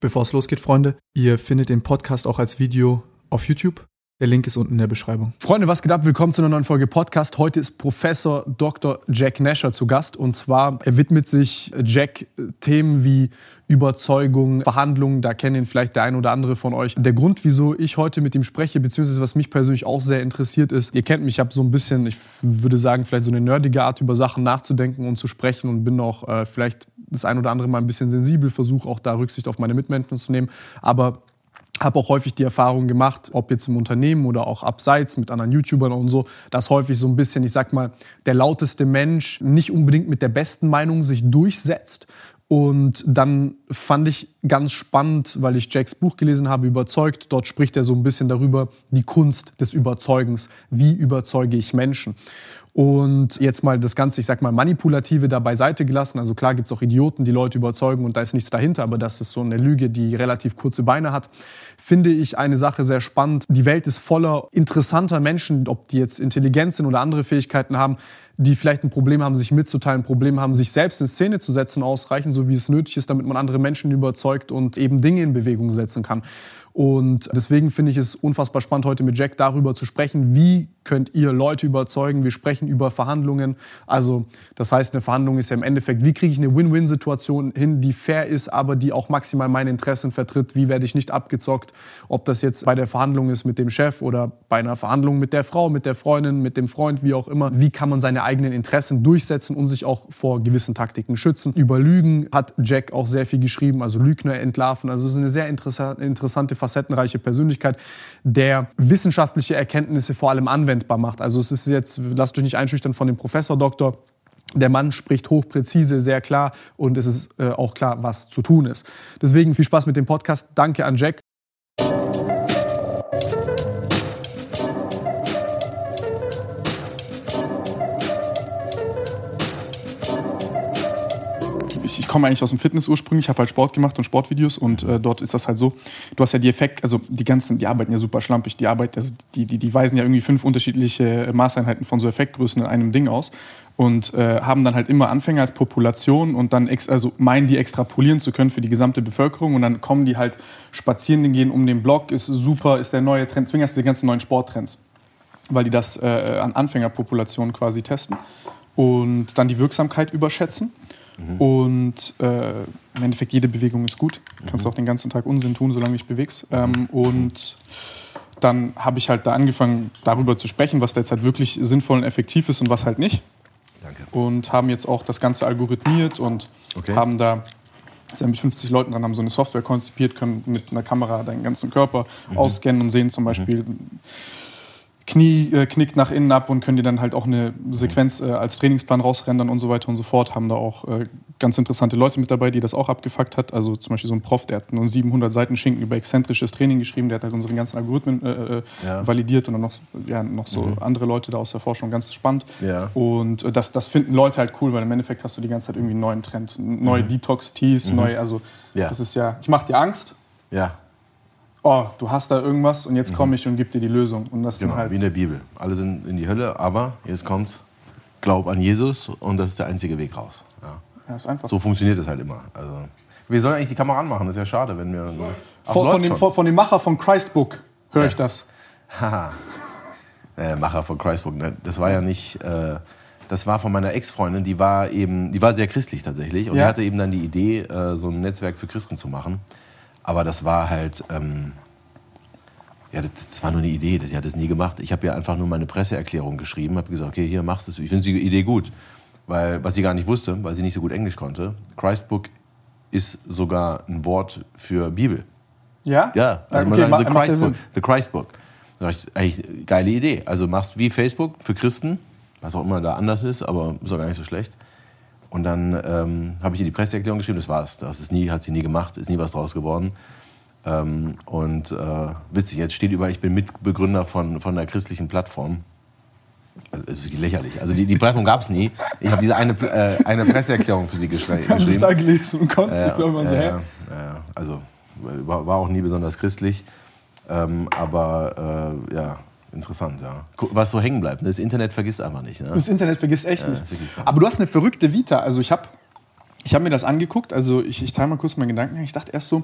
Bevor es losgeht, Freunde, ihr findet den Podcast auch als Video auf YouTube. Der Link ist unten in der Beschreibung. Freunde, was geht ab? Willkommen zu einer neuen Folge Podcast. Heute ist Professor Dr. Jack Nasher zu Gast. Und zwar, er widmet sich Jack Themen wie Überzeugung, Verhandlungen. Da kennen ihn vielleicht der ein oder andere von euch. Der Grund, wieso ich heute mit ihm spreche, beziehungsweise was mich persönlich auch sehr interessiert ist, ihr kennt mich, ich habe so ein bisschen, ich würde sagen, vielleicht so eine nerdige Art, über Sachen nachzudenken und zu sprechen und bin auch äh, vielleicht das ein oder andere Mal ein bisschen sensibel, versuche auch da Rücksicht auf meine Mitmenschen zu nehmen. Aber habe auch häufig die Erfahrung gemacht, ob jetzt im Unternehmen oder auch abseits mit anderen YouTubern und so, dass häufig so ein bisschen, ich sag mal, der lauteste Mensch nicht unbedingt mit der besten Meinung sich durchsetzt. Und dann fand ich ganz spannend, weil ich Jacks Buch gelesen habe, überzeugt. Dort spricht er so ein bisschen darüber, die Kunst des Überzeugens. Wie überzeuge ich Menschen? Und jetzt mal das Ganze, ich sag mal, manipulative da beiseite gelassen. Also klar gibt's auch Idioten, die Leute überzeugen und da ist nichts dahinter, aber das ist so eine Lüge, die relativ kurze Beine hat. Finde ich eine Sache sehr spannend. Die Welt ist voller interessanter Menschen, ob die jetzt intelligent sind oder andere Fähigkeiten haben, die vielleicht ein Problem haben, sich mitzuteilen, ein Problem haben, sich selbst in Szene zu setzen, ausreichend, so wie es nötig ist, damit man andere Menschen überzeugt und eben Dinge in Bewegung setzen kann. Und deswegen finde ich es unfassbar spannend, heute mit Jack darüber zu sprechen, wie könnt ihr Leute überzeugen. Wir sprechen über Verhandlungen. Also das heißt, eine Verhandlung ist ja im Endeffekt, wie kriege ich eine Win-Win-Situation hin, die fair ist, aber die auch maximal meine Interessen vertritt. Wie werde ich nicht abgezockt, ob das jetzt bei der Verhandlung ist mit dem Chef oder bei einer Verhandlung mit der Frau, mit der Freundin, mit dem Freund, wie auch immer. Wie kann man seine eigenen Interessen durchsetzen und sich auch vor gewissen Taktiken schützen. Über Lügen hat Jack auch sehr viel geschrieben, also Lügner entlarven. Also es ist eine sehr interessante facettenreiche Persönlichkeit, der wissenschaftliche Erkenntnisse vor allem anwendbar macht. Also es ist jetzt, lasst euch nicht einschüchtern von dem Professor Doktor. Der Mann spricht hochpräzise, sehr klar und es ist äh, auch klar, was zu tun ist. Deswegen viel Spaß mit dem Podcast. Danke an Jack. Ich, ich komme eigentlich aus dem Fitness ursprünglich, habe halt Sport gemacht und Sportvideos und äh, dort ist das halt so, du hast ja die Effekt, also die ganzen, die arbeiten ja super schlampig, die arbeiten, also die, die, die weisen ja irgendwie fünf unterschiedliche Maßeinheiten von so Effektgrößen in einem Ding aus und äh, haben dann halt immer Anfänger als Population und dann ex also meinen die extrapolieren zu können für die gesamte Bevölkerung und dann kommen die halt spazieren gehen um den Block, ist super, ist der neue Trend, zwingerst die ganzen neuen Sporttrends, weil die das äh, an Anfängerpopulationen quasi testen und dann die Wirksamkeit überschätzen Mhm. Und äh, im Endeffekt jede Bewegung ist gut. Du kannst mhm. auch den ganzen Tag Unsinn tun, solange du dich bewegst. Ähm, und dann habe ich halt da angefangen, darüber zu sprechen, was da jetzt halt wirklich sinnvoll und effektiv ist und was halt nicht. Danke. Und haben jetzt auch das Ganze algorithmiert und okay. haben da sind mit 50 Leuten dran, haben so eine Software konzipiert, können mit einer Kamera deinen ganzen Körper mhm. ausscannen und sehen zum mhm. Beispiel, mhm. Knie äh, knickt nach innen ab und können die dann halt auch eine Sequenz äh, als Trainingsplan rausrendern und so weiter und so fort. Haben da auch äh, ganz interessante Leute mit dabei, die das auch abgefuckt hat. Also zum Beispiel so ein Prof, der hat nur 700 Seiten Schinken über exzentrisches Training geschrieben. Der hat halt unsere ganzen Algorithmen äh, äh, ja. validiert und dann noch, ja, noch so mhm. andere Leute da aus der Forschung. Ganz spannend. Ja. Und äh, das, das finden Leute halt cool, weil im Endeffekt hast du die ganze Zeit irgendwie einen neuen Trend. Neue mhm. Detox-Teas, mhm. neue, also ja. das ist ja, ich mach dir Angst. Ja oh, du hast da irgendwas und jetzt komme mhm. ich und gebe dir die Lösung. Und das genau, halt wie in der Bibel. Alle sind in die Hölle, aber jetzt kommt, glaub an Jesus und das ist der einzige Weg raus. Ja. Ja, ist einfach. So funktioniert das halt immer. Also, wir sollen eigentlich die Kamera anmachen, das ist ja schade, wenn wir... Ach, von, von, dem, von, dem, Macher von Christbook höre ja. ich das. Haha. äh, Macher von Christbook, ne? das war ja nicht... Äh, das war von meiner Ex-Freundin, die war eben, die war sehr christlich tatsächlich und die hatte eben dann die Idee, äh, so ein Netzwerk für Christen zu machen. Aber das war halt, ähm, ja, das, war nur eine Idee. Sie hat es nie gemacht. Ich habe ja einfach nur meine Presseerklärung geschrieben, habe gesagt, okay, hier machst du es. Ich finde die Idee gut, weil was sie gar nicht wusste, weil sie nicht so gut Englisch konnte. Christbook ist sogar ein Wort für Bibel. Ja? Ja, also okay, man sagt The Christbook. The Christbook. Da ich, eigentlich geile Idee. Also machst wie Facebook für Christen, was auch immer da anders ist, aber ist auch gar nicht so schlecht. Und dann ähm, habe ich ihr die Presseerklärung geschrieben, das war's. Das ist nie, hat sie nie gemacht, ist nie was draus geworden. Ähm, und äh, witzig, jetzt steht über, ich bin Mitbegründer von, von einer christlichen Plattform. Also, das ist lächerlich. Also die, die Plattform gab es nie. Ich habe diese eine, äh, eine Presseerklärung für sie geschrieben. Ich habe es da gelesen und konnte äh, glaube ich, so, äh, Also war, war, auch nie besonders christlich. Ähm, aber äh, ja, interessant, ja. Was so hängen bleibt. Ne? Das Internet vergisst einfach nicht. Ne? Das Internet vergisst echt nicht. Aber du hast eine verrückte Vita. Also ich habe ich hab mir das angeguckt. Also ich, ich teile mal kurz meinen Gedanken. Ich dachte erst so,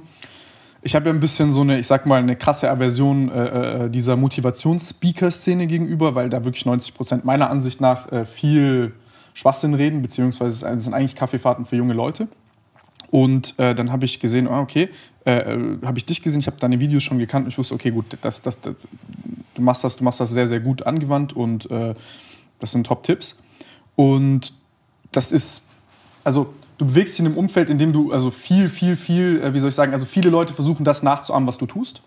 Ich habe ja ein bisschen so eine, ich sag mal, eine krasse Aversion äh, äh dieser Motivations-Speaker-Szene gegenüber, weil da wirklich 90 Prozent meiner Ansicht nach äh, viel Schwachsinn reden, beziehungsweise es sind eigentlich Kaffeefahrten für junge Leute. Und äh, dann habe ich gesehen, oh, okay, äh, äh habe ich dich gesehen, ich habe deine Videos schon gekannt und ich wusste, okay, gut, das, das, das, du, machst das, du machst das sehr, sehr gut angewandt und äh, das sind Top-Tipps. Und das ist, also du bewegst dich in einem Umfeld, in dem du also viel, viel, viel, äh, wie soll ich sagen, also viele Leute versuchen das nachzuahmen, was du tust.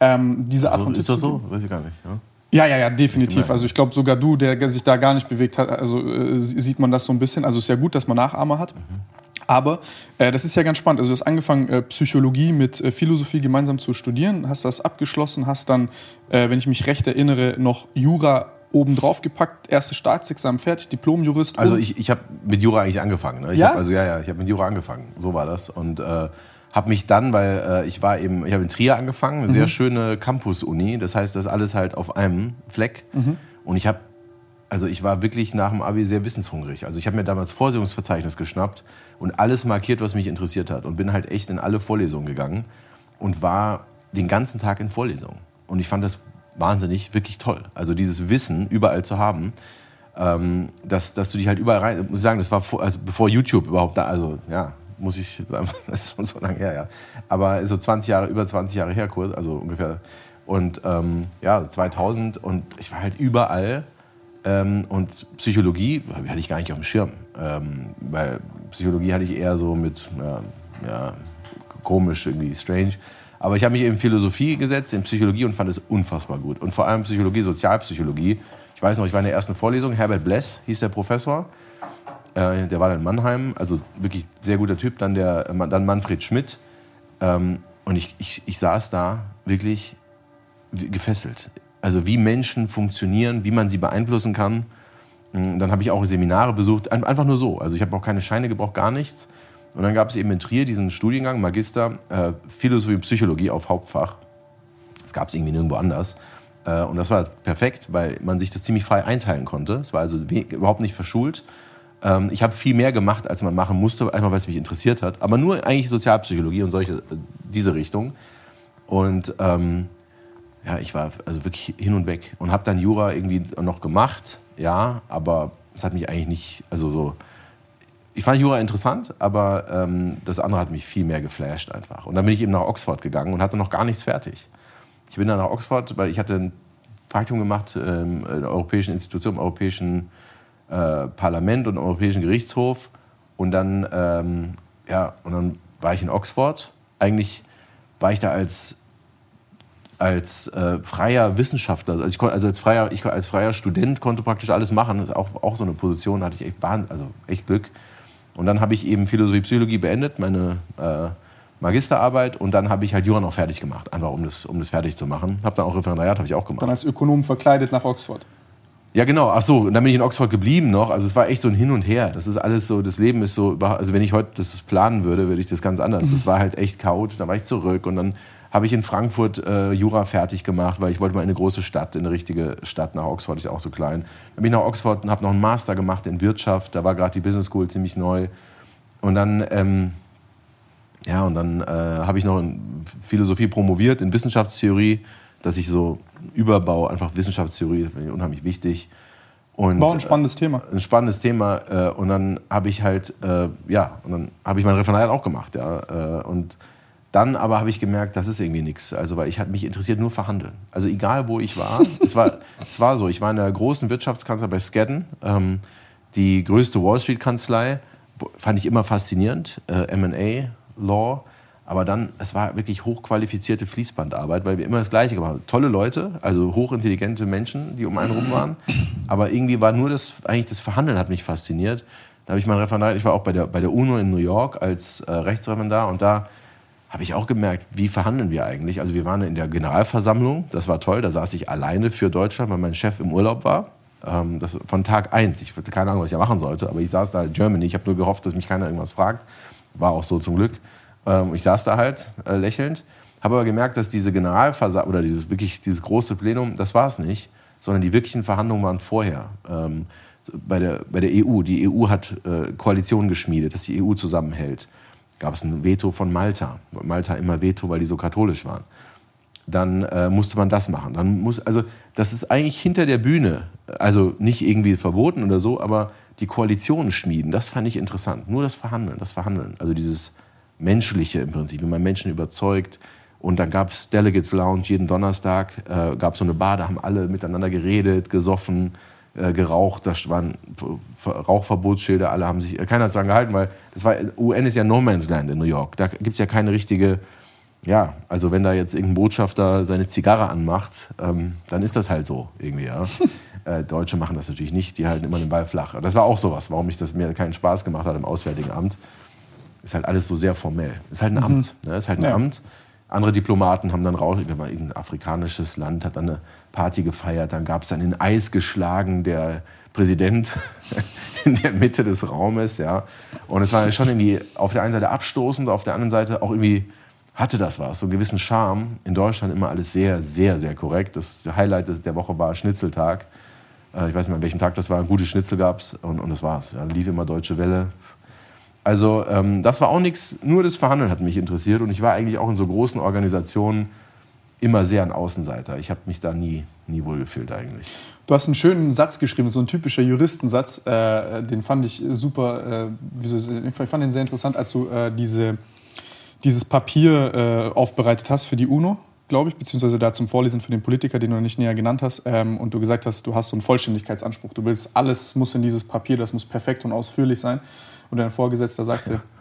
Ähm, diese Art also, von Ist das so? Weiß ich gar nicht. Ja. Ja, ja, ja, definitiv. Also ich glaube, sogar du, der sich da gar nicht bewegt hat, also äh, sieht man das so ein bisschen. Also es ist ja gut, dass man Nachahmer hat. Mhm. Aber äh, das ist ja ganz spannend. Also du hast angefangen, äh, Psychologie mit äh, Philosophie gemeinsam zu studieren, hast das abgeschlossen, hast dann, äh, wenn ich mich recht erinnere, noch Jura obendrauf gepackt, erstes Staatsexamen fertig, Diplomjurist. Also ich, ich habe mit Jura eigentlich angefangen. Ne? Ich ja? Hab, also ja, ja, ich habe mit Jura angefangen. So war das. Und äh, habe mich dann, weil äh, ich war eben, ich habe in Trier angefangen, eine mhm. sehr schöne Campus-Uni. Das heißt, das alles halt auf einem Fleck. Mhm. Und ich habe, also ich war wirklich nach dem Abi sehr wissenshungrig. Also ich habe mir damals Vorlesungsverzeichnis geschnappt und alles markiert, was mich interessiert hat. Und bin halt echt in alle Vorlesungen gegangen und war den ganzen Tag in Vorlesungen. Und ich fand das wahnsinnig, wirklich toll. Also dieses Wissen überall zu haben, ähm, dass, dass du dich halt überall rein, muss ich sagen, das war vor, also bevor YouTube überhaupt da, also ja, muss ich sagen, das ist schon so lange her, ja. Aber so 20 Jahre, über 20 Jahre her, kurz, also ungefähr. Und ähm, ja, 2000 und ich war halt überall. Ähm, und Psychologie hatte ich gar nicht auf dem Schirm. Ähm, weil Psychologie hatte ich eher so mit, ja, ja komisch, irgendwie strange. Aber ich habe mich in Philosophie gesetzt, in Psychologie und fand es unfassbar gut. Und vor allem Psychologie, Sozialpsychologie. Ich weiß noch, ich war in der ersten Vorlesung, Herbert Bless hieß der Professor. Äh, der war dann in Mannheim, also wirklich sehr guter Typ. Dann, der, dann Manfred Schmidt. Ähm, und ich, ich, ich saß da wirklich gefesselt. Also wie Menschen funktionieren, wie man sie beeinflussen kann. Hm, dann habe ich auch Seminare besucht, einfach nur so. Also ich habe auch keine Scheine gebraucht, gar nichts. Und dann gab es eben in Trier diesen Studiengang, Magister, äh, Philosophie und Psychologie auf Hauptfach. Das gab es irgendwie nirgendwo anders. Äh, und das war perfekt, weil man sich das ziemlich frei einteilen konnte. Es war also überhaupt nicht verschult. Ähm, ich habe viel mehr gemacht, als man machen musste, einfach weil es mich interessiert hat. Aber nur eigentlich Sozialpsychologie und solche, äh, diese Richtung. Und ähm, ja, ich war also wirklich hin und weg und habe dann Jura irgendwie noch gemacht, ja, aber es hat mich eigentlich nicht, also so ich fand Jura interessant, aber ähm, das andere hat mich viel mehr geflasht einfach. Und dann bin ich eben nach Oxford gegangen und hatte noch gar nichts fertig. Ich bin dann nach Oxford, weil ich hatte ein Praktikum gemacht ähm, in der europäischen Institution, im europäischen äh, Parlament und im europäischen Gerichtshof. Und dann, ähm, ja, und dann war ich in Oxford. Eigentlich war ich da als als äh, freier Wissenschaftler, also, ich, also als, freier, ich als freier Student konnte praktisch alles machen. Auch, auch so eine Position hatte ich echt, also echt Glück. Und dann habe ich eben Philosophie, Psychologie beendet, meine äh, Magisterarbeit und dann habe ich halt Jura noch fertig gemacht, einfach um das, um das fertig zu machen. Habe dann auch Referendariat, habe ich auch gemacht. Dann als Ökonom verkleidet nach Oxford. Ja, genau. Ach so, und dann bin ich in Oxford geblieben noch. Also es war echt so ein Hin und Her. Das ist alles so, das Leben ist so, also wenn ich heute das planen würde, würde ich das ganz anders. Das war halt echt chaotisch. Dann war ich zurück und dann habe ich in Frankfurt äh, Jura fertig gemacht, weil ich wollte mal in eine große Stadt, in eine richtige Stadt. Nach Oxford ist auch so klein. Dann bin ich nach Oxford und habe noch einen Master gemacht in Wirtschaft. Da war gerade die Business School ziemlich neu. Und dann, ähm, ja, und dann äh, habe ich noch in Philosophie promoviert, in Wissenschaftstheorie, dass ich so Überbau, einfach Wissenschaftstheorie, das finde ich unheimlich wichtig. Und, war ein spannendes Thema. Ein spannendes Thema. Äh, und dann habe ich halt, äh, ja, und dann habe ich mein Referendariat auch gemacht, ja. Äh, und dann aber habe ich gemerkt, das ist irgendwie nichts. Also, weil ich hat mich interessiert nur verhandeln. Also egal, wo ich war. es, war es war so, ich war in der großen Wirtschaftskanzlei bei Skadden, ähm, die größte Wall Street-Kanzlei. Fand ich immer faszinierend, äh, M&A, Law. Aber dann, es war wirklich hochqualifizierte Fließbandarbeit, weil wir immer das Gleiche gemacht haben. Tolle Leute, also hochintelligente Menschen, die um einen rum waren. Aber irgendwie war nur das, eigentlich das Verhandeln hat mich fasziniert. Da habe ich mein Referendar, ich war auch bei der, bei der UNO in New York als äh, Rechtsreferendar und da habe ich auch gemerkt, wie verhandeln wir eigentlich? Also wir waren in der Generalversammlung, das war toll, da saß ich alleine für Deutschland, weil mein Chef im Urlaub war. Ähm, das von Tag eins. Ich hatte keine Ahnung, was ich machen sollte, aber ich saß da in Germany. Ich habe nur gehofft, dass mich keiner irgendwas fragt. War auch so zum Glück. Ähm, ich saß da halt äh, lächelnd, habe aber gemerkt, dass diese Generalversammlung oder dieses wirklich dieses große Plenum, das war es nicht, sondern die wirklichen Verhandlungen waren vorher. Ähm, bei der, bei der EU. Die EU hat äh, Koalitionen geschmiedet, dass die EU zusammenhält gab es ein Veto von Malta. Malta immer Veto, weil die so katholisch waren. Dann äh, musste man das machen. Dann muss, also das ist eigentlich hinter der Bühne, also nicht irgendwie verboten oder so, aber die Koalitionen schmieden, das fand ich interessant. Nur das Verhandeln, das Verhandeln. Also dieses Menschliche im Prinzip, wie man Menschen überzeugt. Und dann gab es Delegates Lounge jeden Donnerstag, äh, gab es so eine Bar, da haben alle miteinander geredet, gesoffen, äh, geraucht. Da waren Rauchverbotsschilder, alle haben sich, keiner hat sich daran gehalten, weil das war, UN ist ja No Man's Land in New York. Da gibt es ja keine richtige, ja, also wenn da jetzt irgendein Botschafter seine Zigarre anmacht, ähm, dann ist das halt so irgendwie, ja. Äh, Deutsche machen das natürlich nicht, die halten immer den Ball flach. Das war auch sowas, warum ich das mir keinen Spaß gemacht hat im Auswärtigen Amt. Ist halt alles so sehr formell. Ist halt ein mhm. Amt. Ne? Ist halt ein ja. Amt. Andere Diplomaten haben dann raus, wenn man irgendein afrikanisches Land hat dann eine Party gefeiert, dann gab es dann in Eis geschlagen der Präsident in der Mitte des Raumes, ja. Und es war schon irgendwie auf der einen Seite abstoßend, auf der anderen Seite auch irgendwie hatte das was, so einen gewissen Charme. In Deutschland immer alles sehr, sehr, sehr korrekt. Das Highlight der Woche war Schnitzeltag. Äh, ich weiß nicht mehr, an welchem Tag das war. Gute Schnitzel gab es und, und das war's. Ja, lief immer Deutsche Welle. Also ähm, das war auch nichts, nur das Verhandeln hat mich interessiert und ich war eigentlich auch in so großen Organisationen immer sehr ein Außenseiter. Ich habe mich da nie, nie wohlgefühlt eigentlich. Du hast einen schönen Satz geschrieben, so ein typischer Juristensatz, äh, den fand ich super, äh, ich fand den sehr interessant, als du äh, diese, dieses Papier äh, aufbereitet hast für die UNO glaube ich, beziehungsweise da zum Vorlesen für den Politiker, den du noch nicht näher genannt hast, ähm, und du gesagt hast, du hast so einen Vollständigkeitsanspruch. Du willst, alles muss in dieses Papier, das muss perfekt und ausführlich sein. Und dein Vorgesetzter sagte, ja.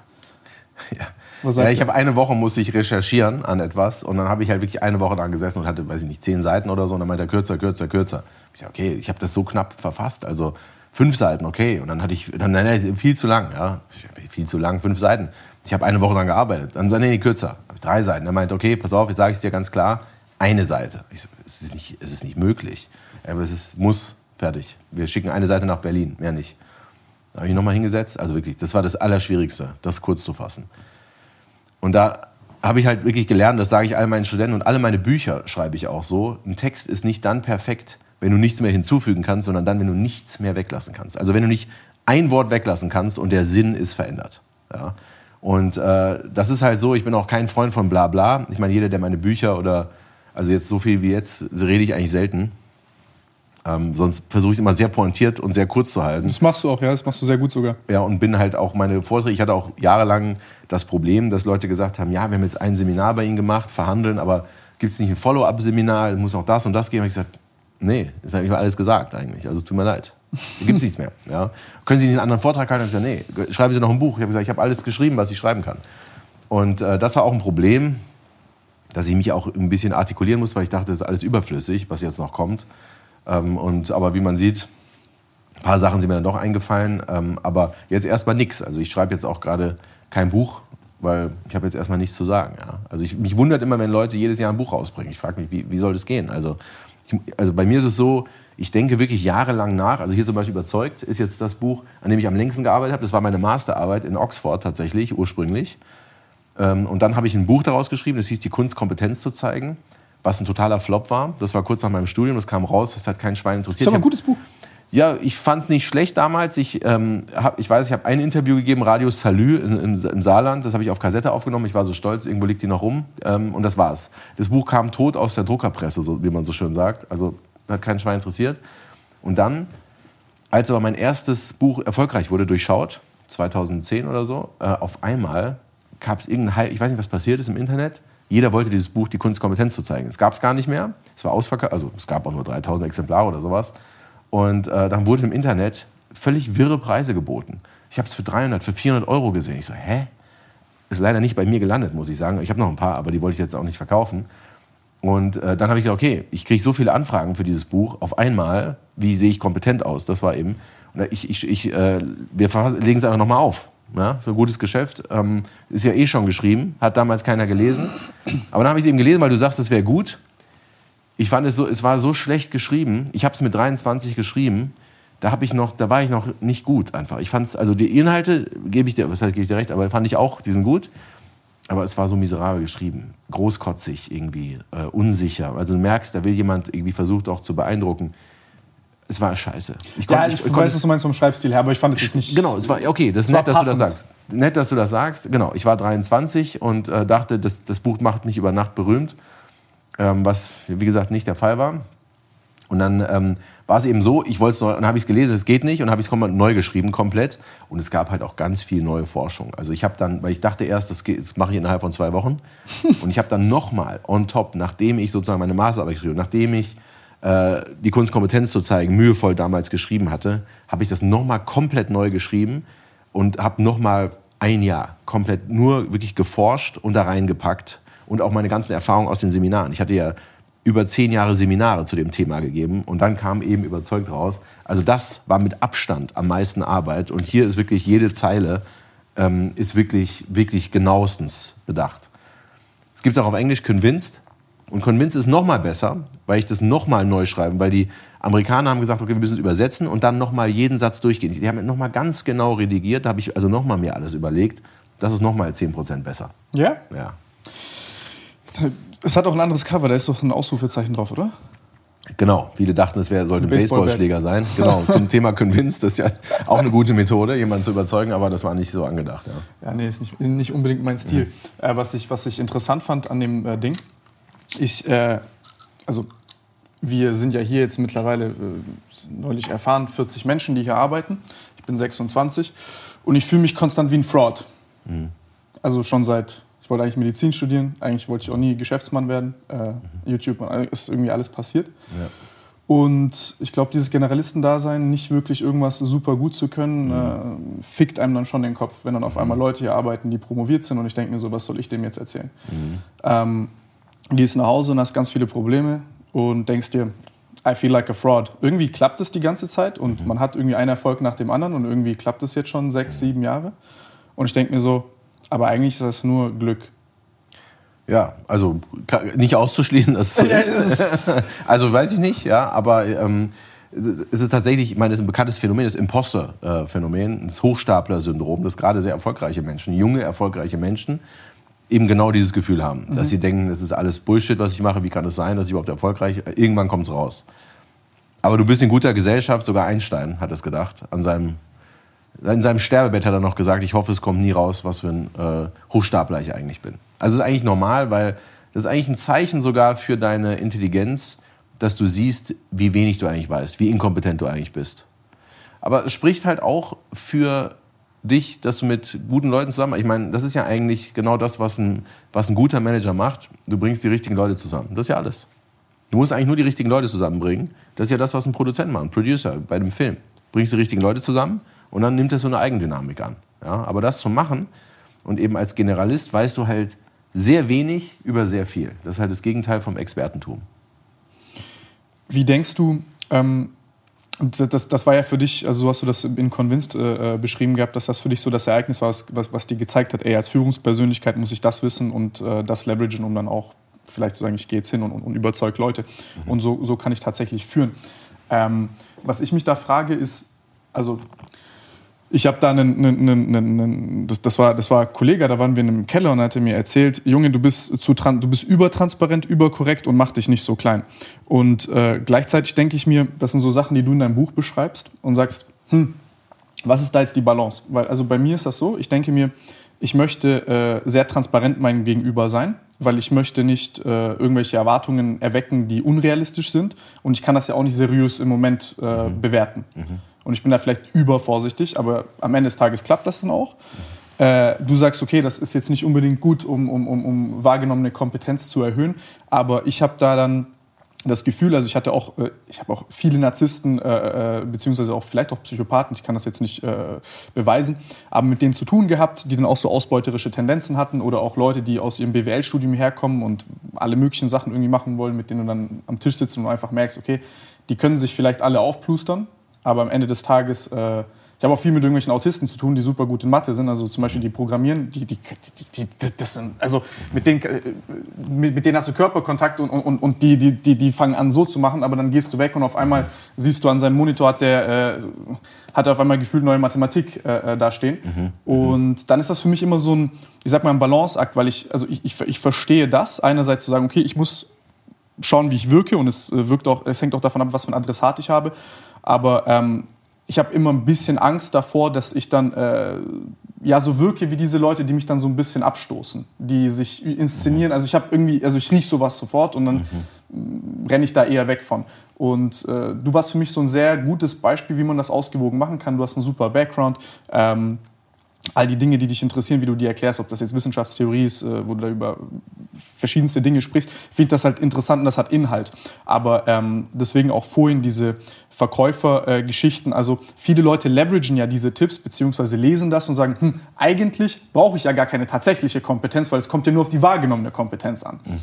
ja, ich habe eine Woche musste ich recherchieren an etwas und dann habe ich halt wirklich eine Woche dran gesessen und hatte, weiß ich nicht, zehn Seiten oder so und dann meinte er kürzer, kürzer, kürzer. Ich dachte, okay, ich habe das so knapp verfasst, also fünf Seiten, okay. Und dann hatte ich, dann, nein, viel zu lang, ja, viel zu lang, fünf Seiten. Ich habe eine Woche dran gearbeitet. Dann sagte nee, nee, kürzer drei Seiten. Er meinte, okay, pass auf, jetzt sage ich es dir ganz klar, eine Seite. Ich so, es ist nicht, es ist nicht möglich. Aber es ist, muss, fertig. Wir schicken eine Seite nach Berlin, mehr nicht. Da habe ich nochmal hingesetzt. Also wirklich, das war das Allerschwierigste, das kurz zu fassen. Und da habe ich halt wirklich gelernt, das sage ich all meinen Studenten und alle meine Bücher schreibe ich auch so. Ein Text ist nicht dann perfekt, wenn du nichts mehr hinzufügen kannst, sondern dann, wenn du nichts mehr weglassen kannst. Also wenn du nicht ein Wort weglassen kannst und der Sinn ist verändert. Ja? Und äh, das ist halt so, ich bin auch kein Freund von Blabla. Ich meine, jeder, der meine Bücher oder, also jetzt so viel wie jetzt, rede ich eigentlich selten. Ähm, sonst versuche ich es immer sehr pointiert und sehr kurz zu halten. Das machst du auch, ja, das machst du sehr gut sogar. Ja, und bin halt auch meine Vorträge, ich hatte auch jahrelang das Problem, dass Leute gesagt haben, ja, wir haben jetzt ein Seminar bei Ihnen gemacht, verhandeln, aber gibt es nicht ein Follow-up-Seminar, muss auch das und das geben? Und ich gesagt, nee, das habe ich alles gesagt eigentlich, also tut mir leid. Da gibt es nichts mehr. Ja. Können Sie nicht einen anderen Vortrag halten? Ich gesagt, nee, schreiben Sie noch ein Buch. Ich habe gesagt, ich habe alles geschrieben, was ich schreiben kann. Und äh, das war auch ein Problem, dass ich mich auch ein bisschen artikulieren muss, weil ich dachte, das ist alles überflüssig, was jetzt noch kommt. Ähm, und, aber wie man sieht, ein paar Sachen sind mir dann doch eingefallen. Ähm, aber jetzt erstmal nichts. Also ich schreibe jetzt auch gerade kein Buch, weil ich habe jetzt erstmal nichts zu sagen. Ja. Also ich, mich wundert immer, wenn Leute jedes Jahr ein Buch rausbringen. Ich frage mich, wie, wie soll das gehen? Also, ich, also bei mir ist es so, ich denke wirklich jahrelang nach. Also hier zum Beispiel überzeugt ist jetzt das Buch, an dem ich am längsten gearbeitet habe. Das war meine Masterarbeit in Oxford tatsächlich ursprünglich. Ähm, und dann habe ich ein Buch daraus geschrieben, das hieß Die Kunst Kompetenz zu zeigen, was ein totaler Flop war. Das war kurz nach meinem Studium, das kam raus, das hat kein Schwein interessiert. Das ist aber ein gutes Buch. Ja, ich fand es nicht schlecht damals. Ich, ähm, hab, ich weiß, ich habe ein Interview gegeben, Radio Salü im, im, im Saarland. Das habe ich auf Kassette aufgenommen. Ich war so stolz, irgendwo liegt die noch rum. Ähm, und das war's. Das Buch kam tot aus der Druckerpresse, so, wie man so schön sagt. Also hat kein Schwein interessiert. Und dann, als aber mein erstes Buch erfolgreich wurde, durchschaut, 2010 oder so, äh, auf einmal gab es irgendein, ich weiß nicht, was passiert ist im Internet. Jeder wollte dieses Buch, die Kunstkompetenz zu zeigen. Es gab es gar nicht mehr. Es war ausverkauft, also es gab auch nur 3000 Exemplare oder sowas. Und äh, dann wurde im Internet völlig wirre Preise geboten. Ich habe es für 300, für 400 Euro gesehen. Ich so, hä? Ist leider nicht bei mir gelandet, muss ich sagen. Ich habe noch ein paar, aber die wollte ich jetzt auch nicht verkaufen. Und äh, dann habe ich gesagt, okay, ich kriege so viele Anfragen für dieses Buch auf einmal. Wie sehe ich kompetent aus? Das war eben. Und ich, ich, ich, äh, wir legen es einfach nochmal auf. Ja, so ein gutes Geschäft. Ähm, ist ja eh schon geschrieben, hat damals keiner gelesen. Aber dann habe ich es eben gelesen, weil du sagst, das wäre gut. Ich fand es so, es war so schlecht geschrieben. Ich habe es mit 23 geschrieben. Da habe ich noch, da war ich noch nicht gut einfach. Ich fand es, also die Inhalte gebe ich dir, was heißt gebe ich dir recht, aber fand ich auch, die sind gut. Aber es war so miserabel geschrieben, großkotzig irgendwie, äh, unsicher. Also du merkst, da will jemand irgendwie versucht auch zu beeindrucken. Es war scheiße. Ich ja, ich, ich weiß, was du meinst vom Schreibstil her, aber ich fand es jetzt nicht. Genau, es war okay, das ist nett, dass du das sagst. Nett, dass du das sagst. Genau, ich war 23 und äh, dachte, das, das Buch macht mich über Nacht berühmt, ähm, was wie gesagt nicht der Fall war. Und dann ähm, war es eben so, ich wollte es neu, und habe ich es gelesen, es geht nicht, und habe ich es neu geschrieben, komplett. Und es gab halt auch ganz viel neue Forschung. Also ich habe dann, weil ich dachte erst, das, geht, das mache ich innerhalb von zwei Wochen. und ich habe dann nochmal on top, nachdem ich sozusagen meine Masterarbeit geschrieben nachdem ich äh, die Kunstkompetenz zu zeigen, mühevoll damals geschrieben hatte, habe ich das nochmal komplett neu geschrieben und habe nochmal ein Jahr komplett nur wirklich geforscht und da reingepackt und auch meine ganzen Erfahrungen aus den Seminaren. Ich hatte ja über zehn Jahre Seminare zu dem Thema gegeben und dann kam eben überzeugt raus. Also das war mit Abstand am meisten Arbeit und hier ist wirklich jede Zeile ähm, ist wirklich, wirklich genauestens bedacht. Es gibt auch auf Englisch Convinced und Convinced ist noch mal besser, weil ich das noch mal neu schreibe, weil die Amerikaner haben gesagt, okay, wir müssen es übersetzen und dann noch mal jeden Satz durchgehen. Die haben noch mal ganz genau redigiert, da habe ich also noch mal mir alles überlegt. Das ist noch mal 10% besser. Ja? Ja. Es hat auch ein anderes Cover, da ist doch ein Ausrufezeichen drauf, oder? Genau, viele dachten, es sollte ein Baseballschläger sein. Genau, zum Thema Convince, das ist ja auch eine gute Methode, jemanden zu überzeugen, aber das war nicht so angedacht. Ja, ja nee, ist nicht, nicht unbedingt mein Stil. Mhm. Äh, was, ich, was ich interessant fand an dem äh, Ding, ich, äh, also wir sind ja hier jetzt mittlerweile, äh, neulich erfahren, 40 Menschen, die hier arbeiten. Ich bin 26 und ich fühle mich konstant wie ein Fraud. Mhm. Also schon seit, ich wollte eigentlich Medizin studieren, eigentlich wollte ich auch nie Geschäftsmann werden. Äh, mhm. YouTube ist irgendwie alles passiert. Ja. Und ich glaube, dieses Generalistendasein, nicht wirklich irgendwas super gut zu können, mhm. äh, fickt einem dann schon den Kopf, wenn dann auf mhm. einmal Leute hier arbeiten, die promoviert sind und ich denke mir so, was soll ich dem jetzt erzählen? Mhm. Ähm, gehst nach Hause und hast ganz viele Probleme und denkst dir, I feel like a fraud. Irgendwie klappt es die ganze Zeit und mhm. man hat irgendwie einen Erfolg nach dem anderen und irgendwie klappt es jetzt schon sechs, sieben Jahre. Und ich denke mir so, aber eigentlich ist das nur Glück. Ja, also nicht auszuschließen, dass es so ist. also weiß ich nicht, ja, aber ähm, es ist tatsächlich, ich meine, das ist ein bekanntes Phänomen, das Imposter-Phänomen, das Hochstapler-Syndrom, das gerade sehr erfolgreiche Menschen, junge, erfolgreiche Menschen, eben genau dieses Gefühl haben. Mhm. Dass sie denken, das ist alles Bullshit, was ich mache, wie kann es sein, dass ich überhaupt erfolgreich Irgendwann kommt es raus. Aber du bist in guter Gesellschaft, sogar Einstein hat es gedacht. An seinem, in seinem Sterbebett hat er noch gesagt, ich hoffe, es kommt nie raus, was für ein äh, Hochstapler ich eigentlich bin. Also das ist eigentlich normal, weil das ist eigentlich ein Zeichen sogar für deine Intelligenz, dass du siehst, wie wenig du eigentlich weißt, wie inkompetent du eigentlich bist. Aber es spricht halt auch für dich, dass du mit guten Leuten zusammen, ich meine, das ist ja eigentlich genau das, was ein, was ein guter Manager macht. Du bringst die richtigen Leute zusammen. Das ist ja alles. Du musst eigentlich nur die richtigen Leute zusammenbringen. Das ist ja das, was ein Produzent macht, ein Producer bei dem Film. Du bringst die richtigen Leute zusammen und dann nimmt das so eine Eigendynamik an. Ja, aber das zu machen und eben als Generalist weißt du halt sehr wenig über sehr viel. Das ist halt das Gegenteil vom Expertentum. Wie denkst du, ähm, das, das war ja für dich, also so hast du das in Convinced äh, äh, beschrieben gehabt, dass das für dich so das Ereignis war, was, was, dir gezeigt hat, ey, als Führungspersönlichkeit muss ich das wissen und äh, das leveragen, um dann auch vielleicht zu sagen, ich gehe jetzt hin und, und, und überzeug Leute. Mhm. Und so, so kann ich tatsächlich führen. Ähm, was ich mich da frage, ist, also ich habe da einen, einen, einen, einen das, das, war, das war ein Kollege, da waren wir in einem Keller und er hatte mir erzählt, Junge, du bist, zu, du bist übertransparent, überkorrekt und mach dich nicht so klein. Und äh, gleichzeitig denke ich mir, das sind so Sachen, die du in deinem Buch beschreibst und sagst, hm, was ist da jetzt die Balance? Weil, also bei mir ist das so, ich denke mir, ich möchte äh, sehr transparent meinem Gegenüber sein, weil ich möchte nicht äh, irgendwelche Erwartungen erwecken, die unrealistisch sind. Und ich kann das ja auch nicht seriös im Moment äh, mhm. bewerten. Mhm. Und ich bin da vielleicht übervorsichtig, aber am Ende des Tages klappt das dann auch. Äh, du sagst, okay, das ist jetzt nicht unbedingt gut, um, um, um, wahrgenommene Kompetenz zu erhöhen, aber ich habe da dann das Gefühl, also ich hatte auch, äh, ich habe auch viele Narzissten, äh, äh, beziehungsweise auch vielleicht auch Psychopathen, ich kann das jetzt nicht äh, beweisen, aber mit denen zu tun gehabt, die dann auch so ausbeuterische Tendenzen hatten oder auch Leute, die aus ihrem BWL-Studium herkommen und alle möglichen Sachen irgendwie machen wollen, mit denen du dann am Tisch sitzt und einfach merkst, okay, die können sich vielleicht alle aufplustern, aber am Ende des Tages, äh, ich habe auch viel mit irgendwelchen Autisten zu tun, die super gut in Mathe sind, also zum Beispiel die programmieren, die, die, die, die das sind, also mit denen, äh, mit, mit, denen hast du Körperkontakt und, und, und die, die, die, die fangen an so zu machen, aber dann gehst du weg und auf einmal siehst du an seinem Monitor hat der, äh, hat er auf einmal gefühlt neue Mathematik äh, äh da stehen. Mhm. Und dann ist das für mich immer so ein, ich sag mal, ein Balanceakt, weil ich, also ich, ich, ich verstehe das, einerseits zu sagen, okay, ich muss schauen, wie ich wirke und es äh, wirkt auch, es hängt auch davon ab, was für ein Adressat ich habe. Aber ähm, ich habe immer ein bisschen Angst davor, dass ich dann äh, ja so wirke wie diese Leute, die mich dann so ein bisschen abstoßen, die sich inszenieren. Also ich habe irgendwie, also ich rieche sowas sofort und dann mhm. renne ich da eher weg von. Und äh, du warst für mich so ein sehr gutes Beispiel, wie man das ausgewogen machen kann. Du hast einen super Background. Ähm, all die Dinge, die dich interessieren, wie du die erklärst, ob das jetzt Wissenschaftstheorie ist, äh, wo du da über verschiedenste Dinge sprichst, finde ich das halt interessant und das hat Inhalt. Aber ähm, deswegen auch vorhin diese Verkäufergeschichten. Äh, also viele Leute leveragen ja diese Tipps beziehungsweise lesen das und sagen, hm, eigentlich brauche ich ja gar keine tatsächliche Kompetenz, weil es kommt ja nur auf die wahrgenommene Kompetenz an. Mhm.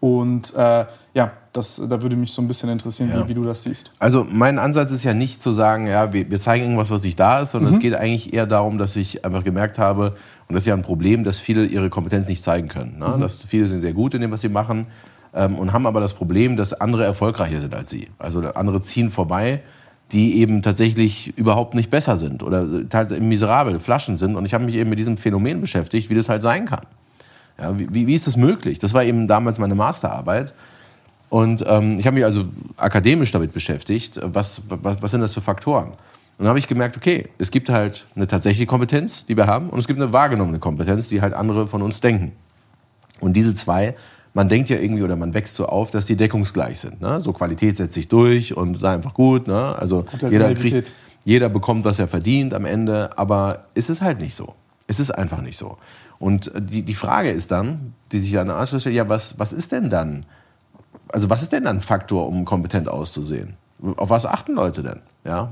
Und äh, ja, das, da würde mich so ein bisschen interessieren, ja. wie, wie, du das siehst. Also mein Ansatz ist ja nicht zu sagen, ja, wir, wir zeigen irgendwas, was nicht da ist, sondern mhm. es geht eigentlich eher darum, dass ich einfach gemerkt habe, und das ist ja ein Problem, dass viele ihre Kompetenz nicht zeigen können. Ne? Mhm. Dass viele sind sehr gut in dem, was sie machen ähm, und haben aber das Problem, dass andere erfolgreicher sind als sie. Also andere ziehen vorbei, die eben tatsächlich überhaupt nicht besser sind oder teilweise miserabel, Flaschen sind. Und ich habe mich eben mit diesem Phänomen beschäftigt, wie das halt sein kann. Ja, wie, wie ist das möglich? Das war eben damals meine Masterarbeit. Und ähm, ich habe mich also akademisch damit beschäftigt, was, was, was sind das für Faktoren? Und dann habe ich gemerkt, okay, es gibt halt eine tatsächliche Kompetenz, die wir haben, und es gibt eine wahrgenommene Kompetenz, die halt andere von uns denken. Und diese zwei, man denkt ja irgendwie oder man wächst so auf, dass die deckungsgleich sind. Ne? So Qualität setzt sich durch und sei einfach gut. Ne? Also jeder, kriegt, jeder bekommt, was er verdient am Ende, aber es ist halt nicht so. Es ist einfach nicht so. Und die, die Frage ist dann, die sich dann anschließt, ja, was, was ist denn dann, also was ist denn dann ein Faktor, um kompetent auszusehen? Auf was achten Leute denn? Ja?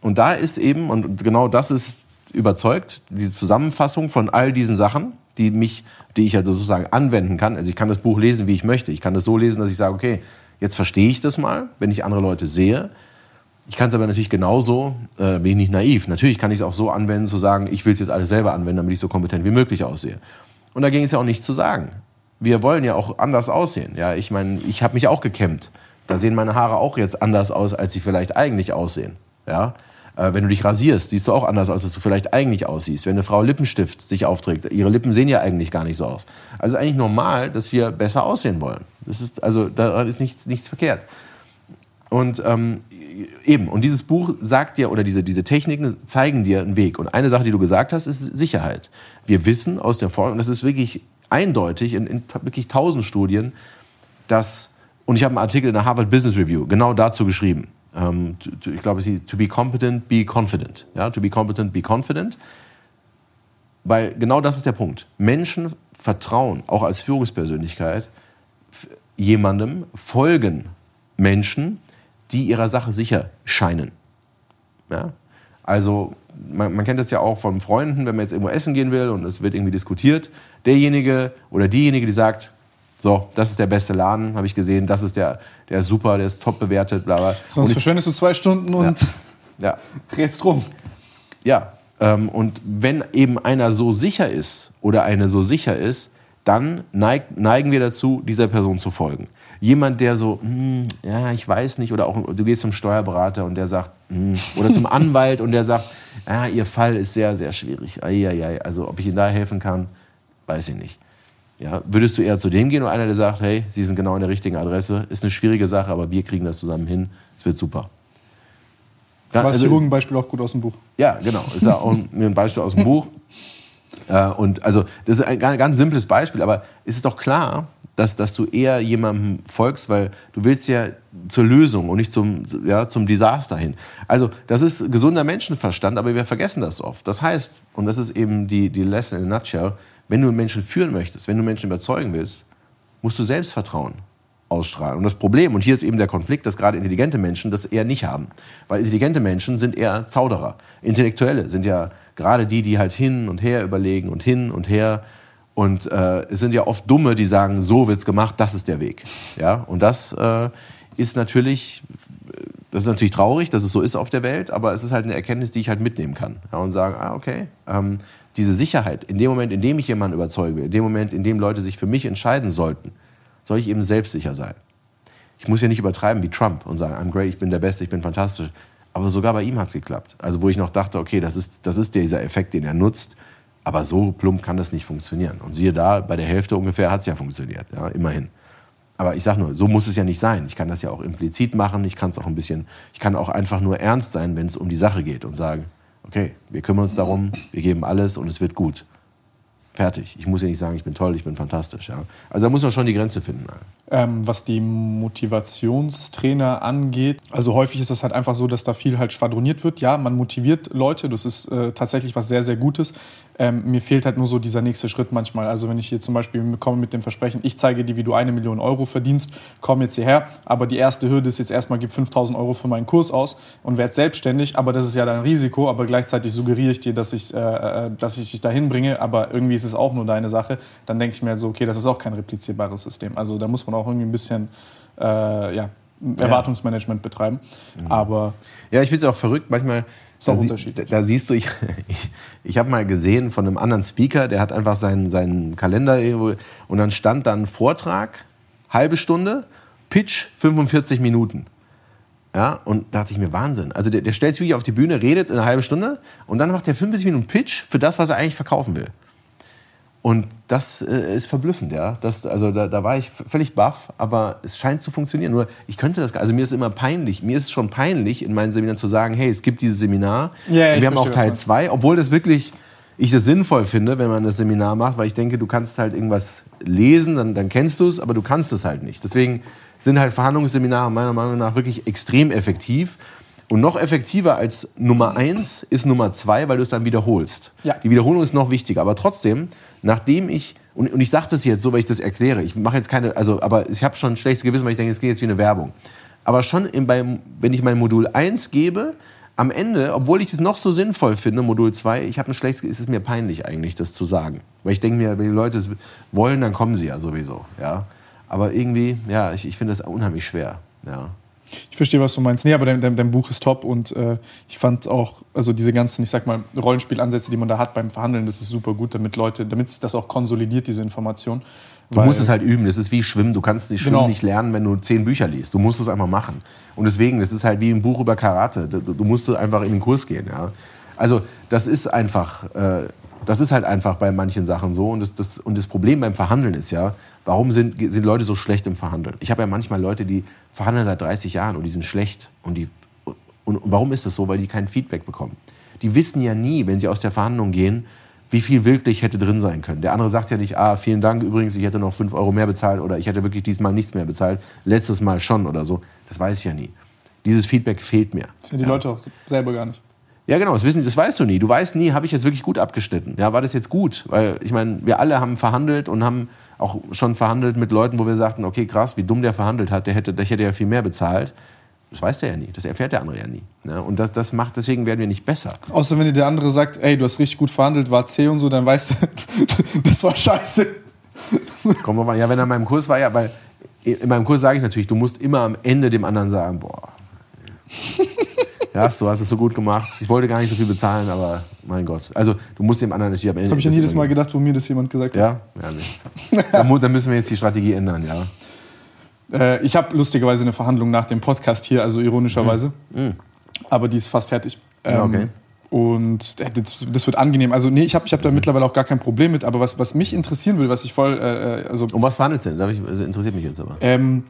Und da ist eben, und genau das ist überzeugt, die Zusammenfassung von all diesen Sachen, die mich, die ich ja sozusagen anwenden kann. Also ich kann das Buch lesen, wie ich möchte. Ich kann das so lesen, dass ich sage, okay, jetzt verstehe ich das mal, wenn ich andere Leute sehe. Ich kann es aber natürlich genauso, äh, bin ich nicht naiv. Natürlich kann ich es auch so anwenden, zu sagen, ich will es jetzt alles selber anwenden, damit ich so kompetent wie möglich aussehe. Und da ging es ja auch nichts zu sagen. Wir wollen ja auch anders aussehen. Ja, ich meine, ich habe mich auch gekämmt. Da sehen meine Haare auch jetzt anders aus, als sie vielleicht eigentlich aussehen. Ja, äh, wenn du dich rasierst, siehst du auch anders aus, als du vielleicht eigentlich aussiehst. Wenn eine Frau Lippenstift sich aufträgt, ihre Lippen sehen ja eigentlich gar nicht so aus. Also eigentlich normal, dass wir besser aussehen wollen. Das ist, also da ist nichts, nichts verkehrt. Und ähm, eben, und dieses Buch sagt dir, oder diese, diese Techniken zeigen dir einen Weg. Und eine Sache, die du gesagt hast, ist Sicherheit. Wir wissen aus der Forschung, das ist wirklich eindeutig in, in wirklich tausend Studien, dass, und ich habe einen Artikel in der Harvard Business Review genau dazu geschrieben. Ähm, to, to, ich glaube, to be competent, be confident. Ja, to be competent, be confident. Weil genau das ist der Punkt. Menschen vertrauen, auch als Führungspersönlichkeit, jemandem, folgen Menschen, die ihrer Sache sicher scheinen. Ja? Also man, man, kennt das ja auch von Freunden, wenn man jetzt irgendwo essen gehen will und es wird irgendwie diskutiert. Derjenige oder diejenige, die sagt, so, das ist der beste Laden, habe ich gesehen, das ist der, der ist super, der ist top bewertet, bla bla. Sonst verschwendest du zwei Stunden und ja. ja. rum. Ja, ähm, und wenn eben einer so sicher ist oder eine so sicher ist, dann neig, neigen wir dazu, dieser Person zu folgen jemand, der so, hm, ja, ich weiß nicht, oder auch du gehst zum Steuerberater und der sagt, hm, oder zum Anwalt und der sagt, ja, ihr Fall ist sehr, sehr schwierig. Eieiei, also ob ich Ihnen da helfen kann, weiß ich nicht. Ja, würdest du eher zu dem gehen oder einer, der sagt, hey, Sie sind genau an der richtigen Adresse, ist eine schwierige Sache, aber wir kriegen das zusammen hin, es wird super. Da, also, ein Beispiel auch gut aus dem Buch. Ja, genau, ist ja auch ein Beispiel aus dem Buch. Äh, und also das ist ein ganz simples Beispiel, aber es ist doch klar, dass, dass du eher jemandem folgst, weil du willst ja zur Lösung und nicht zum, ja, zum Desaster hin. Also das ist gesunder Menschenverstand, aber wir vergessen das oft. Das heißt, und das ist eben die, die Lesson in a nutshell, wenn du Menschen führen möchtest, wenn du Menschen überzeugen willst, musst du Selbstvertrauen ausstrahlen. Und das Problem, und hier ist eben der Konflikt, dass gerade intelligente Menschen das eher nicht haben. Weil intelligente Menschen sind eher Zauderer. Intellektuelle sind ja gerade die, die halt hin und her überlegen und hin und her und äh, es sind ja oft Dumme, die sagen, so wird's gemacht, das ist der Weg. Ja? Und das äh, ist natürlich, das ist natürlich traurig, dass es so ist auf der Welt, aber es ist halt eine Erkenntnis, die ich halt mitnehmen kann. Ja? Und sagen, ah, okay, ähm, diese Sicherheit, in dem Moment, in dem ich jemanden überzeuge, in dem Moment, in dem Leute sich für mich entscheiden sollten, soll ich eben selbstsicher sein. Ich muss ja nicht übertreiben wie Trump und sagen, I'm great, ich bin der Beste, ich bin fantastisch. Aber sogar bei ihm hat es geklappt. Also wo ich noch dachte, okay, das ist, das ist dieser Effekt, den er nutzt aber so plump kann das nicht funktionieren. Und siehe da, bei der Hälfte ungefähr hat es ja funktioniert, ja, immerhin. Aber ich sage nur, so muss es ja nicht sein. Ich kann das ja auch implizit machen. Ich kann es auch ein bisschen, ich kann auch einfach nur ernst sein, wenn es um die Sache geht und sagen, okay, wir kümmern uns darum, wir geben alles und es wird gut. Fertig. Ich muss ja nicht sagen, ich bin toll, ich bin fantastisch. Ja. Also da muss man schon die Grenze finden. Ähm, was die Motivationstrainer angeht, also häufig ist es halt einfach so, dass da viel halt schwadroniert wird. Ja, man motiviert Leute, das ist äh, tatsächlich was sehr, sehr Gutes. Ähm, mir fehlt halt nur so dieser nächste Schritt manchmal. Also wenn ich hier zum Beispiel komme mit dem Versprechen, ich zeige dir, wie du eine Million Euro verdienst, komm jetzt hierher, aber die erste Hürde ist jetzt erstmal, gib 5000 Euro für meinen Kurs aus und werd selbstständig, aber das ist ja dein Risiko, aber gleichzeitig suggeriere ich dir, dass ich, äh, äh dass ich dich dahin bringe, aber irgendwie ist es auch nur deine Sache, dann denke ich mir halt so, okay, das ist auch kein replizierbares System. Also da muss man auch irgendwie ein bisschen äh, ja, Erwartungsmanagement betreiben. Mhm. Aber ja, ich finde es auch verrückt. Manchmal da. Da, da, siehst du, ich, ich, ich habe mal gesehen von einem anderen Speaker, der hat einfach seinen, seinen Kalender irgendwo und dann stand dann Vortrag, halbe Stunde, Pitch 45 Minuten. Ja, und da dachte ich mir, Wahnsinn. Also der, der stellt sich wirklich auf die Bühne, redet eine halbe Stunde und dann macht er 45 Minuten Pitch für das, was er eigentlich verkaufen will. Und das äh, ist verblüffend, ja. Das, also da, da war ich völlig baff, aber es scheint zu funktionieren. Nur ich könnte das, also mir ist immer peinlich, mir ist es schon peinlich, in meinen Seminaren zu sagen, hey, es gibt dieses Seminar. Ja, wir haben auch Teil 2, obwohl das wirklich, ich das sinnvoll finde, wenn man das Seminar macht, weil ich denke, du kannst halt irgendwas lesen, dann, dann kennst du es, aber du kannst es halt nicht. Deswegen sind halt Verhandlungsseminare meiner Meinung nach wirklich extrem effektiv. Und noch effektiver als Nummer eins ist Nummer zwei, weil du es dann wiederholst. Ja. Die Wiederholung ist noch wichtiger. Aber trotzdem, nachdem ich, und, und ich sage das jetzt so, weil ich das erkläre, ich mache jetzt keine, also, aber ich habe schon ein schlechtes Gewissen, weil ich denke, es geht jetzt wie eine Werbung. Aber schon in, beim, wenn ich mein Modul 1 gebe, am Ende, obwohl ich es noch so sinnvoll finde, Modul 2, ich habe ein schlechtes, ist es mir peinlich eigentlich, das zu sagen. Weil ich denke mir, wenn die Leute es wollen, dann kommen sie ja sowieso. Ja? Aber irgendwie, ja, ich, ich finde das unheimlich schwer. Ja. Ich verstehe, was du meinst. Nee, aber dein, dein, dein Buch ist top und äh, ich fand auch, also diese ganzen, ich sag mal, Rollenspielansätze, die man da hat beim Verhandeln, das ist super gut, damit Leute, damit sich das auch konsolidiert, diese Information. Du musst es halt üben. Das ist wie Schwimmen. Du kannst nicht Schwimmen genau. nicht lernen, wenn du zehn Bücher liest. Du musst es einfach machen. Und deswegen, das ist halt wie ein Buch über Karate. Du, du musst einfach in den Kurs gehen. Ja? Also das ist einfach, äh, das ist halt einfach bei manchen Sachen so. Und das, das, und das Problem beim Verhandeln ist ja, Warum sind, sind Leute so schlecht im Verhandeln? Ich habe ja manchmal Leute, die verhandeln seit 30 Jahren und die sind schlecht. Und, die, und, und warum ist das so? Weil die kein Feedback bekommen. Die wissen ja nie, wenn sie aus der Verhandlung gehen, wie viel wirklich hätte drin sein können. Der andere sagt ja nicht, ah, vielen Dank übrigens, ich hätte noch 5 Euro mehr bezahlt oder ich hätte wirklich diesmal nichts mehr bezahlt, letztes Mal schon oder so. Das weiß ich ja nie. Dieses Feedback fehlt mir. Das sind die ja. Leute auch selber gar nicht. Ja, genau, das, wissen, das weißt du nie. Du weißt nie, habe ich jetzt wirklich gut abgeschnitten? Ja, war das jetzt gut? Weil ich meine, wir alle haben verhandelt und haben auch schon verhandelt mit Leuten, wo wir sagten, okay, krass, wie dumm der verhandelt hat, der hätte, der hätte ja viel mehr bezahlt. Das weiß der ja nie, das erfährt der andere ja nie. Ne? Und das, das macht, deswegen werden wir nicht besser. Außer wenn dir der andere sagt, ey, du hast richtig gut verhandelt, war C und so, dann weißt du, das war scheiße. Komm mal, ja, wenn er in meinem Kurs war, ja, weil in meinem Kurs sage ich natürlich, du musst immer am Ende dem anderen sagen, boah, ja, du hast es so gut gemacht. Ich wollte gar nicht so viel bezahlen, aber mein Gott. Also du musst dem anderen natürlich am Ende. Habe ich ja jedes Mal gedacht, wo mir das jemand gesagt hat. Ja, ja Mist. dann, dann müssen wir jetzt die Strategie ändern, ja. Äh, ich habe lustigerweise eine Verhandlung nach dem Podcast hier, also ironischerweise. Mhm. Mhm. Aber die ist fast fertig. ja, okay. Ähm, und äh, das, wird angenehm. Also nee, ich habe ich hab da mittlerweile auch gar kein Problem mit. Aber was, was mich interessieren würde, was ich voll... Äh, äh also, um was verhandelt es denn? Das interessiert mich jetzt aber. Ähm,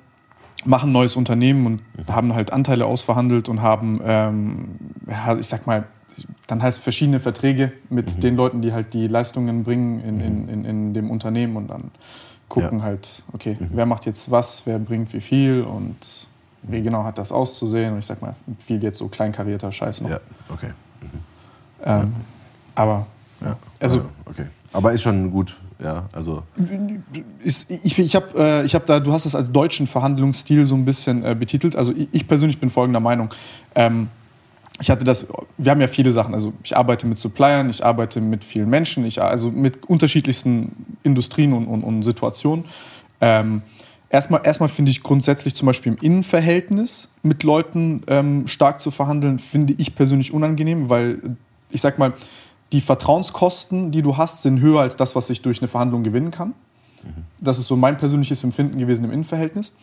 machen ein neues Unternehmen und mhm. haben halt Anteile ausverhandelt und haben, ähm, ja, ich sag mal, dann heißt verschiedene Verträge mit mhm. den Leuten, die halt die Leistungen bringen in, in, mhm. in, in dem Unternehmen und dann gucken ja. halt, okay, mhm. wer macht jetzt was, wer bringt wie viel und wie genau hat das auszusehen. Und ich sag mal, viel jetzt so kleinkarierter Scheiß noch. Ja, okay. Mhm. Ähm, ja. Aber, ja. also. Okay. Aber ist schon gut ja, also. Ich, ich, ich habe äh, hab da, du hast das als deutschen Verhandlungsstil so ein bisschen äh, betitelt. Also ich, ich, persönlich bin folgender Meinung. Ähm, ich hatte das, wir haben ja viele Sachen. Also ich arbeite mit Suppliern, ich arbeite mit vielen Menschen, ich, also mit unterschiedlichsten Industrien und, und, und Situationen. Ähm, erstmal, erstmal finde ich grundsätzlich zum Beispiel im Innenverhältnis mit Leuten ähm, stark zu verhandeln, finde ich persönlich unangenehm, weil ich sag mal, die Vertrauenskosten, die du hast, sind höher als das, was ich durch eine Verhandlung gewinnen kann. Mhm. Das ist so mein persönliches Empfinden gewesen im Innenverhältnis.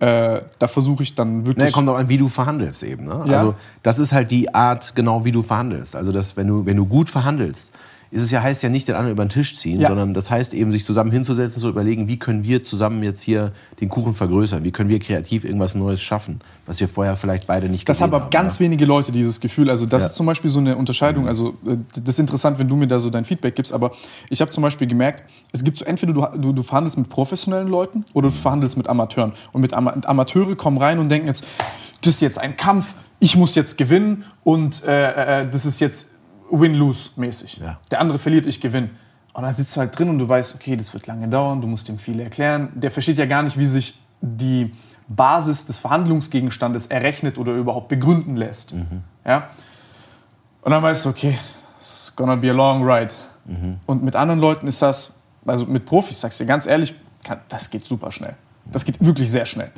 Äh, da versuche ich dann wirklich. Nee, kommt auch an, wie du verhandelst eben. Ne? Ja. Also das ist halt die Art, genau wie du verhandelst. Also dass, wenn du, wenn du gut verhandelst, ist es ja heißt ja nicht den anderen über den Tisch ziehen, ja. sondern das heißt eben sich zusammen hinzusetzen, zu überlegen, wie können wir zusammen jetzt hier den Kuchen vergrößern, wie können wir kreativ irgendwas Neues schaffen, was wir vorher vielleicht beide nicht das haben. Das haben aber ganz ja. wenige Leute dieses Gefühl. Also das ja. ist zum Beispiel so eine Unterscheidung. Also äh, das ist interessant, wenn du mir da so dein Feedback gibst. Aber ich habe zum Beispiel gemerkt, es gibt so entweder du, du, du verhandelst mit professionellen Leuten oder du verhandelst mit Amateuren. Und mit Ama Amateure kommen rein und denken jetzt, das ist jetzt ein Kampf, ich muss jetzt gewinnen und äh, äh, das ist jetzt Win-Lose-mäßig. Ja. Der andere verliert, ich gewinne. Und dann sitzt du halt drin und du weißt, okay, das wird lange dauern, du musst ihm viel erklären. Der versteht ja gar nicht, wie sich die Basis des Verhandlungsgegenstandes errechnet oder überhaupt begründen lässt. Mhm. Ja? Und dann weißt du, okay, it's gonna be a long ride. Mhm. Und mit anderen Leuten ist das, also mit Profis, sagst du dir ganz ehrlich, das geht super schnell. Das geht wirklich sehr schnell.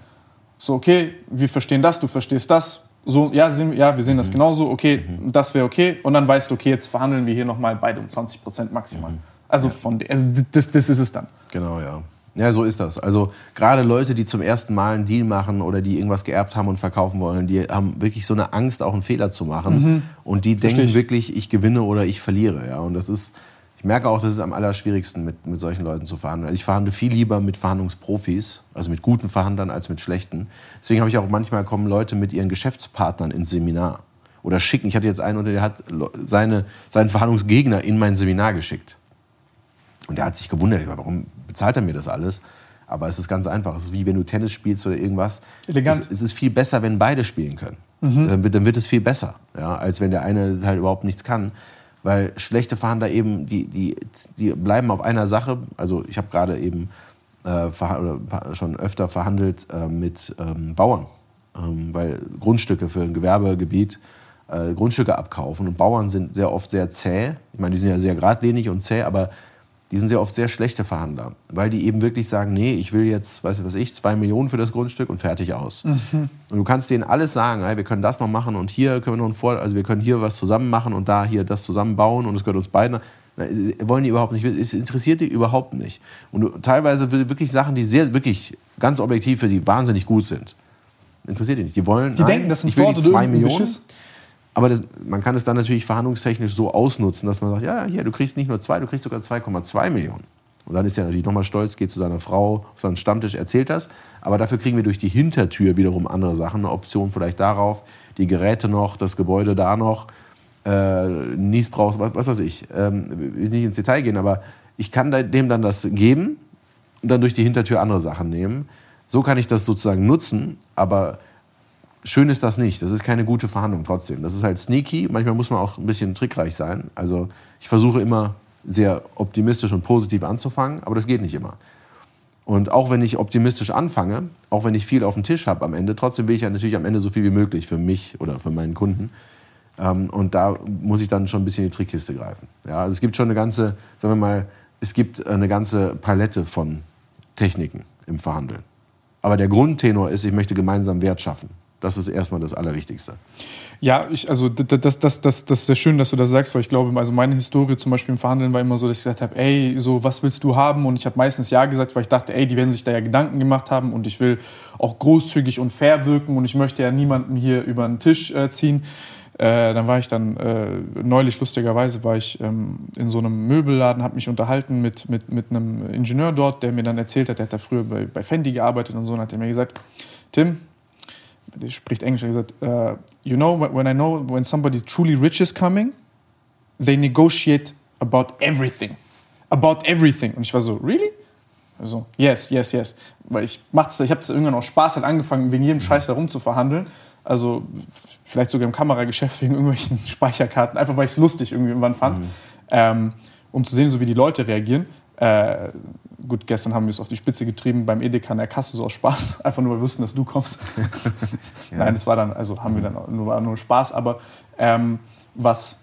So, okay, wir verstehen das, du verstehst das, so, ja, sehen, ja wir sehen das mhm. genauso, okay, mhm. das wäre okay. Und dann weißt du, okay, jetzt verhandeln wir hier nochmal beide um 20 Prozent maximal. Mhm. Also, von, also das, das ist es dann. Genau, ja. Ja, so ist das. Also gerade Leute, die zum ersten Mal einen Deal machen oder die irgendwas geerbt haben und verkaufen wollen, die haben wirklich so eine Angst, auch einen Fehler zu machen. Mhm. Und die Versteh denken ich. wirklich, ich gewinne oder ich verliere. Ja, und das ist, ich merke auch, das ist am allerschwierigsten, mit, mit solchen Leuten zu verhandeln. Also ich verhandle viel lieber mit Verhandlungsprofis, also mit guten Verhandlern als mit schlechten. Deswegen habe ich auch manchmal kommen Leute mit ihren Geschäftspartnern ins Seminar oder schicken. Ich hatte jetzt einen, der hat seine, seinen Verhandlungsgegner in mein Seminar geschickt. Und der hat sich gewundert, warum bezahlt er mir das alles? Aber es ist ganz einfach. Es ist wie wenn du Tennis spielst oder irgendwas. Elegant. Es, es ist viel besser, wenn beide spielen können. Mhm. Dann, wird, dann, wird, es viel besser, ja, als wenn der eine halt überhaupt nichts kann weil schlechte Verhandler eben, die, die, die bleiben auf einer Sache. Also ich habe gerade eben äh, schon öfter verhandelt äh, mit ähm, Bauern, ähm, weil Grundstücke für ein Gewerbegebiet äh, Grundstücke abkaufen und Bauern sind sehr oft sehr zäh. Ich meine, die sind ja sehr geradlinig und zäh, aber die sind sehr oft sehr schlechte Verhandler, weil die eben wirklich sagen, nee, ich will jetzt, weiß ich was ich, zwei Millionen für das Grundstück und fertig aus. Mhm. Und du kannst denen alles sagen, hey, wir können das noch machen und hier können wir noch ein Vor also wir können hier was zusammen machen und da hier das zusammenbauen und es gehört uns beiden. Wollen die überhaupt nicht, es interessiert die überhaupt nicht. Und du, teilweise wirklich Sachen, die sehr, wirklich ganz objektiv für die wahnsinnig gut sind. Interessiert die nicht. Die wollen, die nein, denken, das sind Wort zwei Millionen. Beschiss. Aber das, man kann es dann natürlich verhandlungstechnisch so ausnutzen, dass man sagt, ja, hier, du kriegst nicht nur zwei, du kriegst sogar 2,2 Millionen. Und dann ist er natürlich nochmal stolz, geht zu seiner Frau auf seinen Stammtisch, erzählt das. Aber dafür kriegen wir durch die Hintertür wiederum andere Sachen, eine Option vielleicht darauf, die Geräte noch, das Gebäude da noch, äh, Niesbrauchs, was, was weiß ich. Ähm, will nicht ins Detail gehen, aber ich kann dem dann das geben und dann durch die Hintertür andere Sachen nehmen. So kann ich das sozusagen nutzen, aber schön ist das nicht. Das ist keine gute Verhandlung trotzdem. Das ist halt sneaky. Manchmal muss man auch ein bisschen trickreich sein. Also ich versuche immer sehr optimistisch und positiv anzufangen, aber das geht nicht immer. Und auch wenn ich optimistisch anfange, auch wenn ich viel auf dem Tisch habe am Ende, trotzdem will ich ja natürlich am Ende so viel wie möglich für mich oder für meinen Kunden. Ähm, und da muss ich dann schon ein bisschen in die Trickkiste greifen. Ja, also es gibt schon eine ganze, sagen wir mal, es gibt eine ganze Palette von Techniken im Verhandeln. Aber der Grundtenor ist, ich möchte gemeinsam Wert schaffen. Das ist erstmal das Allerwichtigste. Ja, ich, also das, das, das, das ist sehr schön, dass du das sagst, weil ich glaube, also meine Historie zum Beispiel im Verhandeln war immer so, dass ich gesagt habe, ey, so was willst du haben? Und ich habe meistens ja gesagt, weil ich dachte, ey, die werden sich da ja Gedanken gemacht haben und ich will auch großzügig und fair wirken und ich möchte ja niemanden hier über den Tisch äh, ziehen. Äh, dann war ich dann äh, neulich lustigerweise war ich ähm, in so einem Möbelladen, habe mich unterhalten mit, mit, mit einem Ingenieur dort, der mir dann erzählt hat, der hat da früher bei, bei Fendi gearbeitet und so, und hat er mir gesagt, Tim, der spricht Englisch, hat gesagt, uh, you know, when I know when somebody truly rich is coming, they negotiate about everything. About everything. Und ich war so, really? Also, yes, yes, yes. Weil ich mach's, ich habe irgendwann auch Spaß halt angefangen, wegen jedem Scheiß herum zu verhandeln. Also vielleicht sogar im Kamerageschäft wegen irgendwelchen Speicherkarten, einfach weil ich es lustig irgendwie irgendwann fand, mhm. ähm, um zu sehen, so wie die Leute reagieren. Äh, gut, gestern haben wir es auf die Spitze getrieben beim Edeka an der Kasse, so aus Spaß, einfach nur weil wir wussten, dass du kommst. ja. Nein, das war dann, also haben wir dann nur, war nur Spaß, aber ähm, was,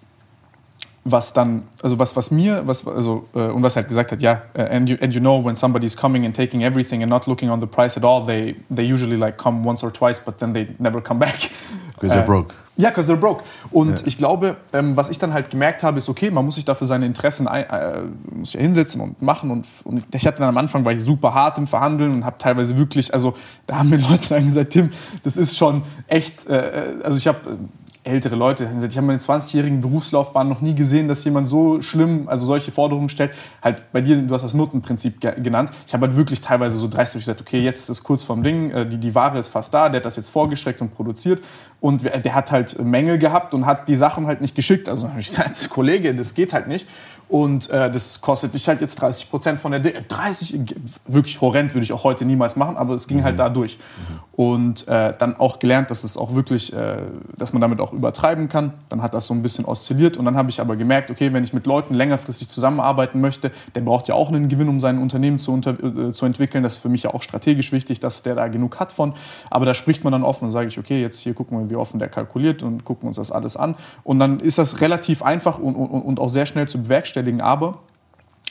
was dann, also was, was mir, was, also, äh, und was er halt gesagt hat, ja, yeah, and, you, and you know, when somebody's coming and taking everything and not looking on the price at all, they, they usually like come once or twice, but then they never come back. Because they're äh, broke. Ja, because they're broke. Und ja. ich glaube, ähm, was ich dann halt gemerkt habe, ist, okay, man muss sich dafür seine Interessen ein, äh, muss ja hinsetzen und machen. Und, und, ich hatte dann am Anfang, war ich super hart im Verhandeln und habe teilweise wirklich, also da haben mir Leute dann gesagt, Tim, das ist schon echt, äh, äh also ich habe ältere Leute gesagt, ich habe meine 20-jährigen Berufslaufbahn noch nie gesehen, dass jemand so schlimm, also solche Forderungen stellt. Halt bei dir, du hast das Notenprinzip genannt. Ich habe halt wirklich teilweise so dreist gesagt, okay, jetzt ist kurz vorm Ding, äh, die, die Ware ist fast da, der hat das jetzt vorgestreckt und produziert und der hat halt Mängel gehabt und hat die Sachen halt nicht geschickt. Also habe ich gesagt, Kollege, das geht halt nicht. Und äh, das kostet dich halt jetzt 30 Prozent von der D 30, wirklich horrend, würde ich auch heute niemals machen, aber es ging halt mhm. halt da durch. Mhm. Und äh, dann auch gelernt, dass es auch wirklich, äh, dass man damit auch übertreiben kann. Dann hat das so ein bisschen oszilliert und dann habe ich aber gemerkt, okay, wenn ich mit Leuten längerfristig zusammenarbeiten möchte, der braucht ja auch einen Gewinn, um sein Unternehmen zu, unter, äh, zu entwickeln. Das ist für mich ja auch strategisch wichtig, dass der da genug hat von. Aber da spricht man dann offen und sage ich, okay, jetzt hier gucken wir, wie offen der kalkuliert und gucken uns das alles an. Und dann ist das relativ einfach und, und, und auch sehr schnell zu bewerkstelligen bewerkstelligen. Aber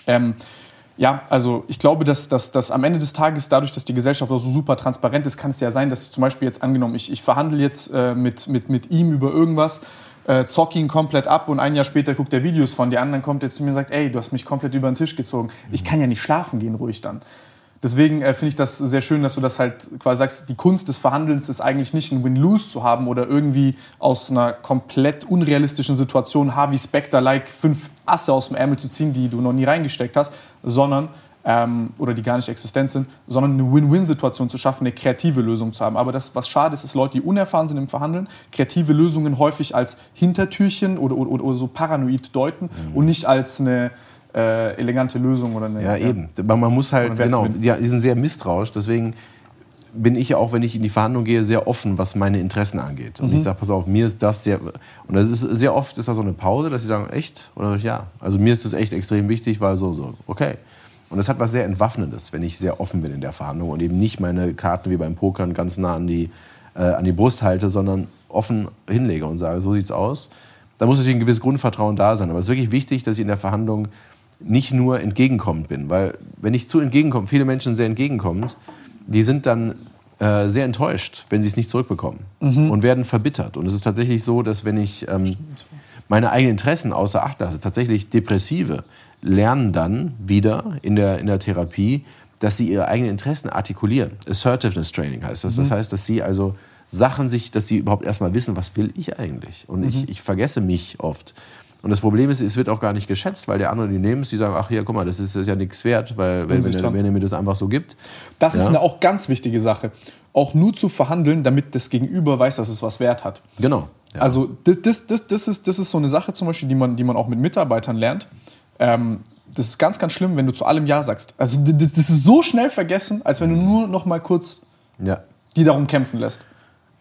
ähm, ja, also ich glaube, dass, dass, dass am Ende des Tages, dadurch, dass die Gesellschaft so super transparent ist, kann es ja sein, dass ich zum Beispiel jetzt angenommen, ich, ich verhandle jetzt äh, mit, mit, mit ihm über irgendwas, äh, zock ihn komplett ab und ein Jahr später guckt er Videos von dir an, dann kommt er zu mir und sagt, ey, du hast mich komplett über den Tisch gezogen. Ich kann ja nicht schlafen gehen ruhig dann. Deswegen äh, finde ich das sehr schön, dass du das halt quasi sagst, die Kunst des Verhandelns ist eigentlich nicht ein Win-Lose zu haben oder irgendwie aus einer komplett unrealistischen Situation Harvey Specter-like fünf Asse aus dem Ärmel zu ziehen, die du noch nie reingesteckt hast, sondern ähm, oder die gar nicht existent sind, sondern eine Win-Win-Situation zu schaffen, eine kreative Lösung zu haben. Aber das, was schade ist, ist Leute, die unerfahren sind im Verhandeln, kreative Lösungen häufig als Hintertürchen oder, oder, oder so paranoid deuten mhm. und nicht als eine äh, elegante Lösung oder eine. Ja, eben. Man, man muss halt, genau, ja, die sind sehr misstrauisch, deswegen bin ich ja auch, wenn ich in die Verhandlung gehe, sehr offen, was meine Interessen angeht. Und mhm. ich sage, pass auf, mir ist das sehr. Und das ist sehr oft ist da so eine Pause, dass sie sagen, echt? Oder ja. Also mir ist das echt extrem wichtig, weil so, so, okay. Und das hat was sehr Entwaffnendes, wenn ich sehr offen bin in der Verhandlung und eben nicht meine Karten wie beim Pokern ganz nah an die, äh, an die Brust halte, sondern offen hinlege und sage, so sieht's aus. Da muss natürlich ein gewisses Grundvertrauen da sein. Aber es ist wirklich wichtig, dass ich in der Verhandlung nicht nur entgegenkommend bin. Weil wenn ich zu entgegenkomme, viele Menschen sehr entgegenkommend, die sind dann äh, sehr enttäuscht, wenn sie es nicht zurückbekommen mhm. und werden verbittert. Und es ist tatsächlich so, dass wenn ich ähm, meine eigenen Interessen außer Acht lasse, tatsächlich Depressive lernen dann wieder in der, in der Therapie, dass sie ihre eigenen Interessen artikulieren. Assertiveness Training heißt das. Mhm. Das heißt, dass sie also Sachen sich, dass sie überhaupt erstmal wissen, was will ich eigentlich? Und mhm. ich, ich vergesse mich oft. Und das Problem ist, es wird auch gar nicht geschätzt, weil der andere die nehmen es, die sagen, ach hier, guck mal, das ist, das ist ja nichts wert, weil wenn, wenn, er, wenn, er, mir das einfach so gibt. Das ja. ist eine auch ganz wichtige Sache. Auch nur zu verhandeln, damit das Gegenüber weiß, dass es was wert hat. Genau. Ja. Also das, das, das, ist, das ist so eine Sache zum Beispiel, die man, die man auch mit Mitarbeitern lernt. Ähm, das ist ganz, ganz schlimm, wenn du zu allem Ja sagst. Also das ist so schnell vergessen, als wenn du nur noch mal kurz ja. die darum kämpfen lässt.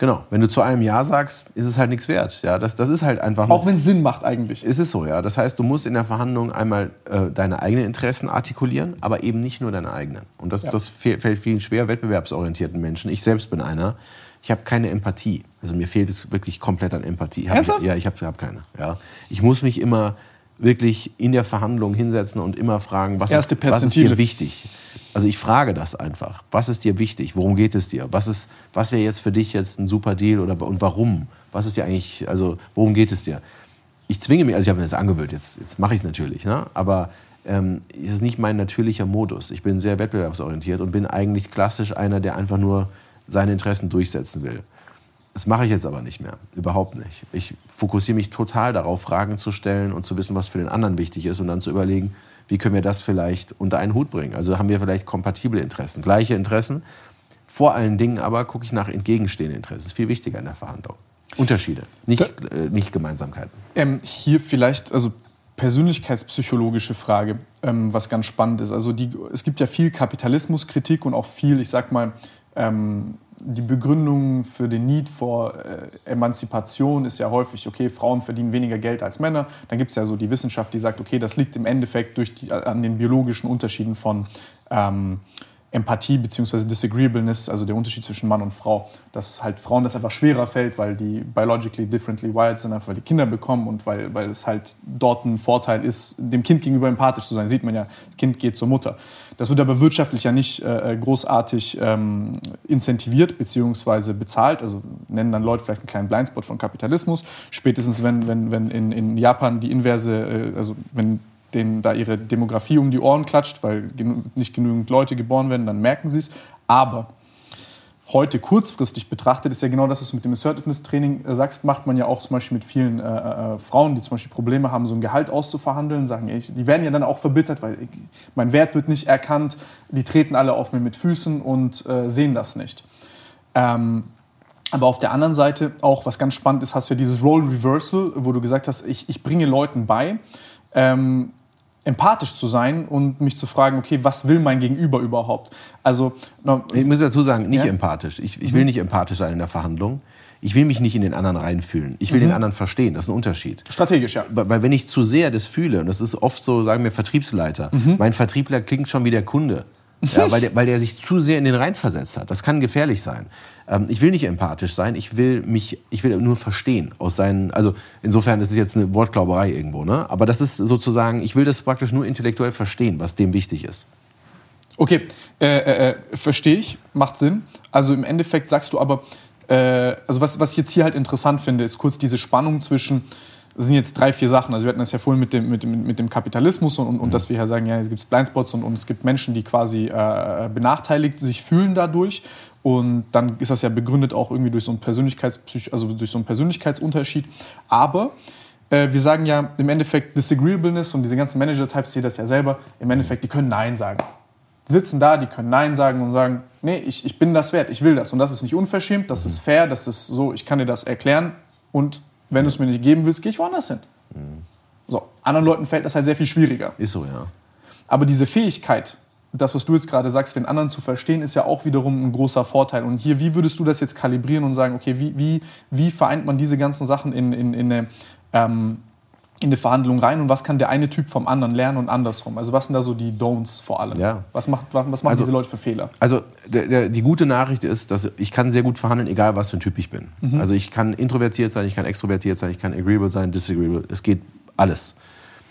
Genau, wenn du zu einem Ja sagst, ist es halt nichts wert. Ja, das, das ist halt einfach. Auch wenn es Sinn macht eigentlich. Ist es so, ja. Das heißt, du musst in der Verhandlung einmal äh, deine eigenen Interessen artikulieren, aber eben nicht nur deine eigenen. Und das, ja. das fällt vielen schwer wettbewerbsorientierten Menschen. Ich selbst bin einer. Ich habe keine Empathie. Also mir fehlt es wirklich komplett an Empathie. Hab? Ich, ja, ich habe hab keine. Ja. Ich muss mich immer wirklich in der Verhandlung hinsetzen und immer fragen, was, ist, was ist dir wichtig? Also ich frage das einfach. Was ist dir wichtig? Worum geht es dir? Was, ist, was wäre jetzt für dich jetzt ein super Deal oder, und warum? Was ist dir eigentlich, also worum geht es dir? Ich zwinge mich, also ich habe mir das angewöhnt, jetzt, jetzt mache ich es natürlich, ne? aber ähm, es ist nicht mein natürlicher Modus. Ich bin sehr wettbewerbsorientiert und bin eigentlich klassisch einer, der einfach nur seine Interessen durchsetzen will. Das mache ich jetzt aber nicht mehr. Überhaupt nicht. Ich fokussiere mich total darauf, Fragen zu stellen und zu wissen, was für den anderen wichtig ist und dann zu überlegen, wie können wir das vielleicht unter einen Hut bringen? Also haben wir vielleicht kompatible Interessen, gleiche Interessen. Vor allen Dingen aber gucke ich nach entgegenstehenden Interessen. Das ist viel wichtiger in der Verhandlung. Unterschiede, nicht, äh, nicht Gemeinsamkeiten. Ähm, hier vielleicht, also persönlichkeitspsychologische Frage, ähm, was ganz spannend ist. Also die, es gibt ja viel Kapitalismuskritik und auch viel, ich sag mal, ähm, die Begründung für den Need vor äh, Emanzipation ist ja häufig, okay, Frauen verdienen weniger Geld als Männer. Dann gibt es ja so die Wissenschaft, die sagt, okay, das liegt im Endeffekt durch die, an den biologischen Unterschieden von ähm, Empathie bzw. Disagreeableness, also der Unterschied zwischen Mann und Frau, dass halt Frauen das einfach schwerer fällt, weil die biologically differently wired sind, einfach weil die Kinder bekommen und weil, weil es halt dort ein Vorteil ist, dem Kind gegenüber empathisch zu sein. Sieht man ja, das Kind geht zur Mutter. Das wird aber wirtschaftlich ja nicht äh, großartig ähm, incentiviert bzw. bezahlt. Also nennen dann Leute vielleicht einen kleinen Blindspot von Kapitalismus. Spätestens wenn, wenn, wenn in, in Japan die inverse, äh, also wenn denen da ihre Demografie um die Ohren klatscht, weil nicht genügend Leute geboren werden, dann merken sie es. Aber heute kurzfristig betrachtet, ist ja genau das, was du mit dem Assertiveness-Training äh, sagst, macht man ja auch zum Beispiel mit vielen äh, äh, Frauen, die zum Beispiel Probleme haben, so ein Gehalt auszuverhandeln, sagen, ich, die werden ja dann auch verbittert, weil mein Wert wird nicht erkannt, die treten alle auf mir mit Füßen und äh, sehen das nicht. Ähm, aber auf der anderen Seite auch, was ganz spannend ist, hast du ja dieses Role Reversal, wo du gesagt hast, ich, ich bringe Leuten bei, ähm, empathisch zu sein und mich zu fragen, okay, was will mein Gegenüber überhaupt? Also, no, ich muss dazu sagen, nicht ja? empathisch. Ich, ich will mhm. nicht empathisch sein in der Verhandlung. Ich will mich nicht in den anderen reinfühlen. Ich will mhm. den anderen verstehen. Das ist ein Unterschied. Strategisch, ja. Weil wenn ich zu sehr das fühle, und das ist oft so, sagen wir Vertriebsleiter, mhm. mein Vertriebler klingt schon wie der Kunde. Ja, weil, der, weil der sich zu sehr in den Rein versetzt hat. Das kann gefährlich sein. Ähm, ich will nicht empathisch sein, ich will mich, ich will nur verstehen aus seinen, also insofern ist es jetzt eine Wortglauberei irgendwo, ne? Aber das ist sozusagen, ich will das praktisch nur intellektuell verstehen, was dem wichtig ist. Okay, äh, äh, äh verstehe ich, macht Sinn. Also im Endeffekt sagst du aber, äh, also was, was ich jetzt hier halt interessant finde, ist kurz diese Spannung zwischen das sind jetzt drei, vier Sachen. Also wir hatten das ja vorhin mit dem, mit dem, mit dem Kapitalismus und, und, und mhm. dass wir ja sagen, ja, es gibt Blindspots und, und es gibt Menschen, die quasi äh, benachteiligt sich fühlen dadurch. Und dann ist das ja begründet auch irgendwie durch so einen, Persönlichkeitspsych also durch so einen Persönlichkeitsunterschied. Aber äh, wir sagen ja im Endeffekt Disagreeableness und diese ganzen Manager-Types, die das ja selber, im Endeffekt, die können Nein sagen. Die sitzen da, die können Nein sagen und sagen, nee, ich, ich bin das wert, ich will das. Und das ist nicht unverschämt, das ist fair, das ist so, ich kann dir das erklären und wenn du es mir nicht geben willst, gehe ich woanders hin. Mhm. So, anderen Leuten fällt das halt sehr viel schwieriger. Ist so, ja. Aber diese Fähigkeit, das, was du jetzt gerade sagst, den anderen zu verstehen, ist ja auch wiederum ein großer Vorteil. Und hier, wie würdest du das jetzt kalibrieren und sagen, okay, wie, wie, wie vereint man diese ganzen Sachen in, in, in eine ähm, in eine Verhandlung rein und was kann der eine Typ vom anderen lernen und andersrum? Also was sind da so die Don'ts vor allem? Ja. Was, macht, was machen also, diese Leute für Fehler? Also der, der, die gute Nachricht ist, dass ich kann sehr gut verhandeln, egal was für ein Typ ich bin. Mhm. Also ich kann introvertiert sein, ich kann extrovertiert sein, ich kann agreeable sein, disagreeable. Es geht alles.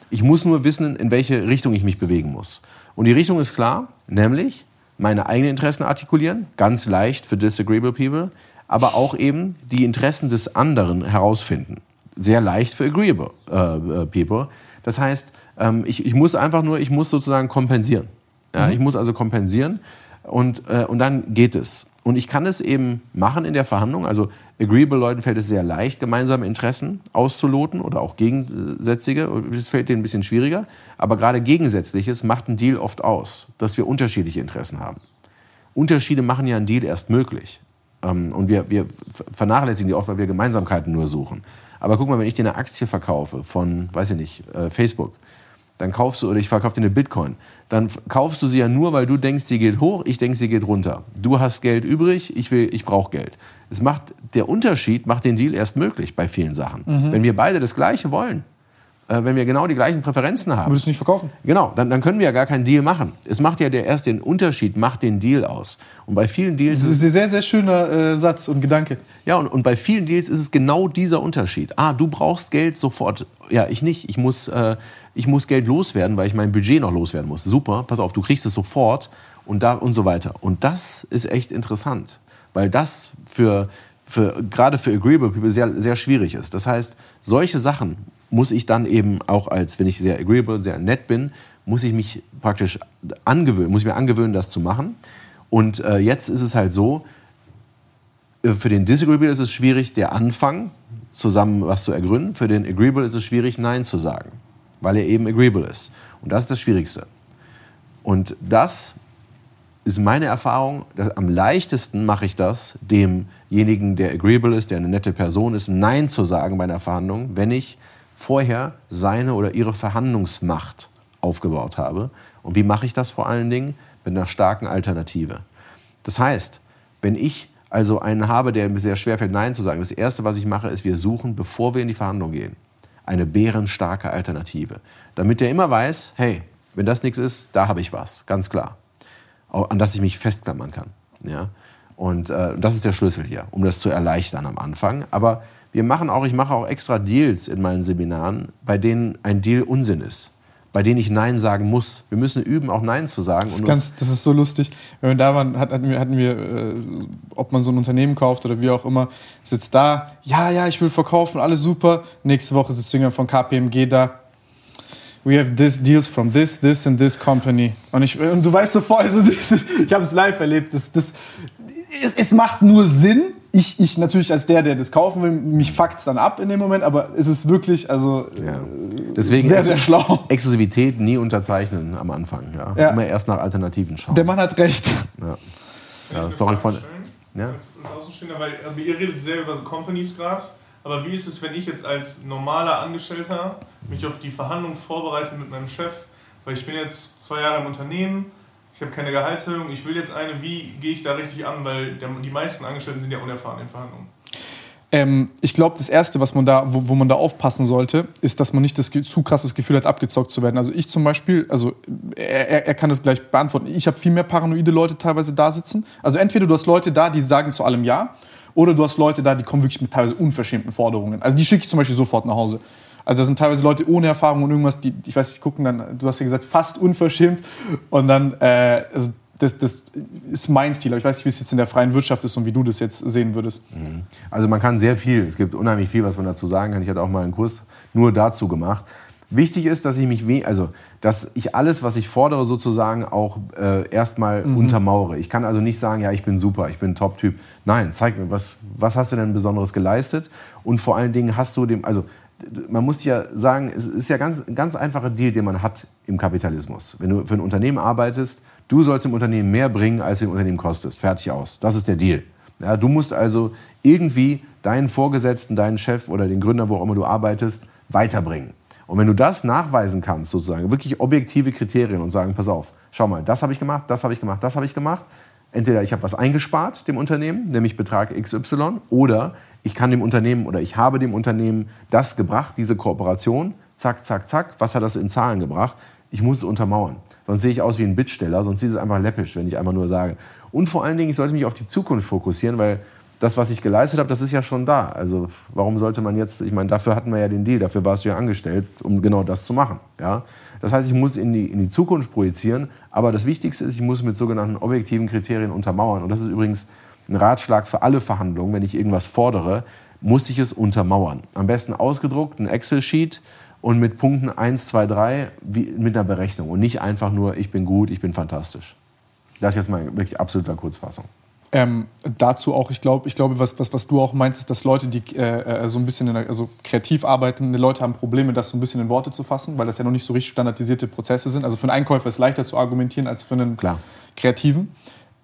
Ich muss nur wissen, in welche Richtung ich mich bewegen muss. Und die Richtung ist klar, nämlich meine eigenen Interessen artikulieren, ganz leicht für disagreeable people, aber auch eben die Interessen des anderen herausfinden sehr leicht für agreeable äh, äh, people. Das heißt, ähm, ich, ich muss einfach nur, ich muss sozusagen kompensieren. Ja, mhm. Ich muss also kompensieren und, äh, und dann geht es. Und ich kann es eben machen in der Verhandlung. Also agreeable Leuten fällt es sehr leicht, gemeinsame Interessen auszuloten oder auch gegensätzliche. Das fällt denen ein bisschen schwieriger. Aber gerade Gegensätzliches macht einen Deal oft aus, dass wir unterschiedliche Interessen haben. Unterschiede machen ja einen Deal erst möglich. Ähm, und wir, wir vernachlässigen die oft, weil wir Gemeinsamkeiten nur suchen. Aber guck mal, wenn ich dir eine Aktie verkaufe von, weiß ich nicht, äh, Facebook, dann kaufst du, oder ich verkaufe dir eine Bitcoin, dann kaufst du sie ja nur, weil du denkst, sie geht hoch, ich denke, sie geht runter. Du hast Geld übrig, ich, ich brauche Geld. Es macht, der Unterschied macht den Deal erst möglich bei vielen Sachen. Mhm. Wenn wir beide das Gleiche wollen, äh, wenn wir genau die gleichen Präferenzen haben. Würdest du nicht verkaufen? Genau, dann, dann können wir ja gar keinen Deal machen. Es macht ja der erst den Unterschied, macht den Deal aus. Und bei vielen Deals. Das ist ein sehr, sehr schöner äh, Satz und Gedanke. Ja, und, und bei vielen Deals ist es genau dieser Unterschied. Ah, du brauchst Geld sofort. Ja, ich nicht. Ich muss, äh, ich muss Geld loswerden, weil ich mein Budget noch loswerden muss. Super, pass auf, du kriegst es sofort und da und so weiter. Und das ist echt interessant, weil das für, für gerade für agreeable people sehr, sehr schwierig ist. Das heißt, solche Sachen muss ich dann eben auch als, wenn ich sehr agreeable, sehr nett bin, muss ich mich praktisch angewöhnen, muss ich mir angewöhnen, das zu machen. Und äh, jetzt ist es halt so, äh, für den Disagreeable ist es schwierig, der Anfang, zusammen was zu ergründen. Für den Agreeable ist es schwierig, Nein zu sagen, weil er eben agreeable ist. Und das ist das Schwierigste. Und das ist meine Erfahrung, dass am leichtesten mache ich das, demjenigen, der agreeable ist, der eine nette Person ist, Nein zu sagen bei einer Verhandlung, wenn ich vorher seine oder ihre Verhandlungsmacht aufgebaut habe. Und wie mache ich das vor allen Dingen? Mit einer starken Alternative. Das heißt, wenn ich also einen habe, der mir sehr schwer fällt, Nein zu sagen, das Erste, was ich mache, ist, wir suchen, bevor wir in die Verhandlung gehen, eine bärenstarke Alternative. Damit der immer weiß, hey, wenn das nichts ist, da habe ich was, ganz klar. An das ich mich festklammern kann. Ja? Und äh, das ist der Schlüssel hier, um das zu erleichtern am Anfang. Aber wir machen auch, ich mache auch extra Deals in meinen Seminaren, bei denen ein Deal Unsinn ist bei denen ich Nein sagen muss. Wir müssen üben, auch Nein zu sagen. Das ist, ganz, das ist so lustig. Wenn wir da waren, hatten wir, hatten wir äh, ob man so ein Unternehmen kauft oder wie auch immer, sitzt da, ja, ja, ich will verkaufen, alles super. Nächste Woche sitzt jemand von KPMG da. We have this deals from this, this and this company. Und, ich, und du weißt sofort, also ich habe es live erlebt, das, das, es, es macht nur Sinn. Ich, ich natürlich als der, der das kaufen will, mich fuckt es dann ab in dem Moment, aber es ist wirklich, also Ja. Deswegen sehr, sehr schlau. Exklusivität nie unterzeichnen am Anfang. Ja. Ja. Immer erst nach Alternativen schauen. Der Mann hat recht. ja. Ja, sorry von. Ja? Weil also ihr redet sehr über so Companies gerade, aber wie ist es, wenn ich jetzt als normaler Angestellter mich auf die Verhandlung vorbereite mit meinem Chef, weil ich bin jetzt zwei Jahre im Unternehmen, ich habe keine Gehaltserhöhung, ich will jetzt eine, wie gehe ich da richtig an, weil der, die meisten Angestellten sind ja unerfahren in Verhandlungen. Ähm, ich glaube, das Erste, was man da, wo, wo man da aufpassen sollte, ist, dass man nicht das zu krasses Gefühl hat, abgezockt zu werden. Also ich zum Beispiel, also er- er kann das gleich beantworten. Ich habe viel mehr paranoide Leute teilweise da sitzen. Also entweder du hast Leute da, die sagen zu allem Ja, oder du hast Leute da, die kommen wirklich mit teilweise unverschämten Forderungen. Also die schicke ich zum Beispiel sofort nach Hause. Also das sind teilweise Leute ohne Erfahrung und irgendwas, die, ich weiß nicht, gucken dann, du hast ja gesagt, fast unverschämt. Und dann, äh, also das, das ist mein Stil. Aber ich weiß nicht, wie es jetzt in der freien Wirtschaft ist und wie du das jetzt sehen würdest. Also man kann sehr viel, es gibt unheimlich viel, was man dazu sagen kann. Ich hatte auch mal einen Kurs nur dazu gemacht. Wichtig ist, dass ich mich, also dass ich alles, was ich fordere, sozusagen auch äh, erstmal untermauere. Ich kann also nicht sagen, ja, ich bin super, ich bin Top-Typ. Nein, zeig mir, was, was hast du denn Besonderes geleistet? Und vor allen Dingen hast du dem, also man muss ja sagen, es ist ja ganz, ein ganz einfacher Deal, den man hat im Kapitalismus. Wenn du für ein Unternehmen arbeitest, du sollst dem Unternehmen mehr bringen, als dem Unternehmen kostest. Fertig aus. Das ist der Deal. Ja, du musst also irgendwie deinen Vorgesetzten, deinen Chef oder den Gründer, wo auch immer du arbeitest, weiterbringen. Und wenn du das nachweisen kannst, sozusagen, wirklich objektive Kriterien und sagen, pass auf, schau mal, das habe ich gemacht, das habe ich gemacht, das habe ich gemacht. Entweder ich habe was eingespart dem Unternehmen, nämlich Betrag XY, oder ich kann dem Unternehmen oder ich habe dem Unternehmen das gebracht, diese Kooperation, zack, zack, zack. Was hat das in Zahlen gebracht? Ich muss es untermauern. Sonst sehe ich aus wie ein Bittsteller, sonst ist es einfach läppisch, wenn ich einfach nur sage. Und vor allen Dingen, ich sollte mich auf die Zukunft fokussieren, weil das, was ich geleistet habe, das ist ja schon da. Also warum sollte man jetzt, ich meine, dafür hatten wir ja den Deal, dafür warst du ja angestellt, um genau das zu machen. Ja? Das heißt, ich muss in die, in die Zukunft projizieren, aber das Wichtigste ist, ich muss mit sogenannten objektiven Kriterien untermauern. Und das ist übrigens ein Ratschlag für alle Verhandlungen, wenn ich irgendwas fordere, muss ich es untermauern. Am besten ausgedruckt, ein Excel-Sheet und mit Punkten 1, 2, 3 wie, mit einer Berechnung und nicht einfach nur, ich bin gut, ich bin fantastisch. Das ist jetzt mal wirklich absoluter Kurzfassung. Ähm, dazu auch, ich glaube, ich glaube, was, was, was du auch meinst, ist, dass Leute, die äh, äh, so ein bisschen der, also kreativ arbeitende Leute haben Probleme, das so ein bisschen in Worte zu fassen, weil das ja noch nicht so richtig standardisierte Prozesse sind. Also für einen Einkäufer ist es leichter zu argumentieren als für einen Klar. Kreativen.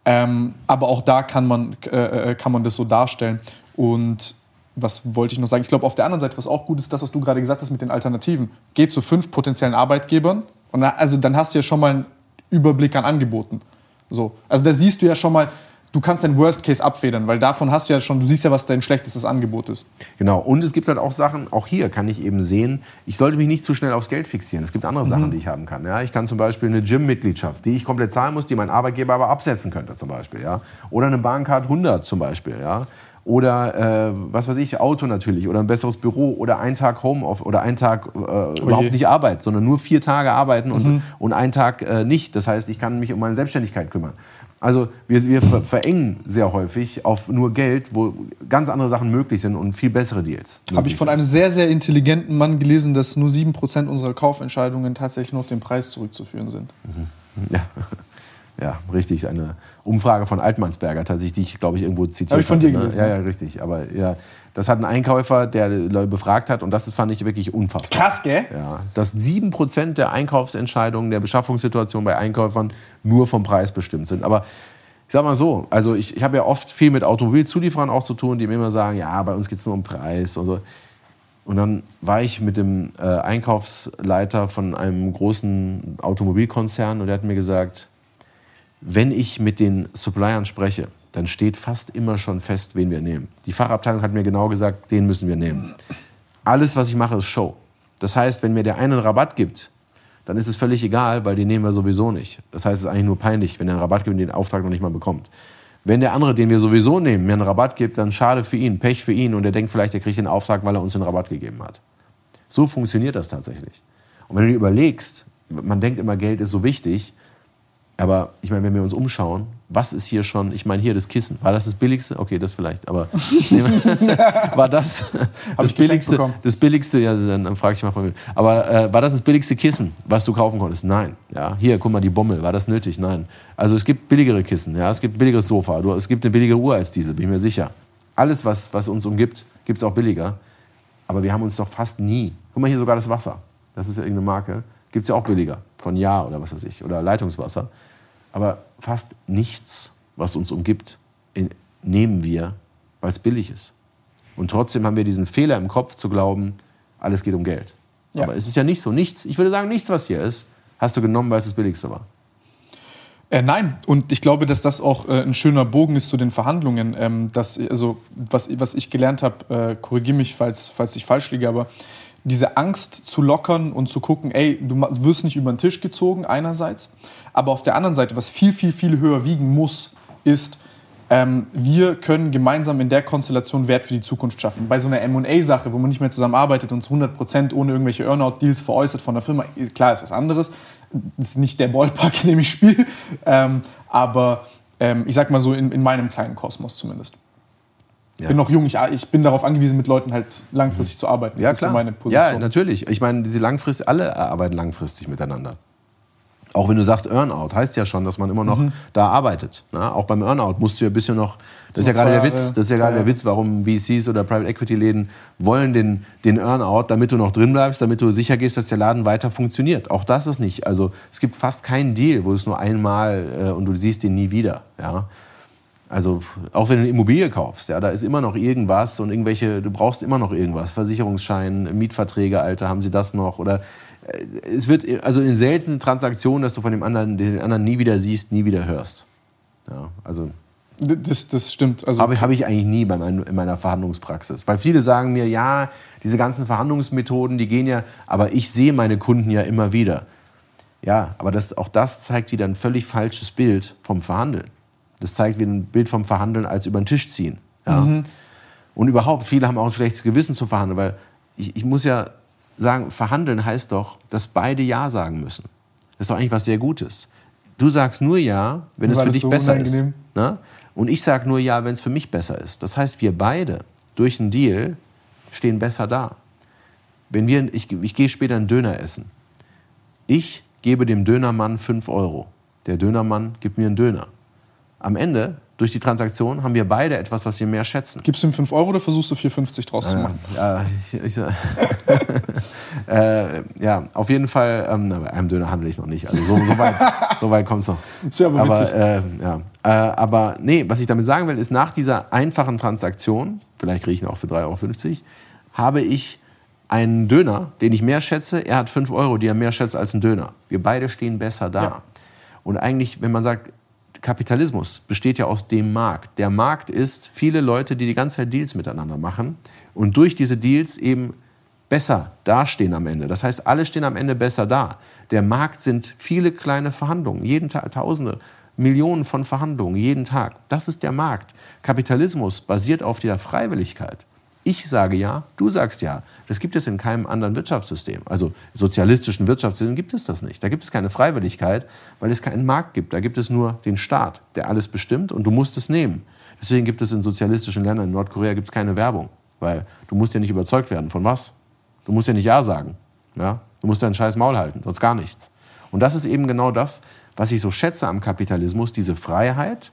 Ähm, aber auch da kann man, äh, äh, kann man das so darstellen. Und was wollte ich noch sagen? Ich glaube, auf der anderen Seite, was auch gut ist, das, was du gerade gesagt hast mit den Alternativen. Geh zu fünf potenziellen Arbeitgebern und also dann hast du ja schon mal einen Überblick an Angeboten. So. Also da siehst du ja schon mal, du kannst deinen Worst Case abfedern, weil davon hast du ja schon, du siehst ja, was dein schlechtestes Angebot ist. Genau. Und es gibt halt auch Sachen, auch hier kann ich eben sehen, ich sollte mich nicht zu schnell aufs Geld fixieren. Es gibt andere Sachen, die ich haben kann. Ja, ich kann zum Beispiel eine Gym-Mitgliedschaft, die ich komplett zahlen muss, die mein Arbeitgeber aber absetzen könnte zum Beispiel. Ja. Oder eine Bahncard 100 zum Beispiel. Ja. Oder äh, was weiß ich, Auto natürlich oder ein besseres Büro oder ein Tag Homeoffice oder ein Tag äh, überhaupt nicht Arbeit, sondern nur vier Tage arbeiten und, und einen Tag äh, nicht. Das heißt, ich kann mich um meine Selbstständigkeit kümmern. Also wir, wir ver verengen sehr häufig auf nur Geld, wo ganz andere Sachen möglich sind und viel bessere Deals. Habe ich von einem sehr, sehr intelligenten Mann gelesen, dass nur 7% unserer Kaufentscheidungen tatsächlich nur auf den Preis zurückzuführen sind. Ja. Ja, richtig. Eine Umfrage von Altmannsberger tatsächlich, die ich, glaube ich, irgendwo zitiert Hab ich von dir hatte, ne? gelesen, Ja, ja. ja, richtig. Aber ja, das hat ein Einkäufer, der Leute befragt hat und das fand ich wirklich unfassbar. Krass, gell? Ja, dass 7% der Einkaufsentscheidungen, der Beschaffungssituation bei Einkäufern nur vom Preis bestimmt sind. Aber ich sag mal so, also ich, ich habe ja oft viel mit Automobilzulieferern auch zu tun, die mir immer sagen, ja, bei uns geht es nur um Preis und so. Und dann war ich mit dem äh, Einkaufsleiter von einem großen Automobilkonzern und der hat mir gesagt, wenn ich mit den Suppliern spreche, dann steht fast immer schon fest, wen wir nehmen. Die Fachabteilung hat mir genau gesagt, den müssen wir nehmen. Alles, was ich mache, ist Show. Das heißt, wenn mir der eine einen Rabatt gibt, dann ist es völlig egal, weil den nehmen wir sowieso nicht. Das heißt, es ist eigentlich nur peinlich, wenn er einen Rabatt gibt und den Auftrag noch nicht mal bekommt. Wenn der andere, den wir sowieso nehmen, mir einen Rabatt gibt, dann schade für ihn, Pech für ihn und er denkt vielleicht, er kriegt den Auftrag, weil er uns den Rabatt gegeben hat. So funktioniert das tatsächlich. Und wenn du dir überlegst, man denkt immer, Geld ist so wichtig, aber ich meine, wenn wir uns umschauen, was ist hier schon, ich meine hier das Kissen, war das das billigste? Okay, das vielleicht, aber war das das billigste, das billigste, ja, dann frage ich mal von mir, aber äh, war das das billigste Kissen, was du kaufen konntest? Nein. Ja, hier, guck mal, die Bommel, war das nötig? Nein. Also es gibt billigere Kissen, ja, es gibt billigeres Sofa, du, es gibt eine billigere Uhr als diese, bin ich mir sicher. Alles, was, was uns umgibt, gibt es auch billiger. Aber wir haben uns doch fast nie, guck mal hier sogar das Wasser, das ist ja irgendeine Marke, gibt es ja auch billiger, von Ja oder was weiß ich, oder Leitungswasser. Aber fast nichts, was uns umgibt, nehmen wir, weil es billig ist. Und trotzdem haben wir diesen Fehler im Kopf zu glauben, alles geht um Geld. Ja. Aber es ist ja nicht so. Nichts, ich würde sagen, nichts, was hier ist, hast du genommen, weil es das Billigste war. Äh, nein, und ich glaube, dass das auch äh, ein schöner Bogen ist zu den Verhandlungen. Ähm, dass, also, was, was ich gelernt habe, äh, korrigiere mich, falls, falls ich falsch liege, aber diese Angst zu lockern und zu gucken, ey, du wirst nicht über den Tisch gezogen, einerseits. Aber auf der anderen Seite, was viel, viel, viel höher wiegen muss, ist, ähm, wir können gemeinsam in der Konstellation Wert für die Zukunft schaffen. Bei so einer MA-Sache, wo man nicht mehr zusammenarbeitet und 100% ohne irgendwelche Earnout-Deals veräußert von der Firma, klar ist was anderes. Das ist nicht der Ballpark, in dem ich spiele. Ähm, aber ähm, ich sag mal so in, in meinem kleinen Kosmos zumindest. Ja. bin noch jung, ich, ich, bin darauf angewiesen, mit Leuten halt langfristig mhm. zu arbeiten. Das ja, ist klar. so meine Position. Ja, natürlich. Ich meine, diese langfristig, alle arbeiten langfristig miteinander. Auch wenn du sagst Earnout, heißt ja schon, dass man immer noch mhm. da arbeitet. Na, auch beim Earnout musst du ja ein bisschen noch. Das ist ja gerade der Witz. Das ist ja gerade ja. der Witz, warum VCs oder Private Equity Läden wollen den, den Earnout, damit du noch drin bleibst, damit du sicher gehst, dass der Laden weiter funktioniert. Auch das ist nicht. Also es gibt fast keinen Deal, wo es nur einmal äh, und du siehst den nie wieder. Ja. Also auch wenn du eine Immobilie kaufst, ja, da ist immer noch irgendwas und irgendwelche, du brauchst immer noch irgendwas, Versicherungsschein, Mietverträge, Alter, haben sie das noch oder äh, es wird also in seltenen Transaktionen, dass du von dem anderen den anderen nie wieder siehst, nie wieder hörst. Ja, also das, das stimmt. Also habe hab ich eigentlich nie bei mein, in meiner Verhandlungspraxis. Weil viele sagen mir, ja, diese ganzen Verhandlungsmethoden, die gehen ja, aber ich sehe meine Kunden ja immer wieder. Ja, aber das, auch das zeigt wieder ein völlig falsches Bild vom Verhandeln. Das zeigt wie ein Bild vom Verhandeln als über den Tisch ziehen. Ja. Mhm. Und überhaupt, viele haben auch ein schlechtes Gewissen zu verhandeln, weil ich, ich muss ja sagen, verhandeln heißt doch, dass beide Ja sagen müssen. Das ist doch eigentlich was sehr Gutes. Du sagst nur Ja, wenn es für dich so besser unangenehm? ist. Ne? Und ich sage nur Ja, wenn es für mich besser ist. Das heißt, wir beide durch einen Deal stehen besser da. Wenn wir, ich, ich gehe später einen Döner essen. Ich gebe dem Dönermann 5 Euro. Der Dönermann gibt mir einen Döner am Ende, durch die Transaktion, haben wir beide etwas, was wir mehr schätzen. Gibst du ihm 5 Euro oder versuchst du 4,50 draus äh, zu machen? Ja, ich, ich, äh, ja, auf jeden Fall, ähm, bei einem Döner handle ich noch nicht. Also so, so weit, so weit kommt es noch. Das aber, aber. Äh, ja. Äh, aber nee, was ich damit sagen will, ist, nach dieser einfachen Transaktion, vielleicht kriege ich ihn auch für 3,50 Euro, habe ich einen Döner, den ich mehr schätze. Er hat 5 Euro, die er mehr schätzt als ein Döner. Wir beide stehen besser da. Ja. Und eigentlich, wenn man sagt, Kapitalismus besteht ja aus dem Markt. Der Markt ist viele Leute, die die ganze Zeit Deals miteinander machen und durch diese Deals eben besser dastehen am Ende. Das heißt, alle stehen am Ende besser da. Der Markt sind viele kleine Verhandlungen, jeden Tag Tausende, Millionen von Verhandlungen, jeden Tag. Das ist der Markt. Kapitalismus basiert auf der Freiwilligkeit. Ich sage ja, du sagst ja. Das gibt es in keinem anderen Wirtschaftssystem. Also sozialistischen Wirtschaftssystem gibt es das nicht. Da gibt es keine Freiwilligkeit, weil es keinen Markt gibt. Da gibt es nur den Staat, der alles bestimmt und du musst es nehmen. Deswegen gibt es in sozialistischen Ländern, in Nordkorea gibt es keine Werbung, weil du musst ja nicht überzeugt werden. Von was? Du musst ja nicht Ja sagen. Ja? Du musst deinen scheiß Maul halten, sonst gar nichts. Und das ist eben genau das, was ich so schätze am Kapitalismus, diese Freiheit,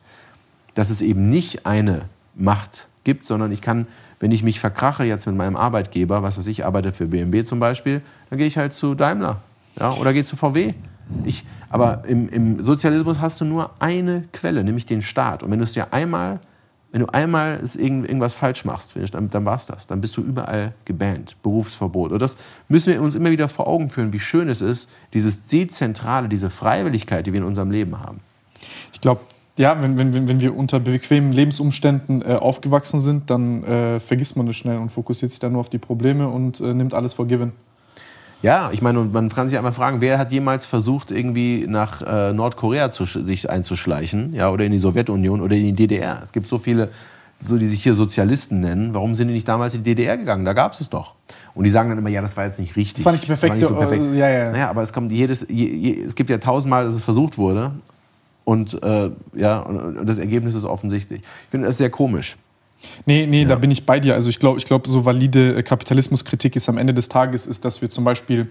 dass es eben nicht eine Macht gibt, sondern ich kann wenn ich mich verkrache jetzt mit meinem Arbeitgeber, was weiß ich, arbeite für BMW zum Beispiel, dann gehe ich halt zu Daimler ja, oder gehe zu VW. Ich, aber im, im, Sozialismus hast du nur eine Quelle, nämlich den Staat. Und wenn du es dir einmal, wenn du einmal irgend, irgendwas falsch machst, dann, dann war es das. Dann bist du überall gebannt, Berufsverbot. Und das müssen wir uns immer wieder vor Augen führen, wie schön es ist, dieses Dezentrale, diese Freiwilligkeit, die wir in unserem Leben haben. Ich glaube, ja, wenn, wenn, wenn wir unter bequemen Lebensumständen äh, aufgewachsen sind, dann äh, vergisst man das schnell und fokussiert sich dann nur auf die Probleme und äh, nimmt alles vor Given. Ja, ich meine, man kann sich einmal fragen, wer hat jemals versucht, irgendwie nach äh, Nordkorea zu, sich einzuschleichen, ja, oder in die Sowjetunion oder in die DDR? Es gibt so viele, so, die sich hier Sozialisten nennen. Warum sind die nicht damals in die DDR gegangen? Da gab es es doch. Und die sagen dann immer, ja, das war jetzt nicht richtig. Das war nicht perfekt. War nicht so perfekt. Äh, ja, ja. Naja, aber es kommt jedes, je, je, es gibt ja tausendmal, dass es versucht wurde und, äh, ja, und das Ergebnis ist offensichtlich. Ich finde das sehr komisch. Nee, nee, ja. da bin ich bei dir. Also ich glaube, ich glaub, so valide Kapitalismuskritik ist am Ende des Tages, ist, dass wir zum Beispiel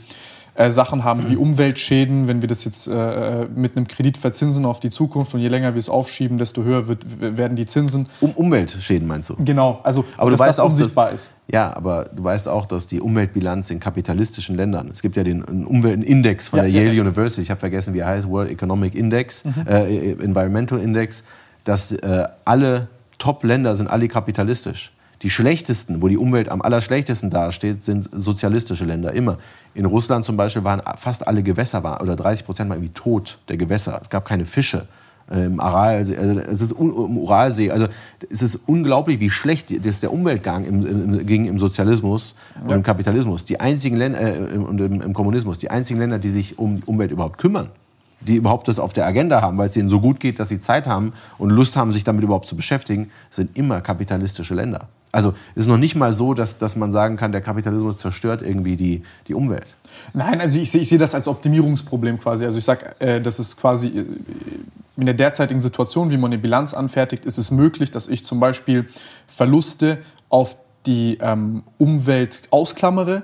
äh, Sachen haben wie Umweltschäden, wenn wir das jetzt äh, mit einem Kredit verzinsen auf die Zukunft und je länger wir es aufschieben, desto höher wird, werden die Zinsen. Um Umweltschäden meinst du? Genau, also aber dass du weißt das auch, unsichtbar dass, ist. Ja, aber du weißt auch, dass die Umweltbilanz in kapitalistischen Ländern, es gibt ja den Umweltindex von ja, der Yale ja. University, ich habe vergessen, wie er heißt, World Economic Index, mhm. äh, Environmental Index, dass äh, alle Top-Länder sind alle kapitalistisch. Die schlechtesten, wo die Umwelt am allerschlechtesten dasteht, sind sozialistische Länder immer. In Russland zum Beispiel waren fast alle Gewässer, oder 30 Prozent waren irgendwie tot, der Gewässer. Es gab keine Fische. Äh, Im Aralsee, also es ist im Uralsee, also es ist unglaublich, wie schlecht das der Umweltgang im, im, ging im Sozialismus ja. und im Kapitalismus. Die einzigen Länder äh, und im, im Kommunismus, die einzigen Länder, die sich um die Umwelt überhaupt kümmern, die überhaupt das auf der Agenda haben, weil es ihnen so gut geht, dass sie Zeit haben und Lust haben, sich damit überhaupt zu beschäftigen, sind immer kapitalistische Länder. Also es ist noch nicht mal so, dass, dass man sagen kann, der Kapitalismus zerstört irgendwie die, die Umwelt. Nein, also ich, ich sehe das als Optimierungsproblem quasi. Also ich sage, äh, das ist quasi äh, in der derzeitigen Situation, wie man eine Bilanz anfertigt, ist es möglich, dass ich zum Beispiel Verluste auf die ähm, Umwelt ausklammere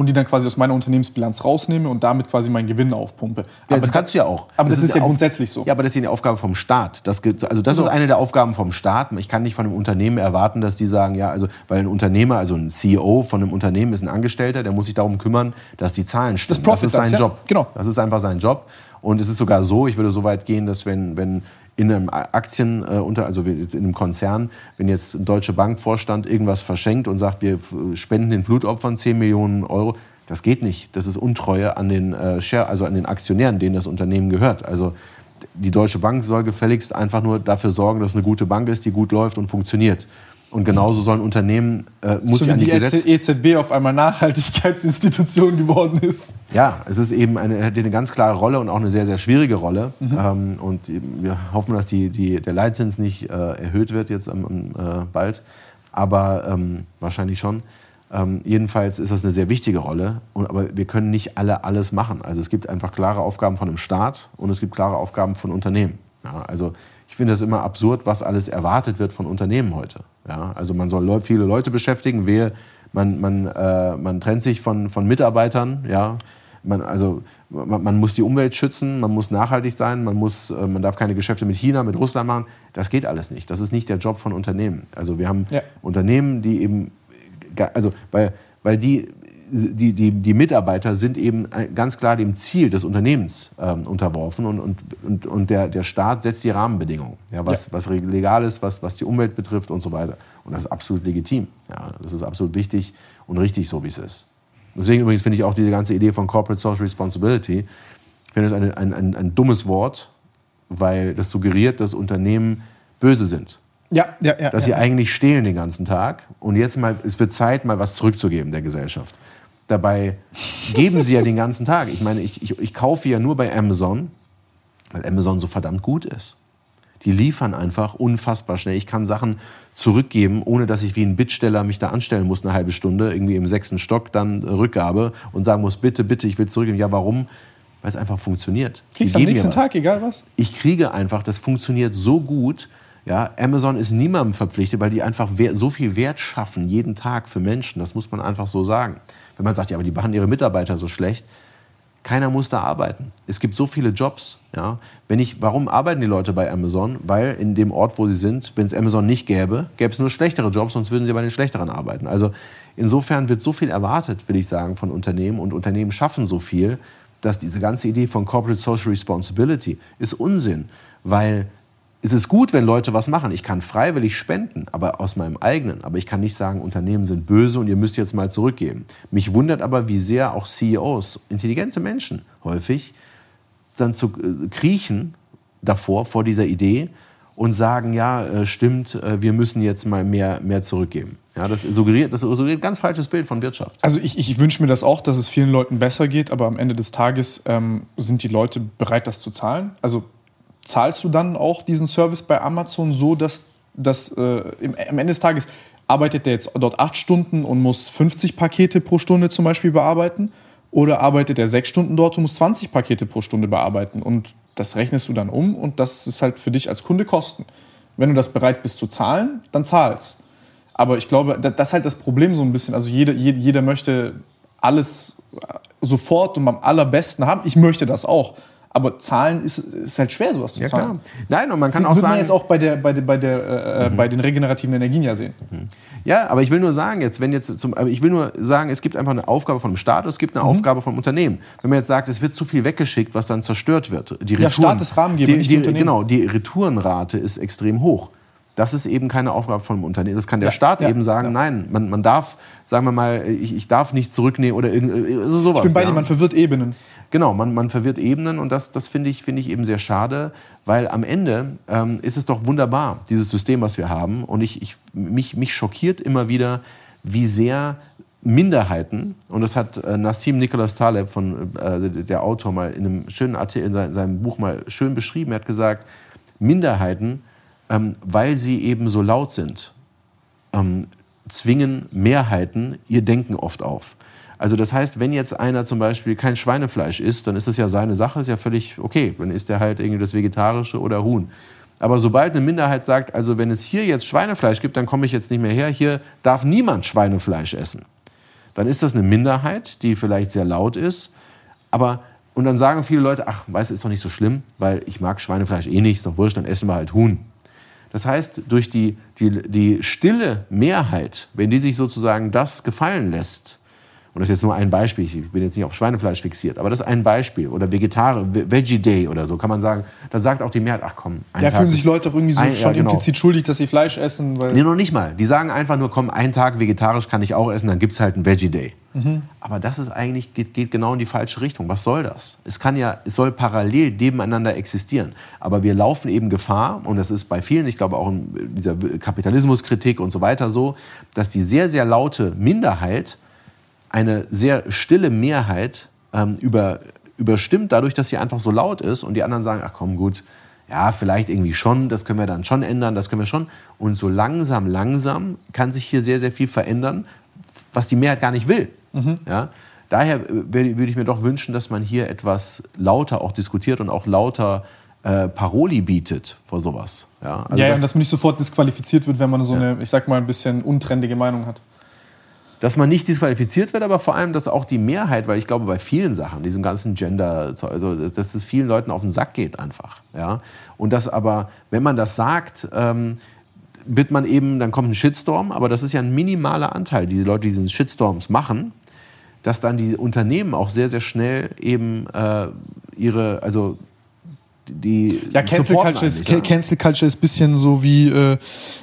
und die dann quasi aus meiner Unternehmensbilanz rausnehme und damit quasi meinen Gewinn aufpumpe. Ja, aber das kannst du ja auch. Aber das, das ist, ist, ja grundsätzlich so. Ja, aber das ist ja eine Aufgabe vom Staat. Das, also das so. ist eine der Aufgaben vom Staat. Ich kann nicht von einem Unternehmen erwarten, dass die sagen, ja, also weil ein Unternehmer, also ein CEO von einem Unternehmen ist ein Angestellter, der muss sich darum kümmern, dass die Zahlen stimmen. Das, Profit das ist sein das, Job. Ja? Genau. Das ist einfach sein Job. Und es ist sogar so, ich würde so weit gehen, dass wenn, wenn in einem Aktien äh, also in einem Konzern, wenn jetzt ein Deutsche Bank Vorstand irgendwas verschenkt und sagt, wir spenden den Flutopfern 10 Millionen Euro, das geht nicht. Das ist Untreue an den, äh, Share, also an den Aktionären, denen das Unternehmen gehört. Also die Deutsche Bank soll gefälligst einfach nur dafür sorgen, dass es eine gute Bank ist, die gut läuft und funktioniert. Und genauso sollen Unternehmen, äh, muss so wie an die, die Gesetz EZB auf einmal Nachhaltigkeitsinstitution geworden ist. Ja, es ist eben eine, hat eine ganz klare Rolle und auch eine sehr, sehr schwierige Rolle. Mhm. Ähm, und wir hoffen, dass die, die, der Leitzins nicht äh, erhöht wird jetzt am, äh, bald, aber ähm, wahrscheinlich schon. Ähm, jedenfalls ist das eine sehr wichtige Rolle, und, aber wir können nicht alle alles machen. Also es gibt einfach klare Aufgaben von einem Staat und es gibt klare Aufgaben von Unternehmen. Ja, also ich finde das immer absurd, was alles erwartet wird von Unternehmen heute. Ja, also man soll viele Leute beschäftigen, wehe, man, man, äh, man trennt sich von, von Mitarbeitern. Ja, man, also man, man, muss die Umwelt schützen, man muss nachhaltig sein, man, muss, äh, man darf keine Geschäfte mit China, mit Russland machen. Das geht alles nicht. Das ist nicht der Job von Unternehmen. Also wir haben ja. Unternehmen, die eben also weil, weil die, die, die, die Mitarbeiter sind eben ganz klar dem Ziel des Unternehmens ähm, unterworfen und, und, und, und der, der Staat setzt die Rahmenbedingungen, ja, was, ja. was legal ist, was, was die Umwelt betrifft und so weiter. Und das ist absolut legitim. Ja, das ist absolut wichtig und richtig, so wie es ist. Deswegen übrigens finde ich auch diese ganze Idee von Corporate Social Responsibility, ich finde das eine, ein, ein, ein dummes Wort, weil das suggeriert, dass Unternehmen böse sind. Ja, ja, ja. Dass sie ja. eigentlich stehlen den ganzen Tag und jetzt mal, es wird Zeit, mal was zurückzugeben der Gesellschaft. Dabei geben sie ja den ganzen Tag. Ich meine, ich, ich, ich kaufe ja nur bei Amazon, weil Amazon so verdammt gut ist. Die liefern einfach unfassbar schnell. Ich kann Sachen zurückgeben, ohne dass ich wie ein Bittsteller mich da anstellen muss, eine halbe Stunde, irgendwie im sechsten Stock dann Rückgabe und sagen muss, bitte, bitte, ich will zurückgeben. Ja, warum? Weil es einfach funktioniert. Kriegst du am nächsten Tag, egal was? Ich kriege einfach, das funktioniert so gut, ja, Amazon ist niemandem verpflichtet, weil die einfach so viel Wert schaffen, jeden Tag für Menschen. Das muss man einfach so sagen. Wenn man sagt, ja, aber die behandeln ihre Mitarbeiter so schlecht, keiner muss da arbeiten. Es gibt so viele Jobs. Ja. Wenn ich, warum arbeiten die Leute bei Amazon? Weil in dem Ort, wo sie sind, wenn es Amazon nicht gäbe, gäbe es nur schlechtere Jobs, sonst würden sie bei den schlechteren arbeiten. Also insofern wird so viel erwartet, will ich sagen, von Unternehmen und Unternehmen schaffen so viel, dass diese ganze Idee von Corporate Social Responsibility ist Unsinn, weil es ist gut, wenn Leute was machen. Ich kann freiwillig spenden, aber aus meinem eigenen. Aber ich kann nicht sagen, Unternehmen sind böse und ihr müsst jetzt mal zurückgeben. Mich wundert aber, wie sehr auch CEOs, intelligente Menschen häufig, dann zu äh, kriechen davor, vor dieser Idee und sagen, ja, äh, stimmt, äh, wir müssen jetzt mal mehr, mehr zurückgeben. Ja, das suggeriert, das suggeriert ein ganz falsches Bild von Wirtschaft. Also ich, ich wünsche mir das auch, dass es vielen Leuten besser geht, aber am Ende des Tages ähm, sind die Leute bereit, das zu zahlen. Also zahlst du dann auch diesen Service bei Amazon so, dass, dass äh, im, am Ende des Tages arbeitet der jetzt dort acht Stunden und muss 50 Pakete pro Stunde zum Beispiel bearbeiten? Oder arbeitet er sechs Stunden dort und muss 20 Pakete pro Stunde bearbeiten? Und das rechnest du dann um und das ist halt für dich als Kunde Kosten. Wenn du das bereit bist zu zahlen, dann zahlst. Aber ich glaube, das ist halt das Problem so ein bisschen. Also jeder, jeder möchte alles sofort und am allerbesten haben. Ich möchte das auch. Aber Zahlen ist, ist halt schwer, sowas zu ja, zahlen. Klar. Nein, und man kann das auch sagen. man jetzt auch bei, der, bei, der, bei, der, äh, mhm. bei den regenerativen Energien ja sehen. Mhm. Ja, aber ich will nur sagen, jetzt, wenn jetzt zum, ich will nur sagen, es gibt einfach eine Aufgabe von einem Staat, es gibt eine mhm. Aufgabe vom Unternehmen. Wenn man jetzt sagt, es wird zu viel weggeschickt, was dann zerstört wird. Die Retouren, ja, Staat ist Rahmengeber, die, nicht die, die Genau, die Retourenrate ist extrem hoch. Das ist eben keine Aufgabe von einem Unternehmen. Das kann der ja, Staat ja, eben sagen, ja. nein, man, man darf, sagen wir mal, ich, ich darf nicht zurücknehmen oder irgend, also sowas. Ich bin bei dir, man verwirrt Ebenen. Genau, man, man verwirrt Ebenen und das, das finde ich, find ich eben sehr schade, weil am Ende ähm, ist es doch wunderbar, dieses System, was wir haben. Und ich, ich, mich, mich schockiert immer wieder, wie sehr Minderheiten, und das hat äh, Nassim Nicholas Taleb, von, äh, der Autor, mal in einem schönen Artikel, in, in seinem Buch mal schön beschrieben. Er hat gesagt, Minderheiten ähm, weil sie eben so laut sind, ähm, zwingen Mehrheiten ihr Denken oft auf. Also das heißt, wenn jetzt einer zum Beispiel kein Schweinefleisch isst, dann ist das ja seine Sache, ist ja völlig okay. Dann isst er halt irgendwie das Vegetarische oder Huhn. Aber sobald eine Minderheit sagt, also wenn es hier jetzt Schweinefleisch gibt, dann komme ich jetzt nicht mehr her, hier darf niemand Schweinefleisch essen. Dann ist das eine Minderheit, die vielleicht sehr laut ist, aber und dann sagen viele Leute, ach, weißt du, ist doch nicht so schlimm, weil ich mag Schweinefleisch eh nicht, ist doch wurscht, dann essen wir halt Huhn. Das heißt, durch die, die, die stille Mehrheit, wenn die sich sozusagen das gefallen lässt, und das ist jetzt nur ein Beispiel, ich bin jetzt nicht auf Schweinefleisch fixiert, aber das ist ein Beispiel. Oder Vegetarier, Veggie Day oder so, kann man sagen. Da sagt auch die Mehrheit, ach komm, ein Da fühlen sich Leute auch irgendwie so ein, schon ja, genau. implizit schuldig, dass sie Fleisch essen. Weil nee, noch nicht mal. Die sagen einfach nur, komm, einen Tag vegetarisch kann ich auch essen, dann gibt es halt einen Veggie Day. Mhm. Aber das ist eigentlich, geht, geht, genau in die falsche Richtung. Was soll das? Es kann ja, es soll parallel nebeneinander existieren. Aber wir laufen eben Gefahr, und das ist bei vielen, ich glaube auch in dieser Kapitalismuskritik und so weiter so, dass die sehr, sehr laute Minderheit eine sehr stille Mehrheit ähm, über, überstimmt, dadurch, dass sie einfach so laut ist und die anderen sagen, ach komm, gut, ja, vielleicht irgendwie schon, das können wir dann schon ändern, das können wir schon. Und so langsam, langsam kann sich hier sehr, sehr viel verändern, was die Mehrheit gar nicht will. Mhm. Ja? Daher würde ich mir doch wünschen, dass man hier etwas lauter auch diskutiert und auch lauter äh, Paroli bietet vor sowas. Ja, also ja, das, und dass man nicht sofort disqualifiziert wird, wenn man so ja. eine, ich sag mal, ein bisschen untrendige Meinung hat dass man nicht disqualifiziert wird, aber vor allem, dass auch die Mehrheit, weil ich glaube, bei vielen Sachen, diesem ganzen Gender, also dass es vielen Leuten auf den Sack geht einfach. Ja? Und dass aber, wenn man das sagt, ähm, wird man eben, dann kommt ein Shitstorm, aber das ist ja ein minimaler Anteil, diese Leute, die diesen Shitstorms machen, dass dann die Unternehmen auch sehr, sehr schnell eben äh, ihre, also die ja, Cancel Culture, ist, ja. Cancel Culture ist ein bisschen so wie, äh,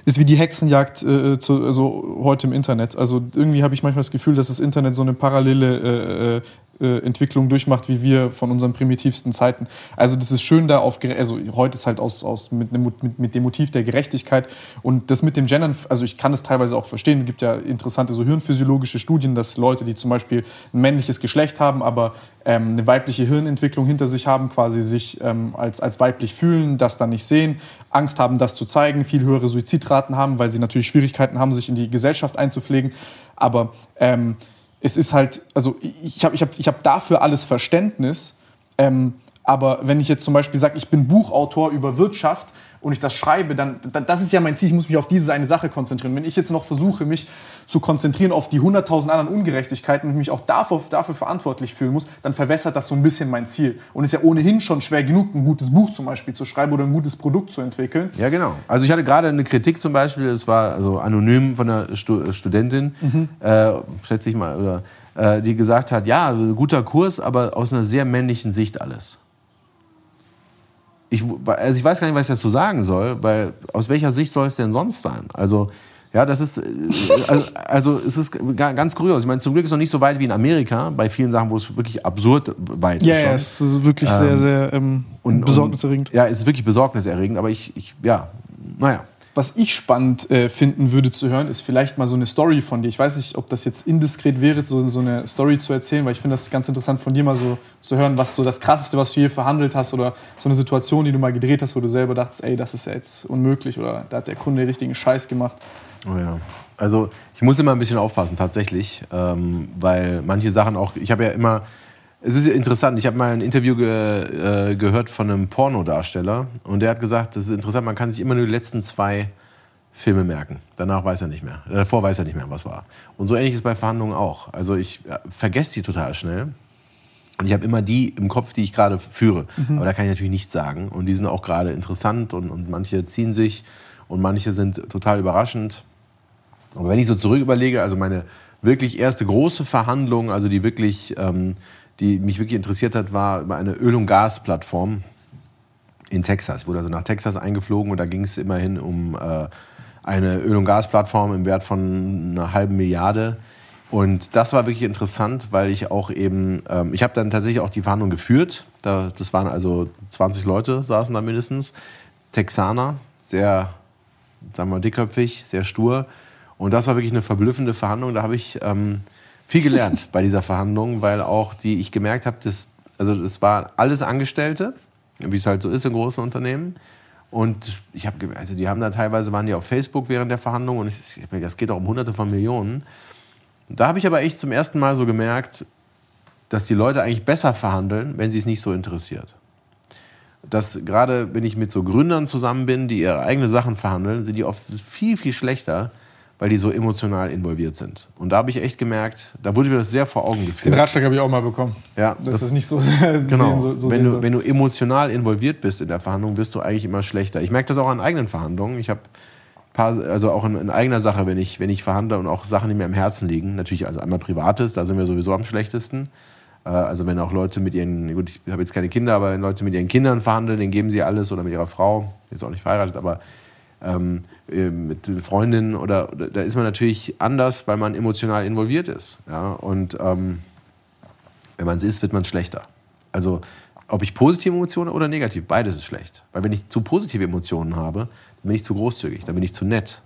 ist wie die Hexenjagd äh, zu, also heute im Internet. Also irgendwie habe ich manchmal das Gefühl, dass das Internet so eine parallele äh, Entwicklung durchmacht, wie wir von unseren primitivsten Zeiten. Also das ist schön da auf, also heute ist halt aus, aus mit, mit, mit dem Motiv der Gerechtigkeit und das mit dem Gendern, also ich kann es teilweise auch verstehen, es gibt ja interessante so hirnphysiologische Studien, dass Leute, die zum Beispiel ein männliches Geschlecht haben, aber ähm, eine weibliche Hirnentwicklung hinter sich haben, quasi sich ähm, als, als weiblich fühlen, das dann nicht sehen, Angst haben, das zu zeigen, viel höhere Suizidraten haben, weil sie natürlich Schwierigkeiten haben, sich in die Gesellschaft einzupflegen, aber ähm, es ist halt, also ich habe ich hab, ich hab dafür alles Verständnis, ähm, aber wenn ich jetzt zum Beispiel sage, ich bin Buchautor über Wirtschaft, und ich das schreibe, dann, das ist ja mein Ziel, ich muss mich auf diese eine Sache konzentrieren. Wenn ich jetzt noch versuche, mich zu konzentrieren auf die 100.000 anderen Ungerechtigkeiten und mich auch dafür, dafür verantwortlich fühlen muss, dann verwässert das so ein bisschen mein Ziel. Und es ist ja ohnehin schon schwer genug, ein gutes Buch zum Beispiel zu schreiben oder ein gutes Produkt zu entwickeln. Ja, genau. Also ich hatte gerade eine Kritik zum Beispiel, es war also anonym von einer Stu Studentin, mhm. äh, schätze ich mal, oder, äh, die gesagt hat, ja, guter Kurs, aber aus einer sehr männlichen Sicht alles ich, also ich weiß gar nicht, was ich dazu sagen soll, weil aus welcher Sicht soll es denn sonst sein? Also, ja, das ist, äh, also, also es ist ganz kurios. Ich meine, zum Glück ist es noch nicht so weit wie in Amerika, bei vielen Sachen, wo es wirklich absurd weit ja, ist. Ja, es ist wirklich ähm, sehr, sehr ähm, und, besorgniserregend. Und, ja, es ist wirklich besorgniserregend, aber ich, ich ja, naja. Was ich spannend äh, finden würde zu hören, ist vielleicht mal so eine Story von dir. Ich weiß nicht, ob das jetzt indiskret wäre, so, so eine Story zu erzählen, weil ich finde das ganz interessant von dir mal so zu hören, was so das Krasseste, was du hier verhandelt hast oder so eine Situation, die du mal gedreht hast, wo du selber dachtest, ey, das ist ja jetzt unmöglich oder da hat der Kunde den richtigen Scheiß gemacht. Oh ja. Also ich muss immer ein bisschen aufpassen, tatsächlich, ähm, weil manche Sachen auch, ich habe ja immer Es ist interessant. Ich habe mal ein Interview ge, äh, gehört von einem Pornodarsteller und der hat gesagt, das ist interessant, man kann sich immer nur die letzten zwei Filme merken. Danach weiß er nicht mehr. Davor weiß er nicht mehr, was war. Und so ähnlich ist es bei Verhandlungen auch. Also ich äh, vergesse die total schnell. Und ich habe immer die im Kopf, die ich gerade führe. Mhm. Aber da kann ich natürlich nichts sagen. Und die sind auch gerade interessant und, und manche ziehen sich und manche sind total überraschend. Aber wenn ich so zurück überlege, also meine wirklich erste große Verhandlung, also die wirklich, ähm, die mich wirklich interessiert hat, war über eine Öl- und Gasplattform in Texas. Ich wurde also nach Texas eingeflogen und da ging es immerhin um äh, eine Öl- und Gasplattform im Wert von einer halben Milliarde und das war wirklich interessant, weil ich auch eben, ähm, ich habe dann tatsächlich auch die Verhandlung geführt. Da, das waren also 20 Leute, saßen da mindestens. Texaner, sehr, sagen wir mal, dickköpfig, sehr stur. Und das war wirklich eine verblüffende Verhandlung. Da habe ich ähm, viel gelernt bei dieser Verhandlung, weil auch die, ich gemerkt habe, dass, also es war alles Angestellte, wie es halt so ist in großen Unternehmen. Und ich habe, also die haben da teilweise waren die auf Facebook während der Verhandlung und ich, das geht auch um Hunderte von Millionen. Da habe ich aber echt zum ersten Mal so gemerkt, dass die Leute eigentlich besser verhandeln, wenn sie es nicht so interessiert. Dass gerade wenn ich mit so Gründern zusammen bin, die ihre eigenen Sachen verhandeln, sind die oft viel, viel schlechter, weil die so emotional involviert sind. Und da habe ich echt gemerkt, da wurde mir das sehr vor Augen geführt. Den Ratschlag habe ich auch mal bekommen. Ja, das, das ist nicht so. genau. So, so wenn, du, wenn du emotional involviert bist in der Verhandlung, wirst du eigentlich immer schlechter. Ich merke das auch an eigenen Verhandlungen. Ich habe paar, also auch in, in, eigener Sache, wenn ich, wenn ich verhandle und auch Sachen, die mir am Herzen liegen. Natürlich, also einmal Privates, da sind wir sowieso am schlechtesten. Äh, also wenn auch Leute mit ihren, gut, ich habe jetzt keine Kinder, aber wenn Leute mit ihren Kindern verhandeln, denen geben sie alles oder mit ihrer Frau, jetzt auch nicht verheiratet, aber ähm, äh, mit Freundinnen oder, da ist man natürlich anders, weil man emotional involviert ist. Ja? Und ähm, wenn man es ist, wird man schlechter. Also ob ich positive Emotionen oder negativ, beides ist schlecht. Weil wenn ich zu positive Emotionen habe, dann bin ich zu großzügig, dann bin ich zu nett.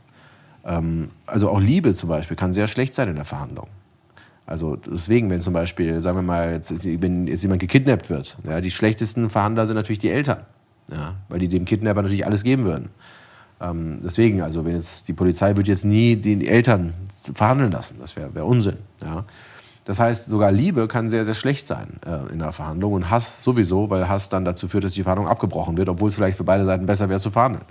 Ähm, also auch Liebe zum Beispiel kann sehr schlecht sein in der Verhandlung. Also deswegen, wenn zum Beispiel, sagen wir mal, jetzt, wenn jetzt jemand gekidnappt wird, ja, die schlechtesten Verhandler sind natürlich die Eltern, ja, weil die dem Kidnapper natürlich alles geben würden. Ähm, deswegen, also wenn jetzt die Polizei wird jetzt nie die Eltern verhandeln lassen, das wäre wär Unsinn. Ja. Das heißt, sogar Liebe kann sehr, sehr schlecht sein äh, in der Verhandlung und Hass sowieso, weil Hass dann dazu führt, dass die Verhandlung abgebrochen wird, obwohl es vielleicht für beide Seiten besser wäre zu verhandeln.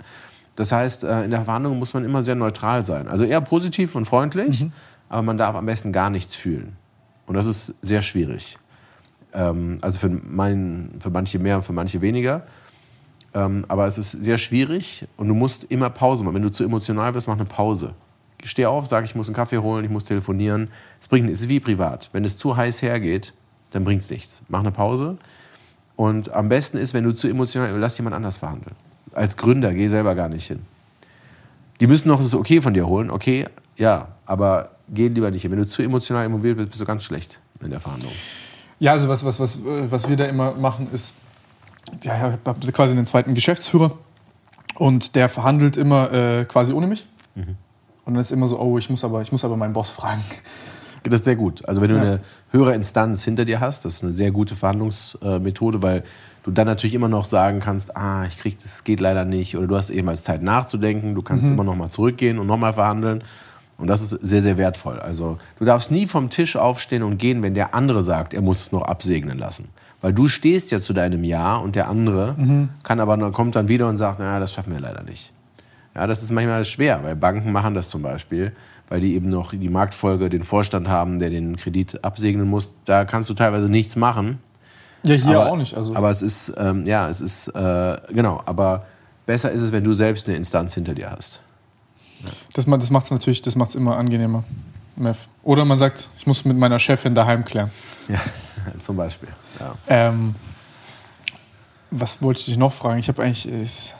Das heißt, äh, in der Verhandlung muss man immer sehr neutral sein. Also eher positiv und freundlich, mhm. aber man darf am besten gar nichts fühlen. Und das ist sehr schwierig. Ähm, also für, mein, für manche mehr, für manche weniger. Ähm, aber es ist sehr schwierig und du musst immer Pause machen. Wenn du zu emotional bist, mach eine Pause. Steh auf, sag, ich muss einen Kaffee holen, ich muss telefonieren. Es bringt. Es ist wie privat. Wenn es zu heiß hergeht, dann bringt es nichts. Mach eine Pause. Und am besten ist, wenn du zu emotional, lass jemand anders verhandeln als Gründer, geh selber gar nicht hin. Die müssen noch das Okay von dir holen, okay, ja, aber geh lieber nicht hin. Wenn du zu emotional involviert bist, bist du ganz schlecht in der Verhandlung. Ja, also was, was, was, was wir da immer machen, ist, ja, ich habe quasi einen zweiten Geschäftsführer und der verhandelt immer äh, quasi ohne mich. Mhm. Und dann ist immer so, oh, ich muss aber, ich muss aber meinen Boss fragen. Das ist sehr gut. Also wenn du ja. eine höhere Instanz hinter dir hast, das ist eine sehr gute Verhandlungsmethode, weil du dann natürlich immer noch sagen kannst, ah, ich krieg das geht leider nicht oder du hast eben als Zeit nachzudenken, du kannst mhm. immer noch mal zurückgehen und noch mal verhandeln und das ist sehr sehr wertvoll. Also du darfst nie vom Tisch aufstehen und gehen, wenn der andere sagt, er muss es noch absegnen lassen, weil du stehst ja zu deinem Ja und der andere mhm. kann aber kommt dann wieder und sagt, naja, das schaffen wir leider nicht. Ja, das ist manchmal schwer, weil Banken machen das zum Beispiel, weil die eben noch die Marktfolge, den Vorstand haben, der den Kredit absegnen muss. Da kannst du teilweise nichts machen, ja, hier aber, auch nicht. Also. Aber es ist, ähm, ja, es ist, äh, genau, aber besser ist es, wenn du selbst eine Instanz hinter dir hast. Ja. Das, das macht es natürlich, das macht es immer angenehmer. Mev. Oder man sagt, ich muss mit meiner Chefin daheim klären. Ja, zum Beispiel. Ja. Ähm, was wollte ich dich noch fragen? Ich habe eigentlich, ich,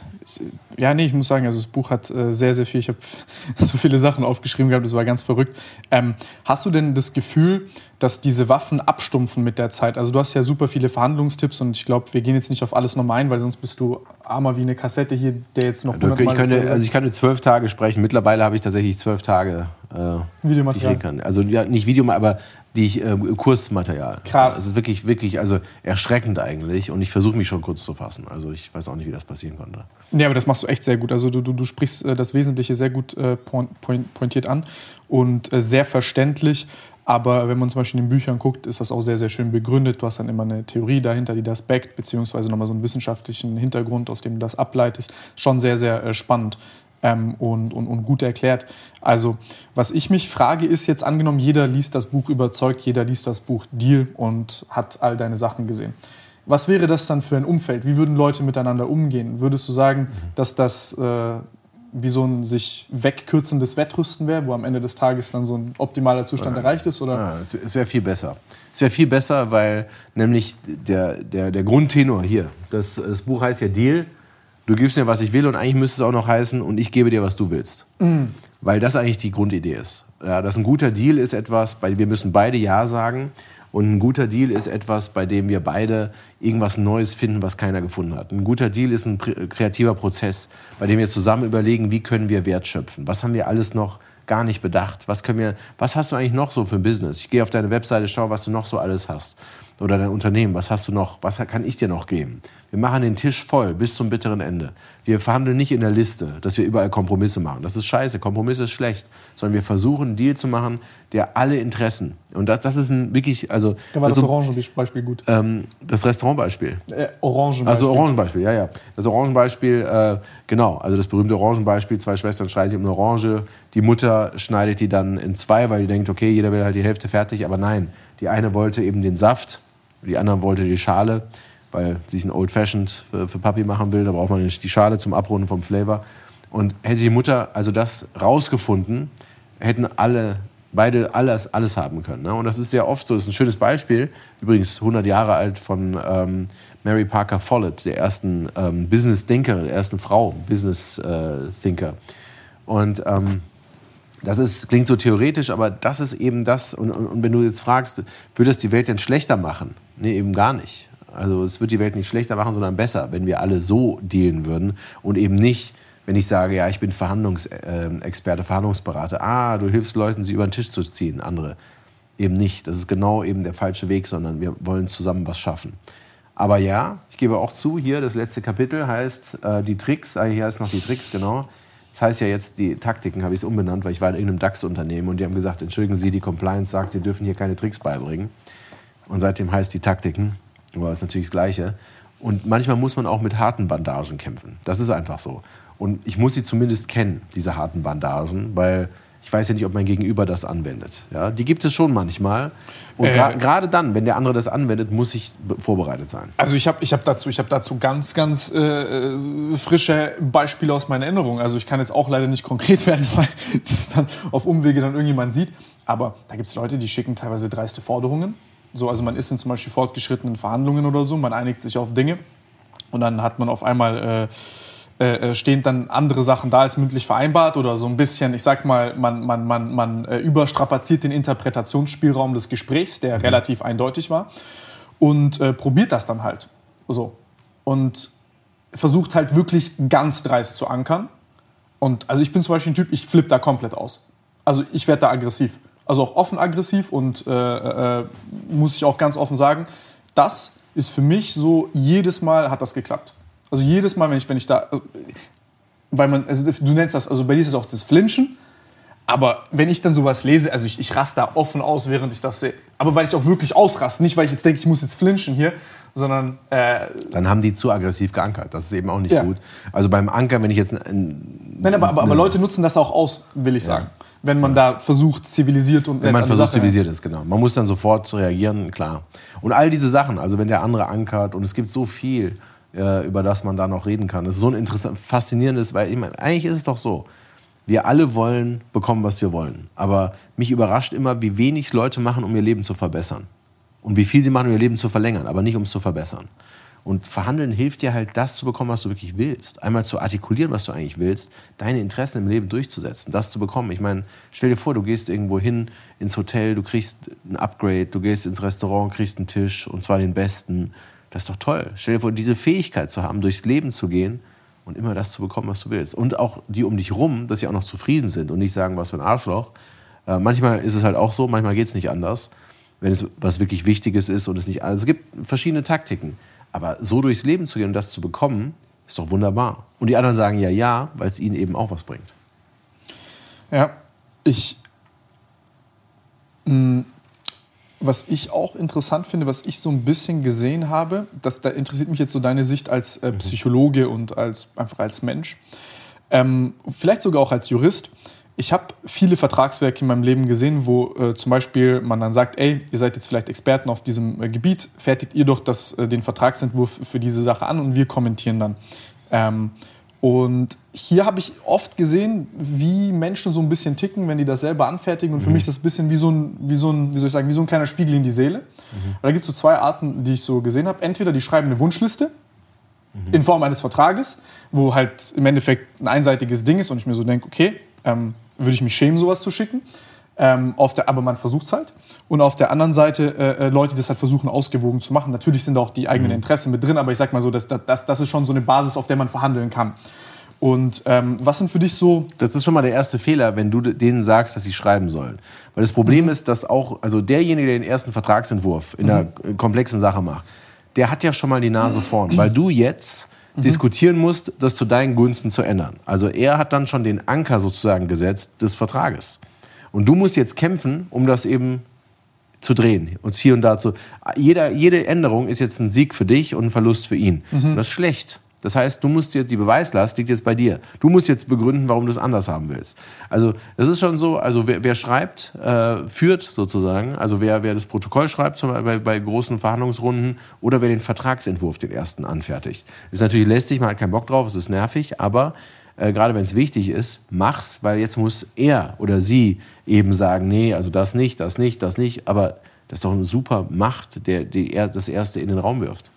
ja, nee, ich muss sagen, also das Buch hat äh, sehr, sehr viel. Ich habe so viele Sachen aufgeschrieben gehabt, das war ganz verrückt. Ähm, hast du denn das Gefühl, dass diese Waffen abstumpfen mit der Zeit? Also du hast ja super viele Verhandlungstipps und ich glaube, wir gehen jetzt nicht auf alles nochmal ein, weil sonst bist du armer wie eine Kassette hier, der jetzt noch ja, ich könnte, Also ich könnte zwölf Tage sprechen. Mittlerweile habe ich tatsächlich zwölf Tage, äh, Videomaterial. Die ich kann. Also ja, nicht Video, aber die ich, äh, Kursmaterial. Krass. Das ist wirklich, wirklich, also erschreckend eigentlich. Und ich versuche mich schon kurz zu fassen. Also ich weiß auch nicht, wie das passieren konnte. Nee, aber das machst du echt sehr gut. Also du, du, du sprichst äh, das Wesentliche sehr gut äh, pointiert an und äh, sehr verständlich. Aber wenn man zum Beispiel in den Büchern guckt, ist das auch sehr, sehr schön begründet. Du hast dann immer eine Theorie dahinter, die das backt, beziehungsweise nochmal so einen wissenschaftlichen Hintergrund, aus dem du das ableitest. Schon sehr, sehr äh, spannend. Ähm, und, und, und gut erklärt. Also, was ich mich frage, ist jetzt angenommen, jeder liest das Buch überzeugt, jeder liest das Buch Deal und hat all deine Sachen gesehen. Was wäre das dann für ein Umfeld? Wie würden Leute miteinander umgehen? Würdest du sagen, dass das äh, wie so ein sich wegkürzendes Wettrüsten wäre, wo am Ende des Tages dann so ein optimaler Zustand ja. erreicht ist? Oder? Ja, es wäre viel besser. Es wäre viel besser, weil nämlich der, der, der Grundtenor hier, das, das Buch heißt ja Deal, du gibst mir, was ich will und eigentlich müsste es auch noch heißen und ich gebe dir, was du willst. Mhm. Weil das eigentlich die Grundidee ist. Ja, dass ein guter Deal ist etwas, bei dem wir müssen beide Ja sagen und ein guter Deal ist etwas, bei dem wir beide irgendwas Neues finden, was keiner gefunden hat. Ein guter Deal ist ein kreativer Prozess, bei dem wir zusammen überlegen, wie können wir Wert schöpfen. Was haben wir alles noch gar nicht bedacht? Was, können wir, was hast du eigentlich noch so für ein Business? Ich gehe auf deine Webseite, schau, was du noch so alles hast oder dein Unternehmen, was hast du noch, was kann ich dir noch geben? Wir machen den Tisch voll bis zum bitteren Ende. Wir verhandeln nicht in der Liste, dass wir überall Kompromisse machen. Das ist scheiße, Kompromisse ist schlecht, sondern wir versuchen einen Deal zu machen, der alle Interessen und das, das ist ein wirklich, also da war das, das Orangenbeispiel gut. Ähm, das Restaurantbeispiel. Äh, Orangenbeispiel. Also Orangenbeispiel, ja ja. Das Orangenbeispiel, äh, genau, also das berühmte Orangenbeispiel. Zwei Schwestern streiten sich um eine Orange. Die Mutter schneidet die dann in zwei, weil die denkt, okay, jeder will halt die Hälfte fertig, aber nein, die eine wollte eben den Saft die andere wollte die Schale, weil sie sich ein Old Fashioned für, für Papi machen will. Da braucht man die Schale zum Abrunden vom Flavor. Und hätte die Mutter also das rausgefunden, hätten alle beide alles, alles haben können. Ne? Und das ist sehr oft so. Das ist ein schönes Beispiel, übrigens 100 Jahre alt von ähm, Mary Parker Follett, der ersten ähm, Business-Denkerin, der ersten Frau, Business-Thinker. Äh, und ähm, das ist, klingt so theoretisch, aber das ist eben das. Und, und, und wenn du jetzt fragst, würde es die Welt denn schlechter machen? Nee, eben gar nicht. Also es wird die Welt nicht schlechter machen, sondern besser, wenn wir alle so dealen würden und eben nicht, wenn ich sage, ja, ich bin Verhandlungsexperte, Verhandlungsberater. Ah, du hilfst Leuten, sie über den Tisch zu ziehen. Andere eben nicht. Das ist genau eben der falsche Weg, sondern wir wollen zusammen was schaffen. Aber ja, ich gebe auch zu, hier das letzte Kapitel heißt äh, die Tricks. Ah, hier heißt noch die Tricks, genau. Das heißt ja jetzt, die Taktiken habe ich es umbenannt, weil ich war in irgendeinem DAX-Unternehmen und die haben gesagt, entschuldigen Sie, die Compliance sagt, Sie dürfen hier keine Tricks beibringen. Und seitdem heißt die Taktiken, aber ist natürlich das Gleiche. Und manchmal muss man auch mit harten Bandagen kämpfen. Das ist einfach so. Und ich muss sie zumindest kennen, diese harten Bandagen, weil ich weiß ja nicht, ob mein Gegenüber das anwendet. Ja, die gibt es schon manchmal. Und äh, gerade dann, wenn der andere das anwendet, muss ich vorbereitet sein. Also ich habe ich hab dazu, hab dazu ganz, ganz äh, frische Beispiele aus meiner Erinnerung. Also ich kann jetzt auch leider nicht konkret werden, weil das dann auf Umwege dann irgendjemand sieht. Aber da gibt es Leute, die schicken teilweise dreiste Forderungen. So, also man ist in zum Beispiel fortgeschrittenen Verhandlungen oder so, man einigt sich auf Dinge und dann hat man auf einmal... Äh, äh, äh, stehen dann andere Sachen da als mündlich vereinbart oder so ein bisschen, ich sag mal, man, man, man, man äh, überstrapaziert den Interpretationsspielraum des Gesprächs, der mhm. relativ eindeutig war, und äh, probiert das dann halt. So. Und versucht halt wirklich ganz dreist zu ankern. Und also ich bin zum Beispiel ein Typ, ich flippe da komplett aus. Also ich werde da aggressiv. Also auch offen aggressiv und äh, äh, muss ich auch ganz offen sagen, das ist für mich so, jedes Mal hat das geklappt. Also jedes Mal, wenn ich, wenn ich da, also, weil man, also du nennst das, also bei dir ist es auch das Flinchen, aber wenn ich dann sowas lese, also ich, ich raste da offen aus, während ich das sehe. Aber weil ich auch wirklich ausraste, nicht weil ich jetzt denke, ich muss jetzt flinchen hier, sondern. Äh, dann haben die zu aggressiv geankert. Das ist eben auch nicht ja. gut. Also beim Ankern, wenn ich jetzt. Ein, Nein, aber, aber, aber, Leute nutzen das auch aus, will ich sagen. Wenn man ja. da versucht, zivilisiert und. Wenn man versucht, zivilisiert ist, genau. Man muss dann sofort reagieren, klar. Und all diese Sachen, also wenn der andere ankert und es gibt so viel äh, über das man da noch reden kann. Das ist so ein interessant, faszinierendes, weil ich meine, eigentlich ist es doch so. Wir alle wollen bekommen, was wir wollen. Aber mich überrascht immer, wie wenig Leute machen, um ihr Leben zu verbessern. Und wie viel sie machen, um ihr Leben zu verlängern, aber nicht um es zu verbessern. Und Verhandeln hilft dir halt, das zu bekommen, was du wirklich willst. Einmal zu artikulieren, was du eigentlich willst, deine Interessen im Leben durchzusetzen, das zu bekommen. Ich meine, stell dir vor, du gehst irgendwo hin ins Hotel, du kriegst ein Upgrade, du gehst ins Restaurant, kriegst einen Tisch und zwar den besten das ist doch toll. Stell dir vor, diese Fähigkeit zu haben, durchs Leben zu gehen und immer das zu bekommen, was du willst. Und auch die um dich rum, dass sie auch noch zufrieden sind und nicht sagen, was für ein Arschloch. Äh, manchmal ist es halt auch so, manchmal geht es nicht anders, wenn es was wirklich Wichtiges ist und es nicht. Also es gibt verschiedene Taktiken. Aber so durchs Leben zu gehen und das zu bekommen, ist doch wunderbar. Und die anderen sagen ja, ja, weil es ihnen eben auch was bringt. Ja, ich. Mh, mm, was ich auch interessant finde, was ich so ein bisschen gesehen habe, das, da interessiert mich jetzt so deine Sicht als äh, Psychologe und als, einfach als Mensch, ähm, vielleicht sogar auch als Jurist. Ich habe viele Vertragswerke in meinem Leben gesehen, wo äh, zum Beispiel man dann sagt, ey, ihr seid jetzt vielleicht Experten auf diesem äh, Gebiet, fertigt ihr doch das, äh, den Vertragsentwurf für diese Sache an und wir kommentieren dann. Ähm, und hier habe ich oft gesehen, wie Menschen so ein bisschen ticken, wenn die das selber anfertigen. Und mhm. für mich ist das ein bisschen wie so ein, wie so ein, wie soll ich sagen, wie so ein kleiner Spiegel in die Seele. Mhm. Da gibt es so zwei Arten, die ich so gesehen habe. Entweder die schreiben eine Wunschliste mhm. in Form eines Vertrages, wo halt im Endeffekt ein einseitiges Ding ist und ich mir so denke, okay, ähm, würde ich mich schämen, sowas zu schicken. Ähm, der, aber man versucht es halt. Und auf der anderen Seite äh, äh, Leute, die das halt versuchen, ausgewogen zu machen. Natürlich sind auch die eigenen mhm. Interessen mit drin, aber ich sag mal so, das, das, das ist schon so eine Basis, auf der man verhandeln kann. Und ähm, was sind für dich so. Das ist schon mal der erste Fehler, wenn du denen sagst, dass sie schreiben sollen. Weil das Problem mhm. ist, dass auch, also derjenige, der den ersten Vertragsentwurf in einer mhm. komplexen Sache macht, der hat ja schon mal die Nase vorn. Weil du jetzt mhm. diskutieren musst, das zu deinen Gunsten zu ändern. Also er hat dann schon den Anker sozusagen gesetzt des Vertrages. Und du musst jetzt kämpfen, um das eben zu drehen. Und hier und da zu. Jeder, jede Änderung ist jetzt ein Sieg für dich und ein Verlust für ihn. Mhm. Und das ist schlecht. Das heißt, du musst jetzt, die Beweislast liegt jetzt bei dir. Du musst jetzt begründen, warum du es anders haben willst. Also, das ist schon so, also wer, wer schreibt, äh, führt sozusagen. Also wer, wer das Protokoll schreibt, zum Beispiel bei, bei großen Verhandlungsrunden oder wer den Vertragsentwurf, den ersten, anfertigt. Ist natürlich lästig, man hat keinen Bock drauf, es ist nervig, aber äh, gerade wenn es wichtig ist, mach's, weil jetzt muss er oder sie eben sagen, nee, also das nicht, das nicht, das nicht. Aber das ist doch eine super Macht, der, die das Erste in den Raum wirft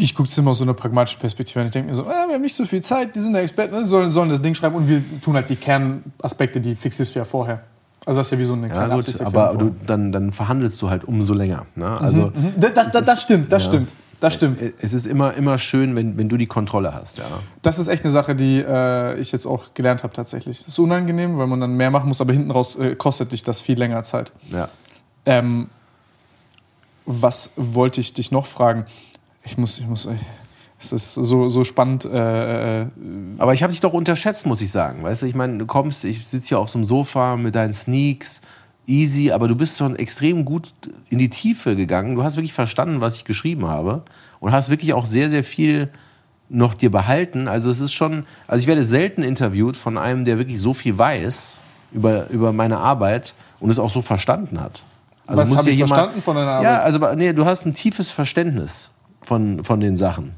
ich gucke es immer aus so einer pragmatischen Perspektive. Und ich denke mir so, ah, wir haben nicht so viel Zeit, die sind der Experten, ne, sollen, sollen das Ding schreiben und wir tun halt die Kernaspekte, die fixierst du ja vorher. Also das ist ja wie so eine kleine ja, gut, Aber du, dann, dann verhandelst du halt umso länger. Ne? Also, mhm, mhm. Das, das, das, stimmt, das ja. stimmt. Das stimmt. Es ist immer, immer schön, wenn, wenn du die Kontrolle hast. Ja. Das ist echt eine Sache, die äh, ich jetzt auch gelernt habe tatsächlich. Das ist unangenehm, weil man dann mehr machen muss, aber hinten raus äh, kostet dich das viel länger Zeit. Ja. Ähm, was wollte ich dich noch fragen? Ich muss, ich muss, es ist so, so spannend. Äh, äh Aber ich habe dich doch unterschätzt, muss ich sagen. Weißt du, ich meine, du kommst, ich sitze hier auf so einem Sofa mit deinen Sneaks, easy, aber du bist schon extrem gut in die Tiefe gegangen. Du hast wirklich verstanden, was ich geschrieben habe und hast wirklich auch sehr, sehr viel noch dir behalten. Also es ist schon, also ich werde selten interviewt von einem, der wirklich so viel weiß über, über meine Arbeit und es auch so verstanden hat. Also was habe ich jemand, verstanden von deiner Arbeit? Ja, also nee, du hast ein tiefes Verständnis von, von den Sachen.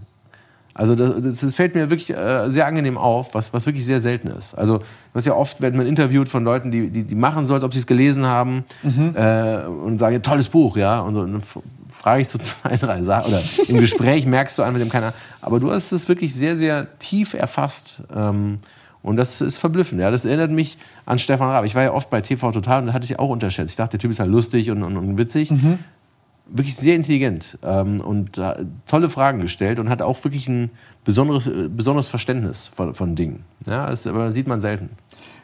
Also das, das fällt mir wirklich äh, sehr angenehm auf, was, was wirklich sehr selten ist. Also was ja oft, wenn man interviewt von Leuten, die, die, die machen so, als ob sie es gelesen haben mhm. äh, und sagen, tolles Buch, ja. Und, so, und dann frage ich so zwei, drei Sachen. Oder im Gespräch merkst du einfach dem keiner. Aber du hast es wirklich sehr, sehr tief erfasst. Ähm, und das ist verblüffend. Ja. Das erinnert mich an Stefan Raab. Ich war ja oft bei TV Total und da hatte ich auch unterschätzt. Ich dachte, der Typ ist halt lustig und, und, und witzig. Mhm wirklich sehr intelligent ähm, und äh, tolle Fragen gestellt und hat auch wirklich ein besonderes, äh, besonderes Verständnis von, von Dingen. Ja, das aber sieht man selten.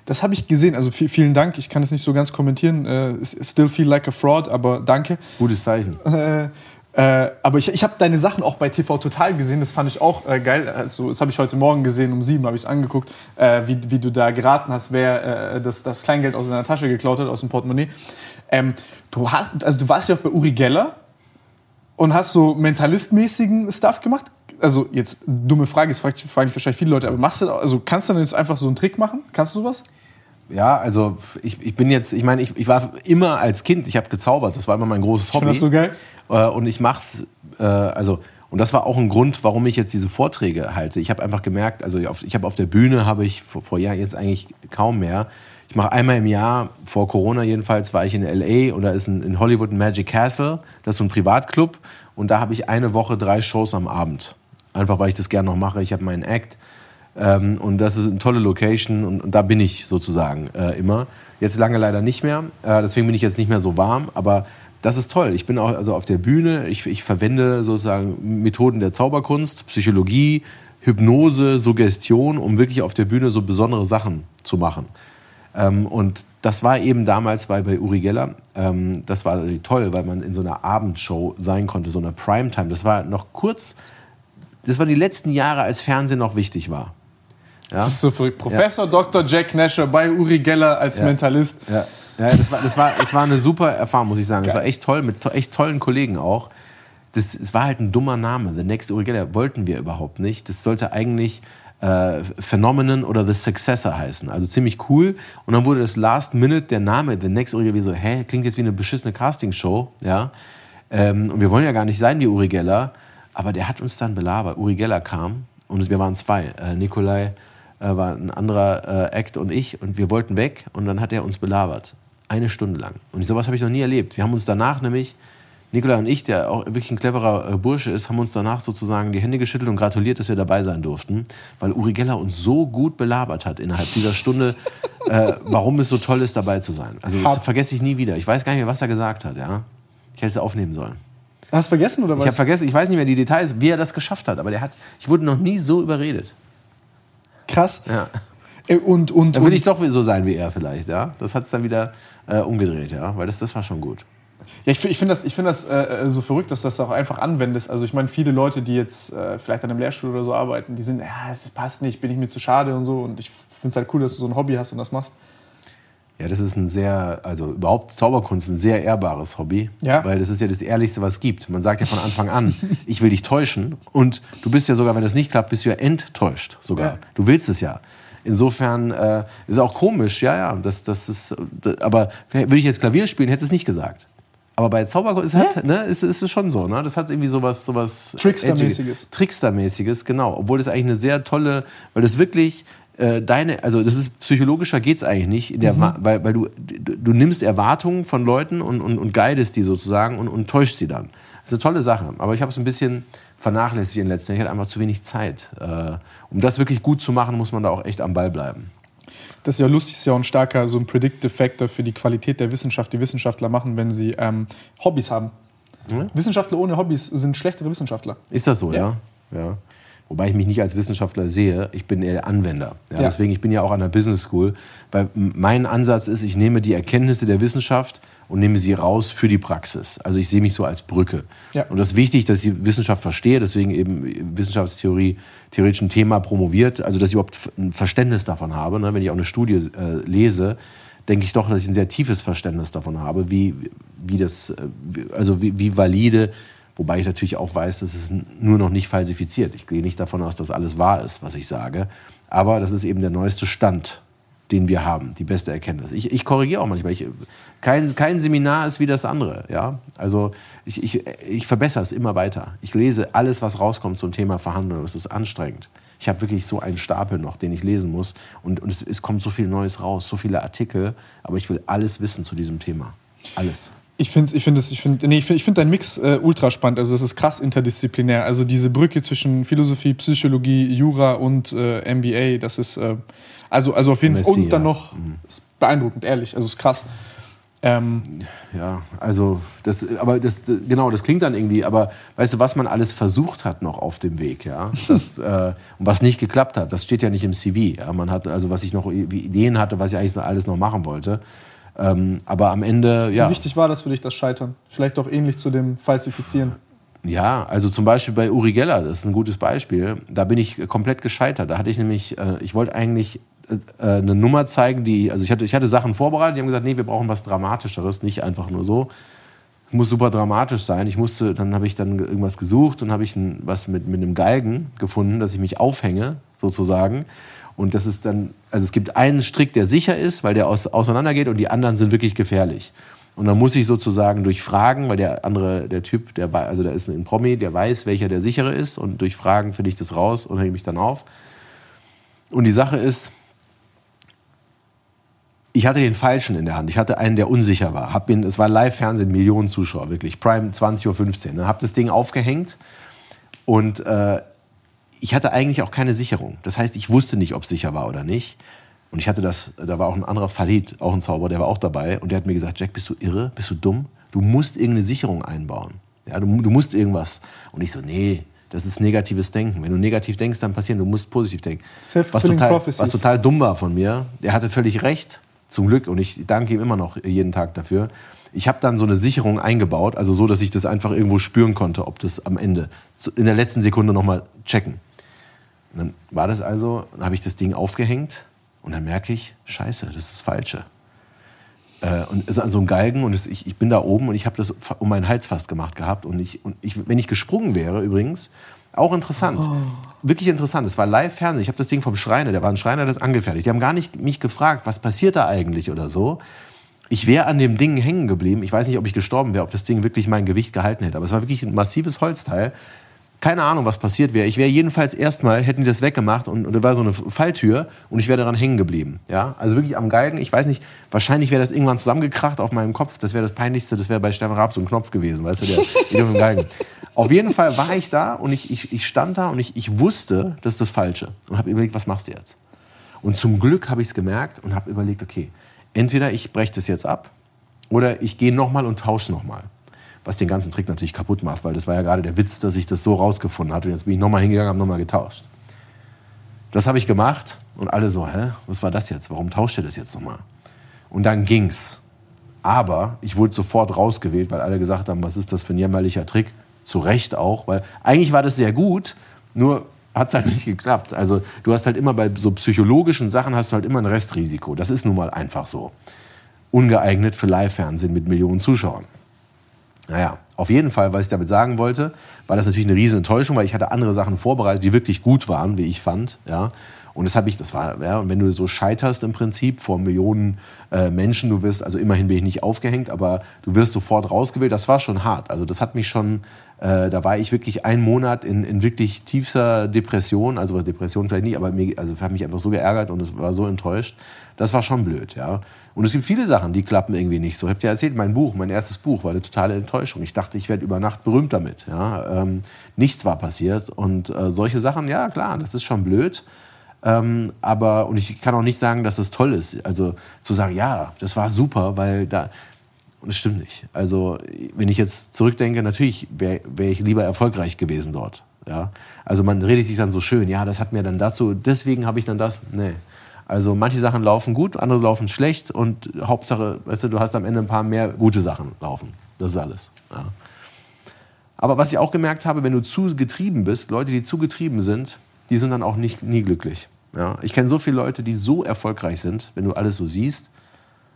Das habe ich gesehen. Also vielen Dank. Ich kann es nicht so ganz kommentieren. Äh, still feel like a fraud, aber danke. Gutes Zeichen. Äh, äh, aber ich, ich habe deine Sachen auch bei TV Total gesehen, das fand ich auch äh, geil. Also, das habe ich heute Morgen gesehen, um sieben habe ich es angeguckt, äh, wie, wie du da geraten hast, wer äh, das, das Kleingeld aus deiner Tasche geklaut hat, aus dem Portemonnaie. Ähm, du, hast, also du warst ja auch bei Uri Geller und hast so mentalistmäßigen Stuff gemacht. Also jetzt dumme Frage, das fragen wahrscheinlich viele Leute, aber machst du, also kannst du dann jetzt einfach so einen Trick machen? Kannst du sowas? Ja, also ich, ich bin jetzt, ich meine, ich, ich war immer als Kind, ich habe gezaubert, das war immer mein großes Hobby. Ich das so geil. Äh, und ich mach's, äh, also und das war auch ein Grund, warum ich jetzt diese Vorträge halte. Ich habe einfach gemerkt, also ich habe auf der Bühne habe ich vor, vor Jahren jetzt eigentlich kaum mehr. Ich mache einmal im Jahr, vor Corona jedenfalls, war ich in LA und da ist ein, in Hollywood ein Magic Castle. Das ist so ein Privatclub. Und da habe ich eine Woche drei Shows am Abend. Einfach weil ich das gerne noch mache. Ich habe meinen Act. Ähm, und das ist eine tolle Location und, und da bin ich sozusagen äh, immer. Jetzt lange leider nicht mehr. Äh, deswegen bin ich jetzt nicht mehr so warm. Aber das ist toll. Ich bin auch also auf der Bühne. Ich, ich verwende sozusagen Methoden der Zauberkunst, Psychologie, Hypnose, Suggestion, um wirklich auf der Bühne so besondere Sachen zu machen. Ähm, und das war eben damals bei, bei Uri Geller, ähm, das war toll, weil man in so einer Abendshow sein konnte, so einer Primetime. Das war noch kurz, das waren die letzten Jahre, als Fernsehen noch wichtig war. Ja? Das ist so verrückt. Professor ja. Dr. Jack Nasher bei Uri Geller als ja. Mentalist. Ja. Ja, das war, das war, das war eine super Erfahrung, muss ich sagen. Es war echt toll, mit to echt tollen Kollegen auch. Das, es war halt ein dummer Name. The Next Uri Geller wollten wir überhaupt nicht. Das sollte eigentlich äh, Phenomenon oder The Successor heißen. Also ziemlich cool. Und dann wurde das Last Minute der Name The Next Uri Geller so, hä, klingt jetzt wie eine beschissene Castingshow. Ja? Ähm, und wir wollen ja gar nicht sein wie Uri Geller. Aber der hat uns dann belabert. Uri Geller kam und wir waren zwei. Äh, Nikolai äh, war ein anderer äh, Act und ich und wir wollten weg und dann hat er uns belabert. Eine Stunde lang. Und sowas habe ich noch nie erlebt. Wir haben uns danach nämlich, Nikolai und ich, der auch wirklich ein cleverer äh, Bursche ist, haben uns danach sozusagen die Hände geschüttelt und gratuliert, dass wir dabei sein durften, weil Uri Geller uns so gut belabert hat innerhalb dieser Stunde, äh, warum es so toll ist, dabei zu sein. Also das vergesse ich nie wieder. Ich weiß gar nicht mehr, was er gesagt hat. Ja? Ich hätte es aufnehmen sollen. Hast du vergessen oder was? Ich habe vergessen, ich weiß nicht mehr die Details, wie er das geschafft hat, aber der hat, ich wurde noch nie so überredet. Krass. Ja. Äh, Und, und, Dann will ich doch so sein wie er vielleicht, ja. Das hat es dann wieder äh, umgedreht, ja, weil das, das war schon gut. Ja, ich, ich finde das, ich find das äh, so verrückt, dass du das auch einfach anwendest. Also ich meine, viele Leute, die jetzt äh, vielleicht an einem Lehrstuhl oder so arbeiten, die sind, ja, es passt nicht, bin ich mir zu schade und so. Und ich finde es halt cool, dass du so ein Hobby hast und das machst. Ja, das ist ein sehr, also überhaupt Zauberkunst ein sehr ehrbares Hobby, Ja. weil das ist ja das Ehrlichste, was es gibt. Man sagt ja von Anfang an, ich will dich täuschen und du bist ja sogar, wenn das nicht klappt, bist du ja enttäuscht sogar. Ja. Du willst es ja. Insofern äh, ist auch komisch, ja, ja, das, das ist, das, aber würde ich jetzt Klavier spielen, hättest du es nicht gesagt. Aber bei Zauberkunst es hat, ne, ist, ist es schon so, ne? Das hat irgendwie sowas, sowas Trickster-mäßiges. Trickster-mäßiges, genau. Obwohl das eigentlich eine sehr tolle, weil das wirklich äh, deine, also das ist psychologischer geht's eigentlich nicht, in der, Mhm. Weil, weil du, du, du nimmst Erwartungen von Leuten und, und, und guidest die sozusagen und, und täuscht sie dann. Das ist eine tolle Sache. Aber ich habe es ein bisschen vernachlässigt in den letzten Jahren. Ich hatte einfach zu wenig Zeit. Äh, um das wirklich gut zu machen, muss man da auch echt am Ball bleiben. Das ist ja lustig, ist ja auch ein starker so ein Predictive Factor für die Qualität der Wissenschaft, die Wissenschaftler machen, wenn sie ähm, Hobbys haben. Wissenschaftler ohne Hobbys sind schlechtere Wissenschaftler. Ist das so, Ja. ja? ja? Wobei ich mich nicht als Wissenschaftler sehe, ich bin eher Anwender. Ja, Ja. Deswegen, ich bin ja auch an der Business School, weil mein Ansatz ist, ich nehme die Erkenntnisse der Wissenschaft und nehme sie raus für die Praxis. Also ich sehe mich so als Brücke. Ja. Und das ist wichtig, dass ich Wissenschaft verstehe, deswegen eben Wissenschaftstheorie, theoretisch ein Thema promoviert, also dass ich überhaupt ein Verständnis davon habe. Ne? Wenn ich auch eine Studie äh, lese, denke ich doch, dass ich ein sehr tiefes Verständnis davon habe, wie, wie das, äh, also wie, wie valide, wobei ich natürlich auch weiß, dass es nur noch nicht falsifiziert. Ich gehe nicht davon aus, dass alles wahr ist, was ich sage, aber das ist eben der neueste Stand, den wir haben, die beste Erkenntnis. Ich, ich korrigiere auch manchmal. Ich, kein, kein Seminar ist wie das andere. Ja? Also ich, ich, ich verbessere es immer weiter. Ich lese alles, was rauskommt zum Thema Verhandlung. Es ist anstrengend. Ich habe wirklich so einen Stapel noch, den ich lesen muss. Und, und es, es kommt so viel Neues raus, so viele Artikel. Aber ich will alles wissen zu diesem Thema. Alles. Ich finde ich find ich find, nee, ich find, ich find deinen Mix äh, ultra spannend. Also, das ist krass interdisziplinär. Also, diese Brücke zwischen Philosophie, Psychologie, Jura und äh, MBA, das ist, äh, also, also auf jeden Fall. Und dann ja. noch, ist beeindruckend, ehrlich. Also, ist krass. Ähm, Ja, also das, aber das, genau, das klingt dann irgendwie, aber weißt du, was man alles versucht hat noch auf dem Weg, ja, das, äh, und was nicht geklappt hat, das steht ja nicht im CV, ja, man hat, also was ich noch Ideen hatte, was ich eigentlich so alles noch machen wollte, ähm, aber am Ende, ja, Wie wichtig war das für dich, das Scheitern? Vielleicht auch ähnlich zu dem Falsifizieren. ja, also zum Beispiel bei Uri Geller, das ist ein gutes Beispiel. Da bin ich komplett gescheitert. Da hatte ich nämlich, äh, ich wollte eigentlich eine Nummer zeigen, die, also ich hatte, ich hatte Sachen vorbereitet, die haben gesagt, nee, wir brauchen was Dramatischeres, nicht einfach nur so. Muss super dramatisch sein. Ich musste, dann habe ich dann irgendwas gesucht und habe ich ein, was mit, mit einem Galgen gefunden, dass ich mich aufhänge, sozusagen. Und das ist dann, also es gibt einen Strick, der sicher ist, weil der aus, auseinandergeht und die anderen sind wirklich gefährlich. Und dann muss ich sozusagen durch Fragen, weil der andere, der Typ, der also da ist ein Promi, der weiß, welcher der sichere ist und durch Fragen finde ich das raus und hänge mich dann auf. Und die Sache ist, ich hatte den falschen in der Hand. Ich hatte einen, der unsicher war. Hab ihn, es war Live-Fernsehen, Millionen Zuschauer, wirklich. Prime 20.15 Uhr. Ne? Hab das Ding aufgehängt und äh, ich hatte eigentlich auch keine Sicherung. Das heißt, ich wusste nicht, ob es sicher war oder nicht. Und ich hatte das, da war auch ein anderer Farid, auch ein Zauberer, der war auch dabei. Und der hat mir gesagt, Jack, bist du irre? Bist du dumm? Du musst irgendeine Sicherung einbauen. Ja, du, du musst irgendwas. Und ich so, nee, das ist negatives Denken. Wenn du negativ denkst, dann passieren, du musst positiv denken. Was total, was total dumm war von mir. Der hatte völlig recht, zum Glück. Und ich danke ihm immer noch jeden Tag dafür. Ich habe dann so eine Sicherung eingebaut, also so, dass ich das einfach irgendwo spüren konnte, ob das am Ende, in der letzten Sekunde nochmal checken. Und dann war das also, dann habe ich das Ding aufgehängt und dann merke ich, scheiße, das ist das Falsche. Äh, und es ist so einem Galgen und es, ich, ich bin da oben und ich habe das um meinen Hals fast gemacht gehabt. Und, ich, und ich, wenn ich gesprungen wäre übrigens, auch interessant. Oh. Wirklich interessant. Es war Live-Fernsehen. Ich habe das Ding vom Schreiner, der war ein Schreiner, das angefertigt. Die haben gar nicht mich gefragt, was passiert da eigentlich oder so. Ich wäre an dem Ding hängen geblieben. Ich weiß nicht, ob ich gestorben wäre, ob das Ding wirklich mein Gewicht gehalten hätte. Aber es war wirklich ein massives Holzteil. Keine Ahnung, was passiert wäre. Ich wäre jedenfalls erstmal, hätten die das weggemacht und, und da war so eine Falltür und ich wäre daran hängen geblieben. Ja? Also wirklich am Galgen. Ich weiß nicht, wahrscheinlich wäre das irgendwann zusammengekracht auf meinem Kopf. Das wäre das Peinlichste, das wäre bei Stefan Raab so ein Knopf gewesen, weißt du, der, der Galgen. Auf jeden Fall war ich da und ich, ich, ich stand da und ich, ich wusste, das ist das Falsche. Und habe überlegt, was machst du jetzt? Und zum Glück habe ich es gemerkt und habe überlegt, okay, entweder ich breche das jetzt ab oder ich gehe nochmal und tausche nochmal was den ganzen Trick natürlich kaputt macht, weil das war ja gerade der Witz, dass ich das so rausgefunden hatte. Und jetzt bin ich nochmal hingegangen, habe nochmal getauscht. Das habe ich gemacht und alle so, hä, was war das jetzt? Warum tauscht ihr das jetzt nochmal? Und dann ging's. Aber ich wurde sofort rausgewählt, weil alle gesagt haben, was ist das für ein jämmerlicher Trick? Zu Recht auch, weil eigentlich war das sehr gut, nur hat es halt nicht geklappt. Also du hast halt immer bei so psychologischen Sachen hast du halt immer ein Restrisiko. Das ist nun mal einfach so. Ungeeignet für Live-Fernsehen mit Millionen Zuschauern. Naja, auf jeden Fall, was ich damit sagen wollte, war das natürlich eine riesen Enttäuschung, weil ich hatte andere Sachen vorbereitet, die wirklich gut waren, wie ich fand. Ja. Und das habe ich, das war, ja, und wenn du so scheiterst im Prinzip vor Millionen äh, Menschen, du wirst, also immerhin bin ich nicht aufgehängt, aber du wirst sofort rausgewählt, das war schon hart. Also das hat mich schon, äh, da war ich wirklich einen Monat in, in wirklich tiefster Depression, also Depression vielleicht nicht, aber mir, also habe mich einfach so geärgert und es war so enttäuscht. Das war schon blöd, ja. Und es gibt viele Sachen, die klappen irgendwie nicht so. Ich habe dir erzählt, mein Buch, mein erstes Buch war eine totale Enttäuschung. Ich dachte, ich werde über Nacht berühmt damit. Ja? Ähm, nichts war passiert. Und äh, solche Sachen, ja klar, das ist schon blöd. Ähm, aber, und ich kann auch nicht sagen, dass es toll ist. Also zu sagen, ja, das war super, weil da, und das stimmt nicht. Also, wenn ich jetzt zurückdenke, natürlich wäre wär ich lieber erfolgreich gewesen dort. Ja? Also, man redet sich dann so schön, ja, das hat mir dann dazu, deswegen habe ich dann das. Nee. Also manche Sachen laufen gut, andere laufen schlecht und Hauptsache, weißt du, du hast am Ende ein paar mehr gute Sachen laufen. Das ist alles. Ja. Aber was ich auch gemerkt habe, wenn du zu getrieben bist, Leute, die zu getrieben sind, die sind dann auch nicht, nie glücklich. Ja. Ich kenne so viele Leute, die so erfolgreich sind, wenn du alles so siehst.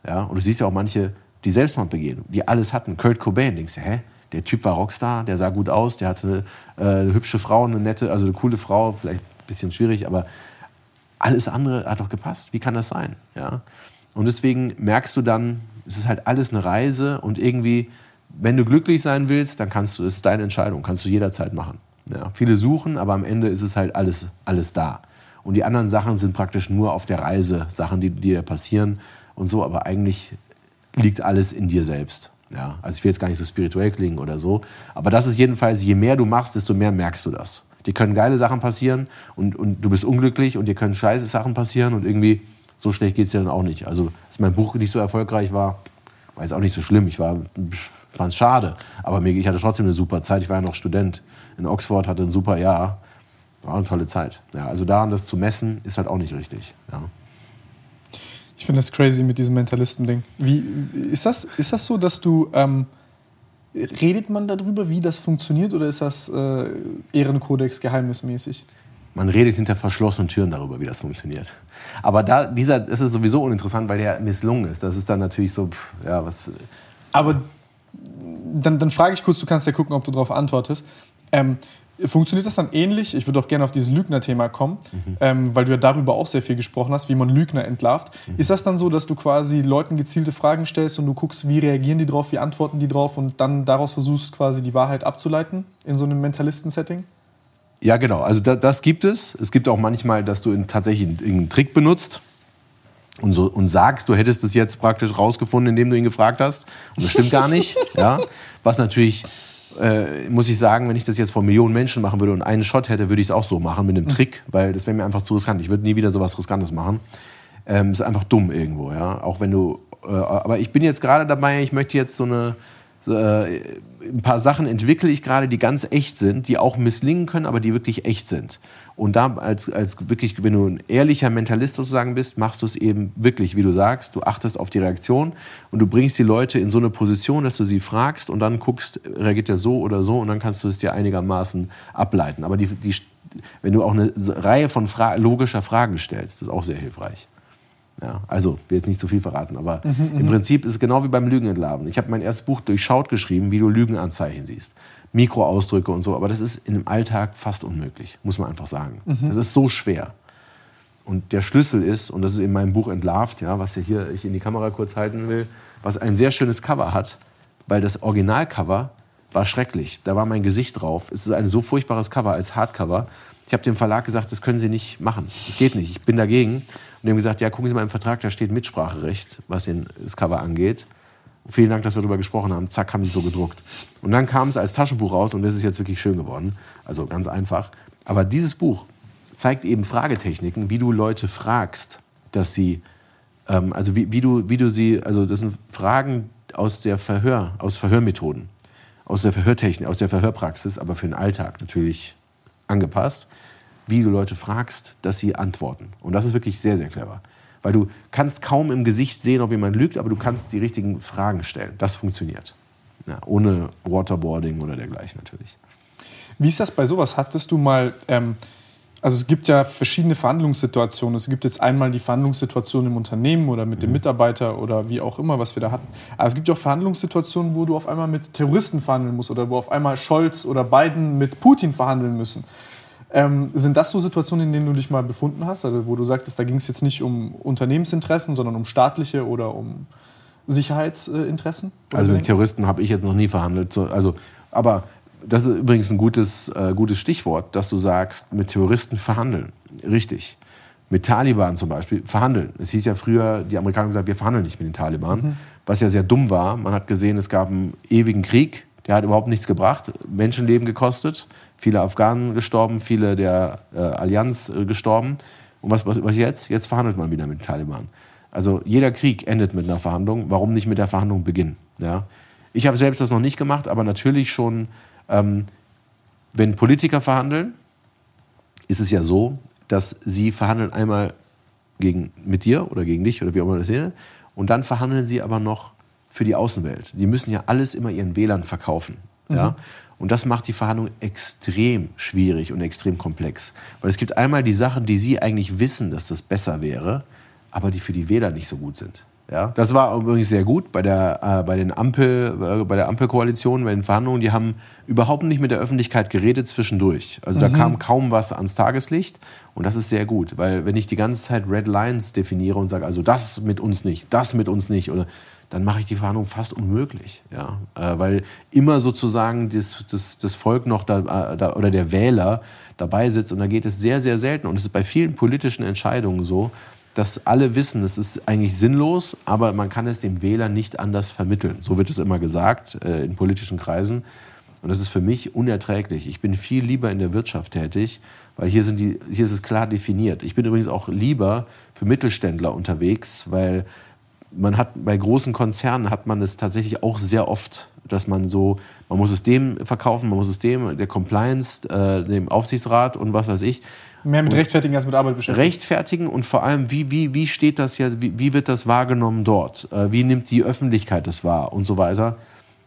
Ja, und du siehst ja auch manche, die Selbstmord begehen, die alles hatten. Kurt Cobain, denkst du, hä? Der Typ war Rockstar, der sah gut aus, der hatte äh, eine hübsche Frau, eine nette, also eine coole Frau, vielleicht ein bisschen schwierig, aber alles andere hat doch gepasst. Wie kann das sein? Ja? Und deswegen merkst du dann, es ist halt alles eine Reise und irgendwie, wenn du glücklich sein willst, dann kannst du, es ist deine Entscheidung, kannst du jederzeit machen. Ja? Viele suchen, aber am Ende ist es halt alles, alles da. Und die anderen Sachen sind praktisch nur auf der Reise, Sachen, die, die dir passieren und so, aber eigentlich liegt alles in dir selbst. Ja, also ich will jetzt gar nicht so spirituell klingen oder so, aber das ist jedenfalls, je mehr du machst, desto mehr merkst du das. Dir können geile Sachen passieren und, und du bist unglücklich und dir können scheiße Sachen passieren und irgendwie so schlecht geht es dir dann auch nicht. Also, dass mein Buch nicht so erfolgreich war, war jetzt auch nicht so schlimm. Ich war, fand es schade, aber mir, ich hatte trotzdem eine super Zeit. Ich war ja noch Student in Oxford, hatte ein super Jahr. War eine tolle Zeit. Ja, also daran das zu messen, ist halt auch nicht richtig. Ja. Ich finde das crazy mit diesem Mentalisten-Ding. ist das, ist das so, dass du ähm, Redet man darüber, wie das funktioniert, oder ist das äh, Ehrenkodex geheimnismäßig? Man redet hinter verschlossenen Türen darüber, wie das funktioniert. Aber da, dieser, das ist sowieso uninteressant, weil der misslungen ist. Das ist dann natürlich so, pff, ja, was. Aber dann, dann frage ich kurz, du kannst ja gucken, ob du darauf antwortest. Ähm, Funktioniert das dann ähnlich? Ich würde auch gerne auf dieses Lügner-Thema kommen, mhm. ähm, weil du ja darüber auch sehr viel gesprochen hast, wie man Lügner entlarvt. Mhm. Ist das dann so, dass du quasi Leuten gezielte Fragen stellst und du guckst, wie reagieren die drauf, wie antworten die drauf und dann daraus versuchst, quasi die Wahrheit abzuleiten in so einem Mentalisten-Setting? Ja, genau. Also das, das, gibt es. Es gibt auch manchmal, dass du tatsächlich einen Trick benutzt und, so, und sagst, du hättest es jetzt praktisch rausgefunden, indem du ihn gefragt hast. Und das stimmt gar nicht. ja? Was natürlich äh, muss ich sagen, wenn ich das jetzt vor Millionen Menschen machen würde und einen Shot hätte, würde ich es auch so machen mit einem mhm. Trick, weil das wäre mir einfach zu riskant. Ich würde nie wieder sowas Riskantes machen. Ähm, ist einfach dumm irgendwo, ja. Auch wenn du. Äh, aber ich bin jetzt gerade dabei, ich möchte jetzt so eine ein paar Sachen entwickle ich gerade, die ganz echt sind, die auch misslingen können, aber die wirklich echt sind. Und da als, als wirklich, wenn du ein ehrlicher Mentalist sozusagen bist, machst du es eben wirklich, wie du sagst, du achtest auf die Reaktion und du bringst die Leute in so eine Position, dass du sie fragst und dann guckst, reagiert er so oder so und dann kannst du es dir einigermaßen ableiten. Aber die, die, wenn du auch eine Reihe von Fra logischer Fragen stellst, ist auch sehr hilfreich. Ja, also, will jetzt nicht zu viel verraten, aber mhm, im Prinzip ist es genau wie beim Lügen entlarven. Ich habe mein erstes Buch durchschaut geschrieben, wie du Lügenanzeichen siehst. Mikroausdrücke und so, aber das ist im Alltag fast unmöglich, muss man einfach sagen. Mhm. Das ist so schwer. Und der Schlüssel ist, und das ist in meinem Buch entlarvt, ja, was hier ich in die Kamera kurz halten will, was ein sehr schönes Cover hat, weil das Originalcover war schrecklich. Da war mein Gesicht drauf. Es ist ein so furchtbares Cover als Hardcover. Ich habe dem Verlag gesagt, das können Sie nicht machen. Das geht nicht. Ich bin dagegen. Und die haben gesagt, ja, gucken Sie mal im Vertrag, da steht Mitspracherecht, was das Cover angeht. Vielen Dank, dass wir darüber gesprochen haben. Zack, haben sie so gedruckt. Und dann kam es als Taschenbuch raus und das ist jetzt wirklich schön geworden. Also ganz einfach. Aber dieses Buch zeigt eben Fragetechniken, wie du Leute fragst, dass sie, ähm, also wie, wie, du, wie du sie, also das sind Fragen aus der Verhör, aus Verhörmethoden, aus der Verhörtechnik, aus der Verhörpraxis, aber für den Alltag natürlich angepasst, wie du Leute fragst, dass sie antworten. Und das ist wirklich sehr, sehr clever. Weil du kannst kaum im Gesicht sehen, ob jemand lügt, aber du kannst die richtigen Fragen stellen. Das funktioniert. Ja, ohne Waterboarding oder dergleichen natürlich. Wie ist das bei sowas? Hattest du mal, ähm, also es gibt ja verschiedene Verhandlungssituationen. Es gibt jetzt einmal die Verhandlungssituation im Unternehmen oder mit dem mhm. Mitarbeiter oder wie auch immer, was wir da hatten. Aber es gibt ja auch Verhandlungssituationen, wo du auf einmal mit Terroristen verhandeln musst oder wo auf einmal Scholz oder Biden mit Putin verhandeln müssen. Ähm, sind das so Situationen, in denen du dich mal befunden hast, also wo du sagtest, da ging es jetzt nicht um Unternehmensinteressen, sondern um staatliche oder um Sicherheitsinteressen? Also mit Terroristen habe ich jetzt noch nie verhandelt. Also, aber das ist übrigens ein gutes, äh, gutes Stichwort, dass du sagst, mit Terroristen verhandeln. Richtig. Mit Taliban zum Beispiel verhandeln. Es hieß ja früher, die Amerikaner haben gesagt, wir verhandeln nicht mit den Taliban, mhm. was ja sehr dumm war. Man hat gesehen, es gab einen ewigen Krieg, der hat überhaupt nichts gebracht, Menschenleben gekostet viele Afghanen gestorben, viele der äh, Allianz äh, gestorben. Und was, was, was jetzt? Jetzt verhandelt man wieder mit den Taliban. Also jeder Krieg endet mit einer Verhandlung. Warum nicht mit der Verhandlung beginnen? Ja? Ich habe selbst das noch nicht gemacht, aber natürlich schon, ähm, wenn Politiker verhandeln, ist es ja so, dass sie verhandeln einmal gegen, mit dir oder gegen dich oder wie auch immer das ist. Und dann verhandeln sie aber noch für die Außenwelt. Sie müssen ja alles immer ihren Wählern verkaufen. Mhm. Ja? Und das macht die Verhandlung extrem schwierig und extrem komplex. Weil es gibt einmal die Sachen, die Sie eigentlich wissen, dass das besser wäre, aber die für die Wähler nicht so gut sind. Ja, das war übrigens sehr gut bei der, äh, bei den Ampel, äh, bei der Ampelkoalition, bei den Verhandlungen. Die haben überhaupt nicht mit der Öffentlichkeit geredet zwischendurch. Also da mhm. kam kaum was ans Tageslicht und das ist sehr gut, weil wenn ich die ganze Zeit Red Lines definiere und sage, also das mit uns nicht, das mit uns nicht oder dann mache ich die Verhandlung fast unmöglich. Ja? Äh, weil immer sozusagen das, das, das Volk noch da, äh, da, oder der Wähler dabei sitzt. Und da geht es sehr, sehr selten. Und es ist bei vielen politischen Entscheidungen so, dass alle wissen, es ist eigentlich sinnlos, aber man kann es dem Wähler nicht anders vermitteln. So wird es immer gesagt äh, in politischen Kreisen. Und das ist für mich unerträglich. Ich bin viel lieber in der Wirtschaft tätig, weil hier, sind die, hier ist es klar definiert. Ich bin übrigens auch lieber für Mittelständler unterwegs, weil man hat bei großen Konzernen hat man es tatsächlich auch sehr oft, dass man so, man muss es dem verkaufen, man muss es dem, der Compliance, äh, dem Aufsichtsrat und was weiß ich. Mehr mit Rechtfertigen als mit Arbeit beschäftigt. Rechtfertigen und vor allem, wie, wie, wie steht das ja, wie, wie wird das wahrgenommen dort? Äh, wie nimmt die Öffentlichkeit das wahr und so weiter.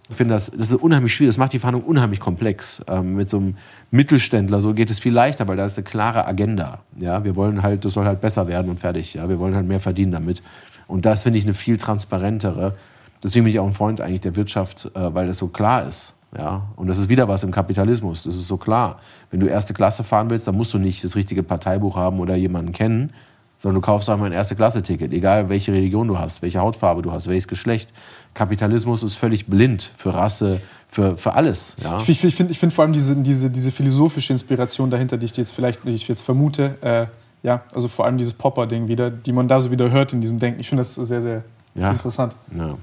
Ich finde das, das ist unheimlich schwierig, das macht die Verhandlung unheimlich komplex. Ähm, mit so einem Mittelständler so geht es viel leichter, weil da ist eine klare Agenda. Ja, wir wollen halt, das soll halt besser werden und fertig. Ja, wir wollen halt mehr verdienen damit. Und das finde ich eine viel transparentere. Deswegen bin ich auch ein Freund eigentlich der Wirtschaft, äh, weil das so klar ist. Ja? Und das ist wieder was im Kapitalismus. Das ist so klar. Wenn du erste Klasse fahren willst, dann musst du nicht das richtige Parteibuch haben oder jemanden kennen, sondern du kaufst einfach ein Erste-Klasse-Ticket, egal welche Religion du hast, welche Hautfarbe du hast, welches Geschlecht. Kapitalismus ist völlig blind für Rasse, für, für alles. Ja? Ich, ich finde ich find vor allem diese, diese, diese philosophische Inspiration dahinter, die ich jetzt vielleicht, ich jetzt vermute, äh, ja, also vor allem dieses Popper-Ding wieder, die man da so wieder hört in diesem Denken. Ich finde das sehr, sehr ja. interessant. Ja.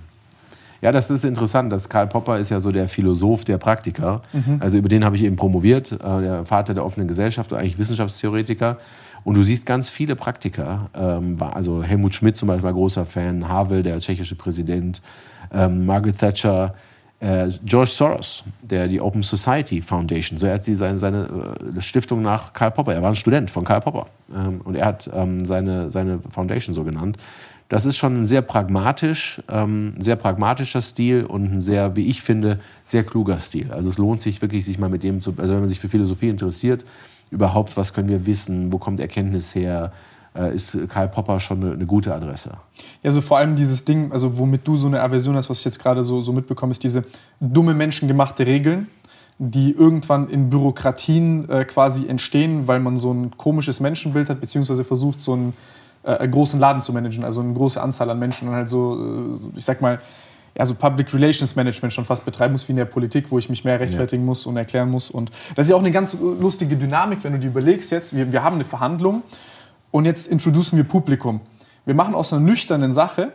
Ja, das ist interessant. Das Karl Popper ist ja so der Philosoph, der Praktiker. Mhm. Also über den habe ich eben promoviert, äh, der Vater der offenen Gesellschaft, eigentlich Wissenschaftstheoretiker. Und du siehst ganz viele Praktiker. Ähm, also Helmut Schmidt zum Beispiel war großer Fan, Havel, der tschechische Präsident, ähm, Margaret Thatcher, äh, George Soros, der die Open Society Foundation, so er hat sie seine, seine äh, Stiftung nach Karl Popper, er war ein Student von Karl Popper ähm, und er hat ähm, seine, seine Foundation so genannt. Das ist schon ein sehr pragmatisch, ähm, sehr pragmatischer Stil und ein sehr, wie ich finde, sehr kluger Stil. Also es lohnt sich wirklich, sich mal mit dem zu, also wenn man sich für Philosophie interessiert, überhaupt, was können wir wissen, wo kommt Erkenntnis her, ist Karl Popper schon eine, eine, gute Adresse. Ja, so vor allem dieses Ding, also womit du so eine Aversion hast, was ich jetzt gerade so, so mitbekomme, ist diese dumme menschengemachte Regeln, die irgendwann in Bürokratien äh, quasi entstehen, weil man so ein komisches Menschenbild hat, beziehungsweise versucht, so einen äh, großen Laden zu managen, also eine große Anzahl an Menschen und halt so, äh, ich sag mal, ja, so Public Relations Management schon fast betreiben muss wie in der Politik, wo ich mich mehr rechtfertigen ja. muss und erklären muss. Und das ist ja auch eine ganz lustige Dynamik, wenn du dir überlegst jetzt, wir, wir haben eine Verhandlung und jetzt introducen wir Publikum. Wir machen aus einer nüchternen Sache,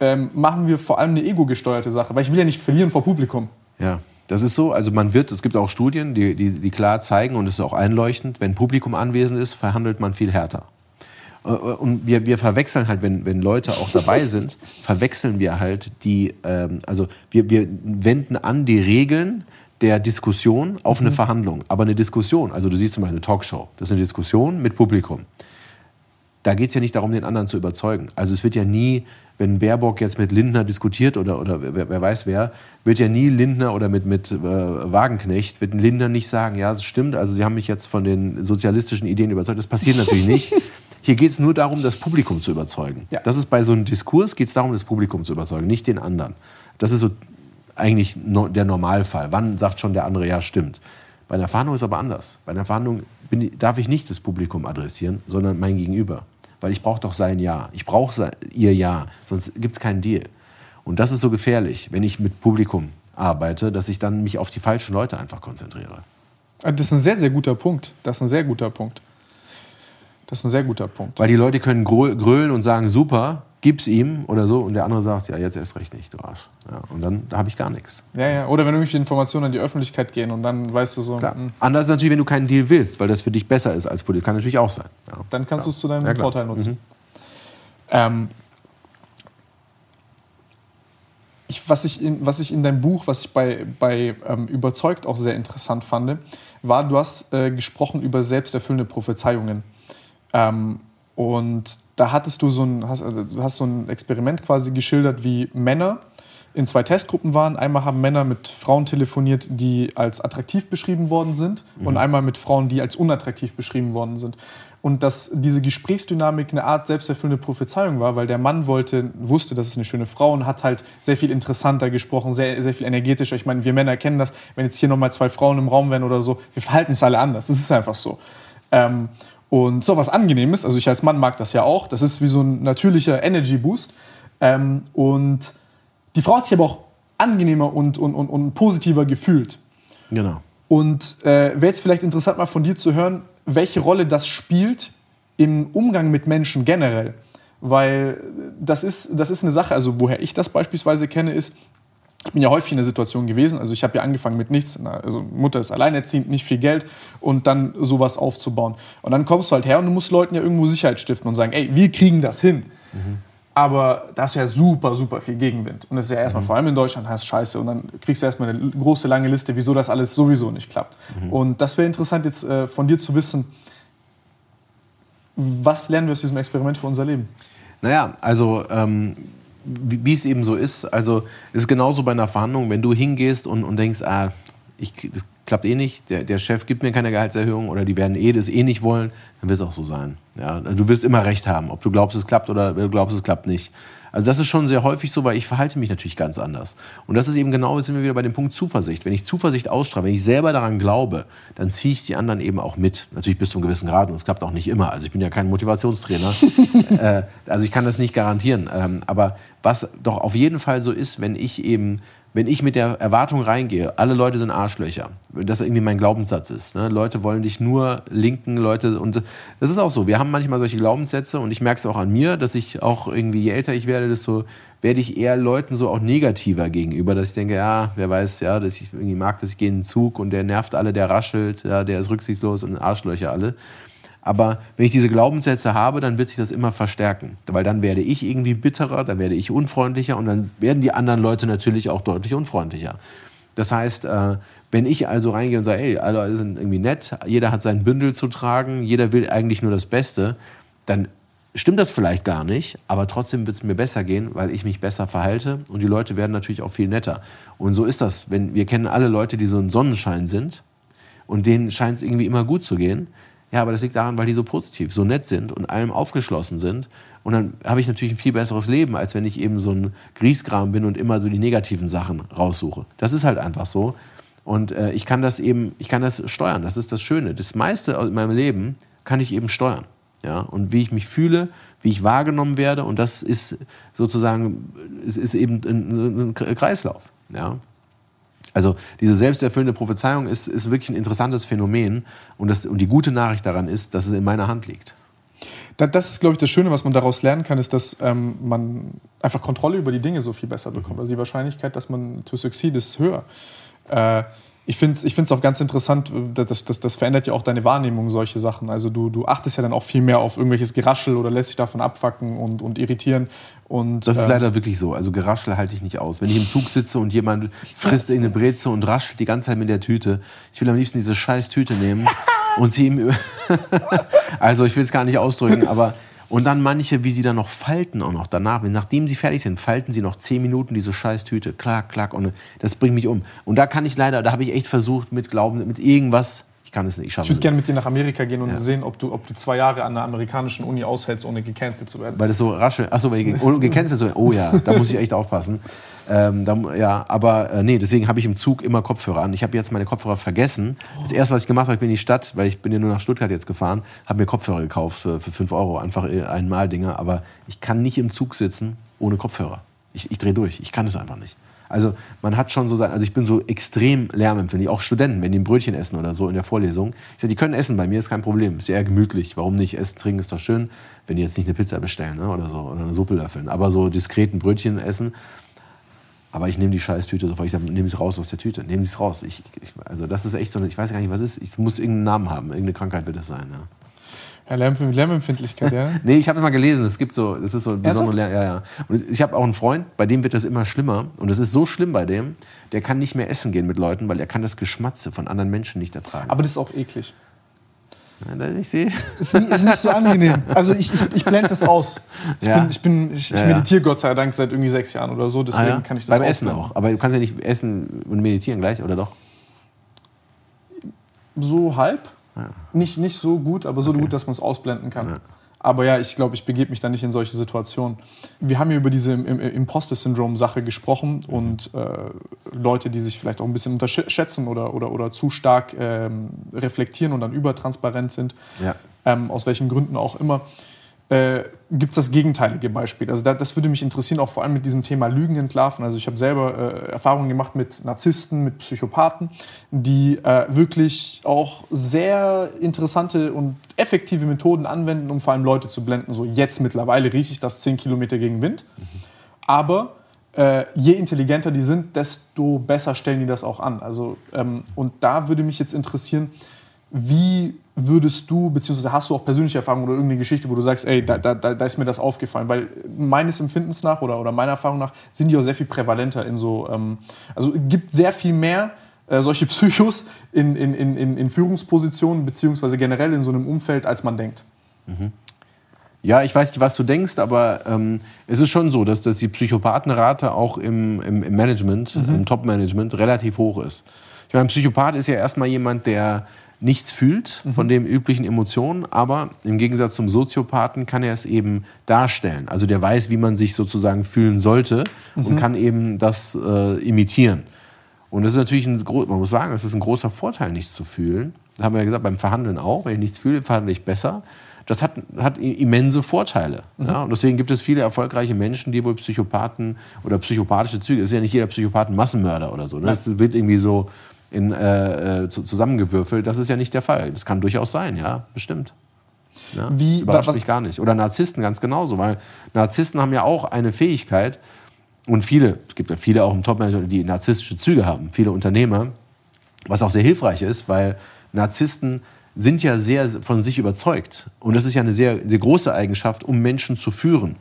ähm, machen wir vor allem eine ego-gesteuerte Sache, weil ich will ja nicht verlieren vor Publikum. Ja. Das ist so, also man wird, es gibt auch Studien, die, die, die klar zeigen, und es ist auch einleuchtend, wenn Publikum anwesend ist, verhandelt man viel härter. Äh, und wir, wir verwechseln halt, wenn, wenn Leute auch dabei sind, verwechseln wir halt die, ähm, also wir, wir wenden an die Regeln der Diskussion auf eine mhm. Verhandlung. Aber eine Diskussion, also du siehst zum Beispiel eine Talkshow, das ist eine Diskussion mit Publikum. Da geht es ja nicht darum, den anderen zu überzeugen. Also es wird ja nie, wenn Baerbock jetzt mit Lindner diskutiert oder, oder wer, wer weiß wer, wird ja nie Lindner oder mit, mit äh, Wagenknecht, wird Lindner nicht sagen, ja, es stimmt, also Sie haben mich jetzt von den sozialistischen Ideen überzeugt. Das passiert natürlich nicht. Hier geht es nur darum, das Publikum zu überzeugen. Ja. Das ist bei so einem Diskurs geht es darum, das Publikum zu überzeugen, nicht den anderen. Das ist so eigentlich no, der Normalfall. Wann sagt schon der andere, ja, stimmt. Bei einer Verhandlung ist es aber anders. Bei einer Verhandlung bin, darf ich nicht das Publikum adressieren, sondern mein Gegenüber. Weil ich brauche doch sein Ja. Ich brauche ihr Ja, sonst gibt es keinen Deal. Und das ist so gefährlich, wenn ich mit Publikum arbeite, dass ich dann mich auf die falschen Leute einfach konzentriere. Das ist ein sehr, sehr guter Punkt. Das ist ein sehr guter Punkt. Das ist ein sehr guter Punkt. Weil die Leute können grölen und sagen, super, gib's ihm oder so. Und der andere sagt, ja, jetzt erst recht nicht, du Arsch. Ja, und dann da habe ich gar nichts. Ja, ja. Oder wenn irgendwelche Informationen an die Öffentlichkeit gehen und dann weißt du so. Klar. Hm. Anders ist natürlich, wenn du keinen Deal willst, weil das für dich besser ist als Politik. Kann natürlich auch sein. Ja. Dann kannst du es zu deinem ja, Vorteil nutzen. Mhm. Ähm, ich, was, ich in, was ich in deinem Buch, was ich bei, bei ähm, Überzeugt auch sehr interessant fand, war, du hast äh, gesprochen über selbsterfüllende Prophezeiungen. Ähm, und da hattest du so ein, hast, du hast so ein Experiment quasi geschildert, wie Männer in zwei Testgruppen waren. Einmal haben Männer mit Frauen telefoniert, die als attraktiv beschrieben worden sind, mhm. und einmal mit Frauen, die als unattraktiv beschrieben worden sind. Und dass diese Gesprächsdynamik eine Art selbsterfüllende Prophezeiung war, weil der Mann wollte, wusste, das ist eine schöne Frau und hat halt sehr viel interessanter gesprochen, sehr, sehr viel energetischer. Ich meine, wir Männer kennen das, wenn jetzt hier nochmal zwei Frauen im Raum wären oder so, wir verhalten uns alle anders. Das ist einfach so. Ähm, und so was Angenehmes, also ich als Mann mag das ja auch, das ist wie so ein natürlicher Energy Boost. Ähm, und die Frau hat sich aber auch angenehmer und, und, und, und positiver gefühlt. Genau. Und äh, wäre jetzt vielleicht interessant, mal von dir zu hören, welche Rolle das spielt im Umgang mit Menschen generell. Weil das ist, das ist eine Sache, also woher ich das beispielsweise kenne, ist, ich bin ja häufig in der Situation gewesen, also ich habe ja angefangen mit nichts, also Mutter ist alleinerziehend, nicht viel Geld und dann sowas aufzubauen. Und dann kommst du halt her und du musst Leuten ja irgendwo Sicherheit stiften und sagen, ey, wir kriegen das hin. Mhm. Aber da hast du ja super, super viel Gegenwind. Und das ist ja erstmal, mhm. vor allem in Deutschland, heißt scheiße. Und dann kriegst du erstmal eine große, lange Liste, wieso das alles sowieso nicht klappt. Mhm. Und das wäre interessant jetzt äh, von dir zu wissen, was lernen wir aus diesem Experiment für unser Leben? Naja, also ähm, wie, es eben so ist. Also es ist genauso bei einer Verhandlung, wenn du hingehst und, und denkst, ah, ich, das klappt eh nicht, der, der Chef gibt mir keine Gehaltserhöhung oder die werden eh das eh nicht wollen, dann wird es auch so sein. Ja? Also du wirst immer recht haben, ob du glaubst, es klappt oder du glaubst, es klappt nicht. Also das ist schon sehr häufig so, weil ich verhalte mich natürlich ganz anders. Und das ist eben genau, sind wir wieder bei dem Punkt Zuversicht. Wenn ich Zuversicht ausstrahle, wenn ich selber daran glaube, dann ziehe ich die anderen eben auch mit. Natürlich bis zu einem gewissen Grad und es klappt auch nicht immer. Also ich bin ja kein Motivationstrainer. äh, also ich kann das nicht garantieren. Ähm, aber was doch auf jeden Fall so ist, wenn ich eben wenn ich mit der Erwartung reingehe, alle Leute sind Arschlöcher, das irgendwie mein Glaubenssatz ist. Ne? Leute wollen dich nur linken, Leute, und das ist auch so. Wir haben manchmal solche Glaubenssätze und ich merke es auch an mir, dass ich auch irgendwie, je älter ich werde, desto werde ich eher Leuten so auch negativer gegenüber, dass ich denke, ja, wer weiß, ja, dass ich irgendwie mag, dass ich gehe in den Zug und der nervt alle, der raschelt, ja, der ist rücksichtslos und Arschlöcher alle. Aber wenn ich diese Glaubenssätze habe, dann wird sich das immer verstärken. Weil dann werde ich irgendwie bitterer, dann werde ich unfreundlicher und dann werden die anderen Leute natürlich auch deutlich unfreundlicher. Das heißt, äh, wenn ich also reingehe und sage, ey, alle sind irgendwie nett, jeder hat sein Bündel zu tragen, jeder will eigentlich nur das Beste, dann stimmt das vielleicht gar nicht, aber trotzdem wird es mir besser gehen, weil ich mich besser verhalte und die Leute werden natürlich auch viel netter. Und so ist das. Wenn, wir kennen alle Leute, die so ein Sonnenschein sind und denen scheint es irgendwie immer gut zu gehen Ja, aber das liegt daran, weil die so positiv, so nett sind und allem aufgeschlossen sind. Und dann habe ich natürlich ein viel besseres Leben, als wenn ich eben so ein Griesgram bin und immer so die negativen Sachen raussuche. Das ist halt einfach so. Und äh, ich kann das eben, ich kann das steuern. Das ist das Schöne. Das meiste in meinem Leben kann ich eben steuern. Ja? Und wie ich mich fühle, wie ich wahrgenommen werde. Und das ist sozusagen, es ist eben ein, ein Kreislauf. Ja? Also diese selbsterfüllende Prophezeiung ist, ist wirklich ein interessantes Phänomen. Und, das, und die gute Nachricht daran ist, dass es in meiner Hand liegt. Das ist, glaube ich, das Schöne, was man daraus lernen kann, ist, dass ähm, man einfach Kontrolle über die Dinge so viel besser bekommt. Also die Wahrscheinlichkeit, dass man to succeed, ist höher. Äh, ich finde es ich auch ganz interessant, äh, das, das, das verändert ja auch deine Wahrnehmung, solche Sachen. Also du, du achtest ja dann auch viel mehr auf irgendwelches Geraschel oder lässt dich davon abfacken und, und irritieren. Und, das ist ähm, leider wirklich so. Also Geraschel halte ich nicht aus. Wenn ich im Zug sitze und jemand frisst irgendeine Breze und raschelt die ganze Zeit mit der Tüte, ich will am liebsten diese scheiß Tüte nehmen und sie ihm... also ich will es gar nicht ausdrücken, aber und dann manche, wie sie dann noch falten auch noch danach. Nachdem sie fertig sind, falten sie noch zehn Minuten diese scheiß Tüte. Klack, klack. Und das bringt mich um. Und da kann ich leider, da habe ich echt versucht mit Glauben, mit irgendwas kann es nicht. Ich, ich würde gerne mit dir nach Amerika gehen und ja. sehen, ob du, ob du zwei Jahre an einer amerikanischen Uni aushältst, ohne gecancelt zu werden. Weil das so rasche. Achso, weil ohne gecancelt zu werden. Oh ja, da muss ich echt aufpassen. Ähm, da, ja, aber äh, nee, deswegen habe ich im Zug immer Kopfhörer an. Ich habe jetzt meine Kopfhörer vergessen. Das erste, was ich gemacht habe, ich bin in die Stadt, weil ich bin ja nur nach Stuttgart jetzt gefahren, habe mir Kopfhörer gekauft für, für 5 Euro. Einfach einmal Dinger. Aber ich kann nicht im Zug sitzen ohne Kopfhörer. Ich, ich drehe durch. Ich kann es einfach nicht. Also man hat schon so sein, also ich bin so extrem lärmempfindlich, auch Studenten, wenn die ein Brötchen essen oder so in der Vorlesung. Ich sage, die können essen, bei mir ist kein Problem, ist eher gemütlich. Warum nicht? Essen, trinken ist doch schön, wenn die jetzt nicht eine Pizza bestellen ne? oder so oder eine Suppe löffeln. Aber so diskreten Brötchen essen. Aber ich nehme die Scheißtüte sofort. Ich sage, nehme es raus aus der Tüte. Nehmen Sie es raus. Ich, ich, also das ist echt so, ich weiß gar nicht, was es ist. Ich muss irgendeinen Namen haben. Irgendeine Krankheit wird es sein. Ja. Ja, Lärmempfindlichkeit, ja. nee, ich habe mal gelesen, es gibt so, das ist so ein besonderer Lärm, ja, ja. Und ich habe auch einen Freund, bei dem wird das immer schlimmer. Und es ist so schlimm bei dem, der kann nicht mehr essen gehen mit Leuten, weil er kann das Geschmatze von anderen Menschen nicht ertragen. Aber das ist auch eklig. Ja, ich sehe. Ist, ist nicht so angenehm. Also ich, ich, ich blende das aus. Ich, ja. bin, ich, bin, ich, ich meditiere Gott sei Dank seit irgendwie sechs Jahren oder so, deswegen ah, kann ich das Beim Essen auch. Aber du kannst ja nicht essen und meditieren gleich, oder doch? So halb. Ja. Nicht, nicht so gut, aber so okay. gut, dass man es ausblenden kann. Ja. Aber ja, ich glaube, ich begebe mich da nicht in solche Situationen. Wir haben hier über diese Imposter-Syndrom-Sache gesprochen mhm. und äh, Leute, die sich vielleicht auch ein bisschen unterschätzen oder, oder, oder zu stark ähm, reflektieren und dann übertransparent sind, ja. ähm, aus welchen Gründen auch immer äh, gibt es das gegenteilige Beispiel. Also da, das würde mich interessieren, auch vor allem mit diesem Thema Lügen entlarven. Also ich habe selber äh, Erfahrungen gemacht mit Narzissten, mit Psychopathen, die äh, wirklich auch sehr interessante und effektive Methoden anwenden, um vor allem Leute zu blenden. So jetzt mittlerweile rieche ich das 10 Kilometer gegen Wind. Mhm. Aber äh, je intelligenter die sind, desto besser stellen die das auch an. Also, ähm, und da würde mich jetzt interessieren, wie würdest du, beziehungsweise hast du auch persönliche Erfahrungen oder irgendeine Geschichte, wo du sagst, ey, da, da, da ist mir das aufgefallen? Weil meines Empfindens nach oder, oder meiner Erfahrung nach sind die auch sehr viel prävalenter in so, ähm, also gibt sehr viel mehr äh, solche Psychos in, in, in, in Führungspositionen, beziehungsweise generell in so einem Umfeld, als man denkt. Mhm. Ja, ich weiß nicht, was du denkst, aber ähm, es ist schon so, dass, dass die Psychopathenrate auch im, im, im Management, mhm. im Top-Management relativ hoch ist. Ich meine, ein Psychopath ist ja erstmal jemand, der nichts fühlt von mhm. den üblichen Emotionen, aber im Gegensatz zum Soziopathen kann er es eben darstellen. Also der weiß, wie man sich sozusagen fühlen sollte mhm. und kann eben das äh, imitieren. Und das ist natürlich ein, man muss sagen, es ist ein großer Vorteil, nichts zu fühlen. Das haben wir ja gesagt, beim Verhandeln auch. Wenn ich nichts fühle, verhandle ich besser. Das hat, hat immense Vorteile. Mhm. Ja? Und deswegen gibt es viele erfolgreiche Menschen, die wohl Psychopathen oder psychopathische Züge, es ist ja nicht jeder Psychopath ein Massenmörder oder so. Ne? Das wird irgendwie so in, äh, äh zusammengewürfelt. Das ist ja nicht der Fall. Das kann durchaus sein, ja, bestimmt. Ja, Wie, das überrascht was, mich gar nicht. Oder Narzissten ganz genauso, weil Narzissten haben ja auch eine Fähigkeit, und viele, es gibt ja viele auch im Top-Management, die narzisstische Züge haben, viele Unternehmer, was auch sehr hilfreich ist, weil Narzissten sind ja sehr von sich überzeugt. Und das ist ja eine sehr, sehr große Eigenschaft, um Menschen zu führen.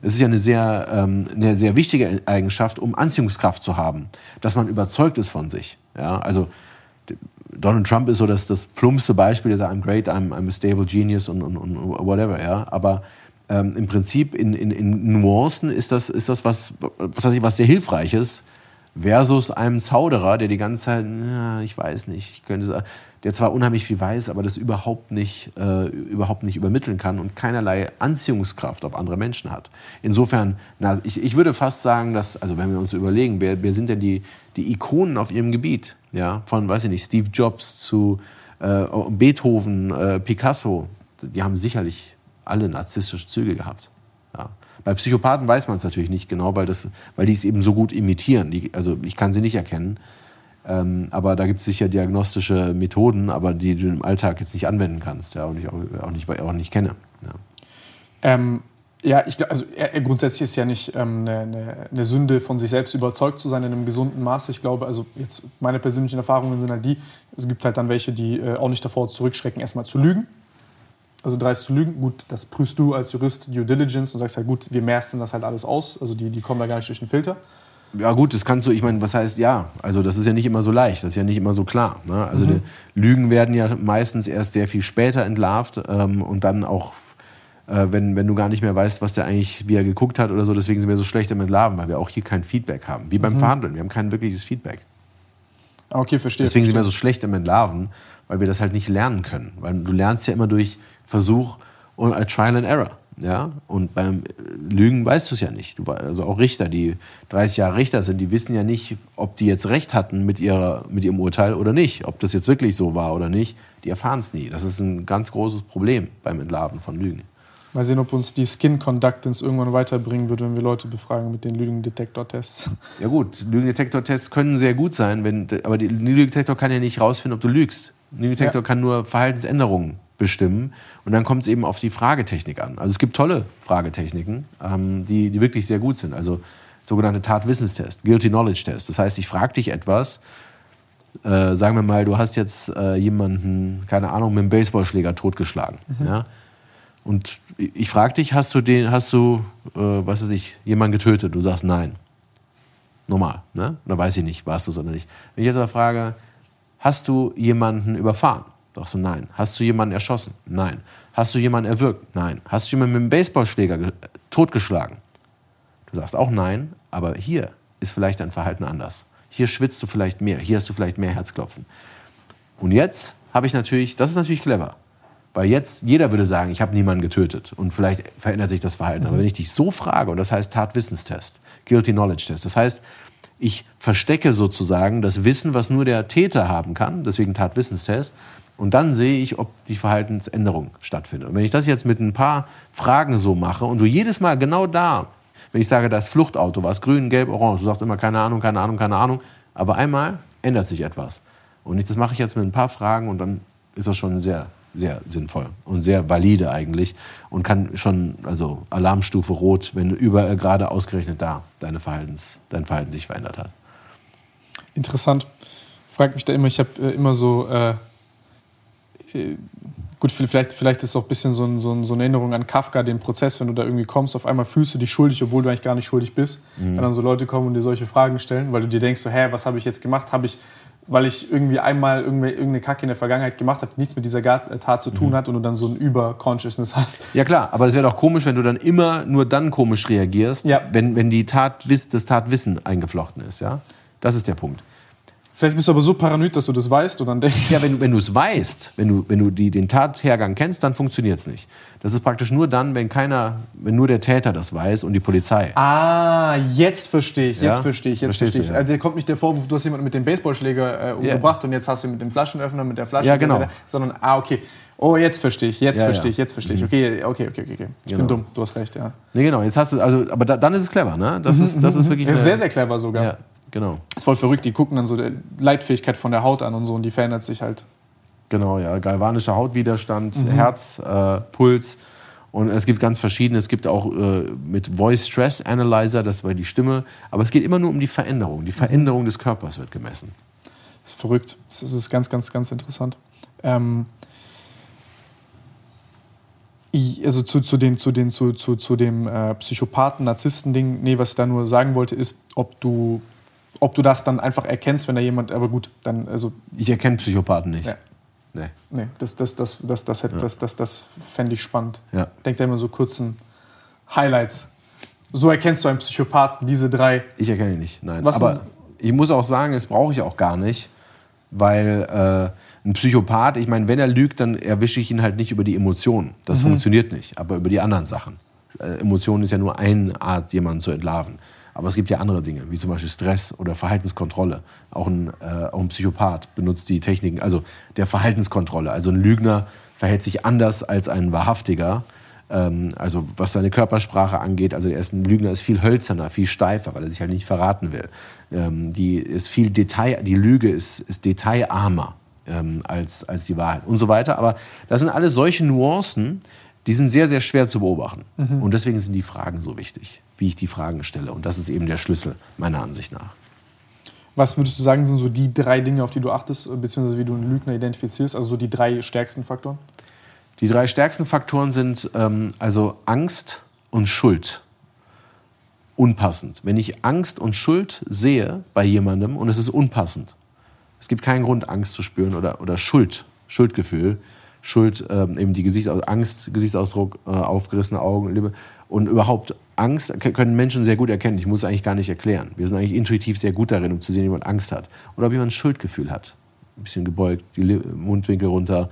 Es ist ja eine sehr, ähm, eine sehr wichtige Eigenschaft, um Anziehungskraft zu haben, dass man überzeugt ist von sich. Ja, also Donald Trump ist so das, das plumpste Beispiel, der sagt, I'm great, I'm, I'm a stable genius und, und, und whatever. Ja, aber ähm, im Prinzip in, in, in Nuancen ist das, ist das was, was, was sehr hilfreich ist, versus einem Zauderer, der die ganze Zeit, ja, ich weiß nicht, ich könnte sagen, der zwar unheimlich viel weiß, aber das überhaupt nicht, äh, überhaupt nicht übermitteln kann und keinerlei Anziehungskraft auf andere Menschen hat. Insofern, na, ich, ich würde fast sagen, dass, also wenn wir uns überlegen, wer, wer sind denn die, die Ikonen auf ihrem Gebiet? Ja, von, weiß ich nicht, Steve Jobs zu äh, Beethoven, äh, Picasso, die haben sicherlich alle narzisstische Züge gehabt. Ja. Bei Psychopathen weiß man es natürlich nicht genau, weil, das, weil die es eben so gut imitieren. Die, also ich kann sie nicht erkennen. Ähm, aber da gibt es sicher diagnostische Methoden, aber die du im Alltag jetzt nicht anwenden kannst ja, und ich auch, auch, nicht, auch nicht kenne. Ja. Ähm, ja, ich, also grundsätzlich ist ja nicht ähm, eine, eine, eine, Sünde, von sich selbst überzeugt zu sein in einem gesunden Maße. Ich glaube, also jetzt meine persönlichen Erfahrungen sind halt die, es gibt halt dann welche, die äh, auch nicht davor zurückschrecken, erstmal zu lügen. Also dreist zu lügen, gut, das prüfst du als Jurist Due Diligence und sagst halt, gut, wir mersten das halt alles aus. Also die, die kommen da gar nicht durch den Filter. Ja gut, das kannst du, ich meine, was heißt ja? Also das ist ja nicht immer so leicht, das ist ja nicht immer so klar. Ne? Also mhm. Lügen werden ja meistens erst sehr viel später entlarvt ähm, und dann auch äh, wenn, wenn du gar nicht mehr weißt, was der eigentlich, wie er geguckt hat oder so. Deswegen sind wir so schlecht im Entlarven, weil wir auch hier kein Feedback haben. Wie beim mhm. Verhandeln, wir haben kein wirkliches Feedback. Ah, okay, verstehe. Deswegen verstehe. sind wir so schlecht im Entlarven, weil wir das halt nicht lernen können. Weil du lernst ja immer durch Versuch und Trial and Error. Ja? Und beim Lügen weißt du es ja nicht. Also auch Richter, die 30 Jahre Richter sind, die wissen ja nicht, ob die jetzt recht hatten mit, ihrer, mit ihrem Urteil oder nicht. Ob das jetzt wirklich so war oder nicht, die erfahren es nie. Das ist ein ganz großes Problem beim Entlarven von Lügen. Mal sehen, ob uns die Skin Conductance irgendwann weiterbringen wird, wenn wir Leute befragen mit den Lügendetektor-Tests. Ja gut, Lügendetektor-Tests können sehr gut sein, wenn, aber der Lügendetektor kann ja nicht rausfinden, ob du lügst. Lügendetektor ja. kann nur Verhaltensänderungen bestimmen und dann kommt es eben auf die Fragetechnik an. Also es gibt tolle Fragetechniken, ähm, die, die wirklich sehr gut sind. Also sogenannte Tatwissenstest, Guilty Knowledge Test. Das heißt, ich frage dich etwas, äh, sagen wir mal, du hast jetzt äh, jemanden, keine Ahnung, mit einem Baseballschläger totgeschlagen. Mhm. Ja? Und ich frage dich, hast du den, hast du, äh, was weiß ich, jemanden getötet? Du sagst nein. Normal, ne? Da weiß ich nicht, warst du es oder nicht. Wenn ich jetzt aber frage, hast du jemanden überfahren? Sagst du nein. Hast du jemanden erschossen? Nein. Hast du jemanden erwürgt? Nein. Hast du jemanden mit einem Baseballschläger totgeschlagen? Du sagst auch nein, aber hier ist vielleicht dein Verhalten anders. Hier schwitzt du vielleicht mehr, hier hast du vielleicht mehr Herzklopfen. Und jetzt habe ich natürlich, das ist natürlich clever. Weil jetzt, jeder würde sagen, ich habe niemanden getötet und vielleicht verändert sich das Verhalten. Aber wenn ich dich so frage, und das heißt Tatwissenstest, Guilty Knowledge Test, das heißt, ich verstecke sozusagen das Wissen, was nur der Täter haben kann, deswegen Tatwissenstest, und dann sehe ich, ob die Verhaltensänderung stattfindet. Und wenn ich das jetzt mit ein paar Fragen so mache und du jedes Mal genau da, wenn ich sage, das Fluchtauto war es grün, gelb, orange, du sagst immer keine Ahnung, keine Ahnung, keine Ahnung, aber einmal ändert sich etwas. Und das mache ich jetzt mit ein paar Fragen und dann ist das schon sehr sehr sinnvoll und sehr valide eigentlich und kann schon, also Alarmstufe rot, wenn überall gerade ausgerechnet da deine Verhaltens, dein Verhalten sich verändert hat. Interessant. Frag mich da immer, ich habe äh, immer so, äh, äh, gut, vielleicht, vielleicht ist es auch ein bisschen so, ein, so, eine Erinnerung an Kafka, den Prozess, wenn du da irgendwie kommst, auf einmal fühlst du dich schuldig, obwohl du eigentlich gar nicht schuldig bist. Mhm. Wenn dann so Leute kommen und dir solche Fragen stellen, weil du dir denkst, so, hä, was habe ich jetzt gemacht? Habe ich weil ich irgendwie einmal irgendeine Kacke in der Vergangenheit gemacht habe, nichts mit dieser Tat zu tun mhm. hat und du dann so ein Über-Consciousness hast. Ja klar, aber es wäre doch komisch, wenn du dann immer nur dann komisch reagierst, ja. wenn, wenn die Tat, das Tatwissen eingeflochten ist. Ja? Das ist der Punkt. Vielleicht bist du aber so paranoid, dass du das weißt und dann denkst. Ja, wenn, wenn du es weißt, wenn du, wenn du die, den Tathergang kennst, dann funktioniert es nicht. Das ist praktisch nur dann, wenn keiner, wenn nur der Täter das weiß und die Polizei. Ah, jetzt verstehe ich, jetzt ja? verstehe ich, jetzt verstehe ich. Ja. Also, kommt nicht der Vorwurf, du hast jemanden mit dem Baseballschläger äh, umgebracht ja. und jetzt hast du mit dem Flaschenöffner, mit der Flasche. Ja, genau. sondern, ah, okay. Oh, jetzt verstehe ich, jetzt verstehe ich, jetzt verstehe ich. Mhm. Okay, okay, okay, okay. Ich genau. bin dumm, du hast recht, ja. Nee, genau, jetzt hast du, also, aber da, dann ist es clever, ne? Das, mhm, ist, das ist mhm, wirklich. Das ist sehr, sehr clever sogar. Genau. Das ist voll verrückt. Die gucken dann so die Leitfähigkeit von der Haut an und so und die verändert sich halt. Genau, ja. Galvanischer Hautwiderstand, mhm. Herz, äh, Puls. Und es gibt ganz verschiedene. Es gibt auch äh, mit Voice Stress Analyzer, das war die Stimme. Aber es geht immer nur um die Veränderung. Die Veränderung des Körpers wird gemessen. Das ist verrückt. Das ist ganz, ganz, ganz interessant. Ähm, also zu, zu, den, zu, den, zu, zu, zu dem äh, Psychopathen-Narzissten-Ding, nee, was ich da nur sagen wollte, ist, ob du, ob du das dann einfach erkennst, wenn da jemand, aber gut, dann, also. Ich erkenne Psychopathen nicht. Ja. Nee. Nee, das, das, das, das, das, das, ja. das, das, das fände ich spannend. Ja. Denk da immer so kurzen Highlights. So erkennst du einen Psychopathen, diese drei. Ich erkenne ihn nicht, nein. Was aber ich muss auch sagen, das brauche ich auch gar nicht, weil äh, ein Psychopath, ich meine, wenn er lügt, dann erwische ich ihn halt nicht über die Emotionen. Das mhm. funktioniert nicht, aber über die anderen Sachen. Äh, Emotionen ist ja nur eine Art, jemanden zu entlarven. Aber es gibt ja andere Dinge, wie zum Beispiel Stress oder Verhaltenskontrolle. Auch ein, äh, auch ein Psychopath benutzt die Techniken, also der Verhaltenskontrolle. Also ein Lügner verhält sich anders als ein Wahrhaftiger. Ähm, also was seine Körpersprache angeht, also der ist ein Lügner ist viel hölzerner, viel steifer, weil er sich halt nicht verraten will. Ähm, die ist viel Detail, die Lüge ist, ist detailarmer ähm, als, als die Wahrheit und so weiter. Aber das sind alle solche Nuancen, die sind sehr, sehr schwer zu beobachten. Mhm. Und deswegen sind die Fragen so wichtig, wie ich die Fragen stelle. Und das ist eben der Schlüssel, meiner Ansicht nach. Was würdest du sagen, sind so die drei Dinge, auf die du achtest, beziehungsweise wie du einen Lügner identifizierst? Also so die drei stärksten Faktoren? Die drei stärksten Faktoren sind ähm, also Angst und Schuld. Unpassend. Wenn ich Angst und Schuld sehe bei jemandem und es ist unpassend, es gibt keinen Grund, Angst zu spüren oder, oder Schuld, Schuldgefühl, Schuld, ähm, eben die Gesichtsaus Angst, Gesichtsausdruck, äh, aufgerissene Augen, Liebe. Und überhaupt Angst können Menschen sehr gut erkennen. Ich muss es eigentlich gar nicht erklären. Wir sind eigentlich intuitiv sehr gut darin, um zu sehen, ob jemand Angst hat. Oder ob jemand ein Schuldgefühl hat. Ein bisschen gebeugt, die Mundwinkel runter.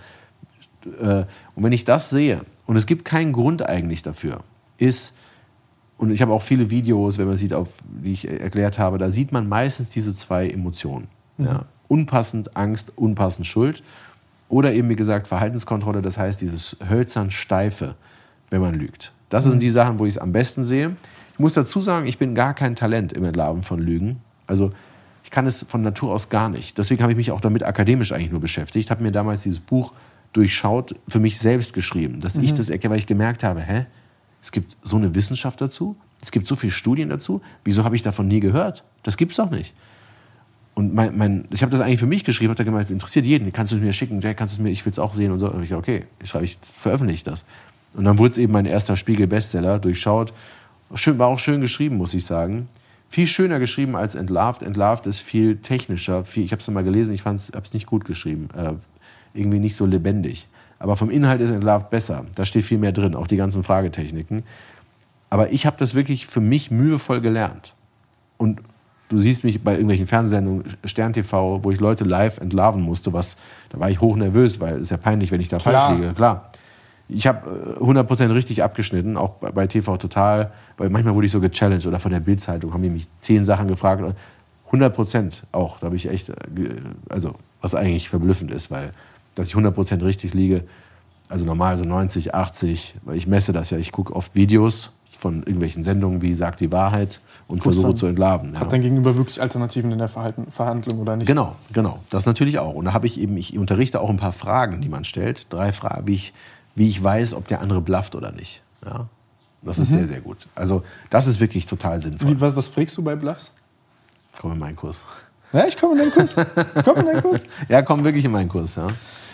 Äh, und wenn ich das sehe, und es gibt keinen Grund eigentlich dafür, ist, und ich habe auch viele Videos, wenn man sieht, auf, die ich erklärt habe, da sieht man meistens diese zwei Emotionen. Mhm. Ja. Unpassend Angst, unpassend Schuld. Oder eben, wie gesagt, Verhaltenskontrolle, das heißt dieses hölzern Steife, wenn man lügt. Das mhm. sind die Sachen, wo ich es am besten sehe. Ich muss dazu sagen, ich bin gar kein Talent im Entlarven von Lügen. Also ich kann es von Natur aus gar nicht. Deswegen habe ich mich auch damit akademisch eigentlich nur beschäftigt. Habe mir damals dieses Buch durchschaut, für mich selbst geschrieben, dass mhm. ich das erkenne, weil ich gemerkt habe, hä, es gibt so eine Wissenschaft dazu, es gibt so viele Studien dazu, wieso habe ich davon nie gehört? Das gibt es doch nicht. Und mein, mein, ich habe das eigentlich für mich geschrieben, habe da gemeint, es interessiert jeden. Kannst du es mir schicken, Jack, kannst du es mir, ich will es auch sehen und so. Und ich okay, ich schreibe, ich veröffentliche das. Und dann wurde es eben mein erster Spiegel-Bestseller, durchschaut. Schön, war auch schön geschrieben, muss ich sagen. Viel schöner geschrieben als Entlarvt. Entlarvt ist viel technischer. Viel, ich habe es mal gelesen, ich habe es nicht gut geschrieben. Äh, irgendwie nicht so lebendig. Aber vom Inhalt ist Entlarvt besser. Da steht viel mehr drin, auch die ganzen Fragetechniken. Aber ich habe das wirklich für mich mühevoll gelernt. Und du siehst mich bei irgendwelchen Fernsehsendungen, Stern TV, wo ich Leute live entlarven musste, was, da war ich hoch nervös, weil es ist ja peinlich, wenn ich da Klar. falsch liege. Klar. Ich habe 100% richtig abgeschnitten, auch bei TV Total, weil manchmal wurde ich so gechallenged oder von der Bildzeitung haben die mich zehn Sachen gefragt. 100% auch, da habe ich echt, äh, also was eigentlich verblüffend ist, weil dass ich 100% richtig liege, also normal so 90, 80, weil ich messe das ja, ich gucke oft Videos von irgendwelchen Sendungen wie Sagt die Wahrheit und versuche zu entlarven. Hat ja. dein Gegenüber wirklich Alternativen in der Verhalten, Verhandlung oder nicht? Genau, genau. Das natürlich auch. Und da habe ich eben, ich unterrichte auch ein paar Fragen, die man stellt. Drei Fragen, wie ich, wie ich weiß, ob der andere blufft oder nicht. Ja? Das ist mhm. sehr, sehr gut. Also das ist wirklich total sinnvoll. Wie, was, was fragst du bei Bluffs? Komm in meinen Kurs. Ja, ich komme in deinen Kurs. Ich komme in deinen Kurs. ja, komm wirklich in meinen Kurs. Ja.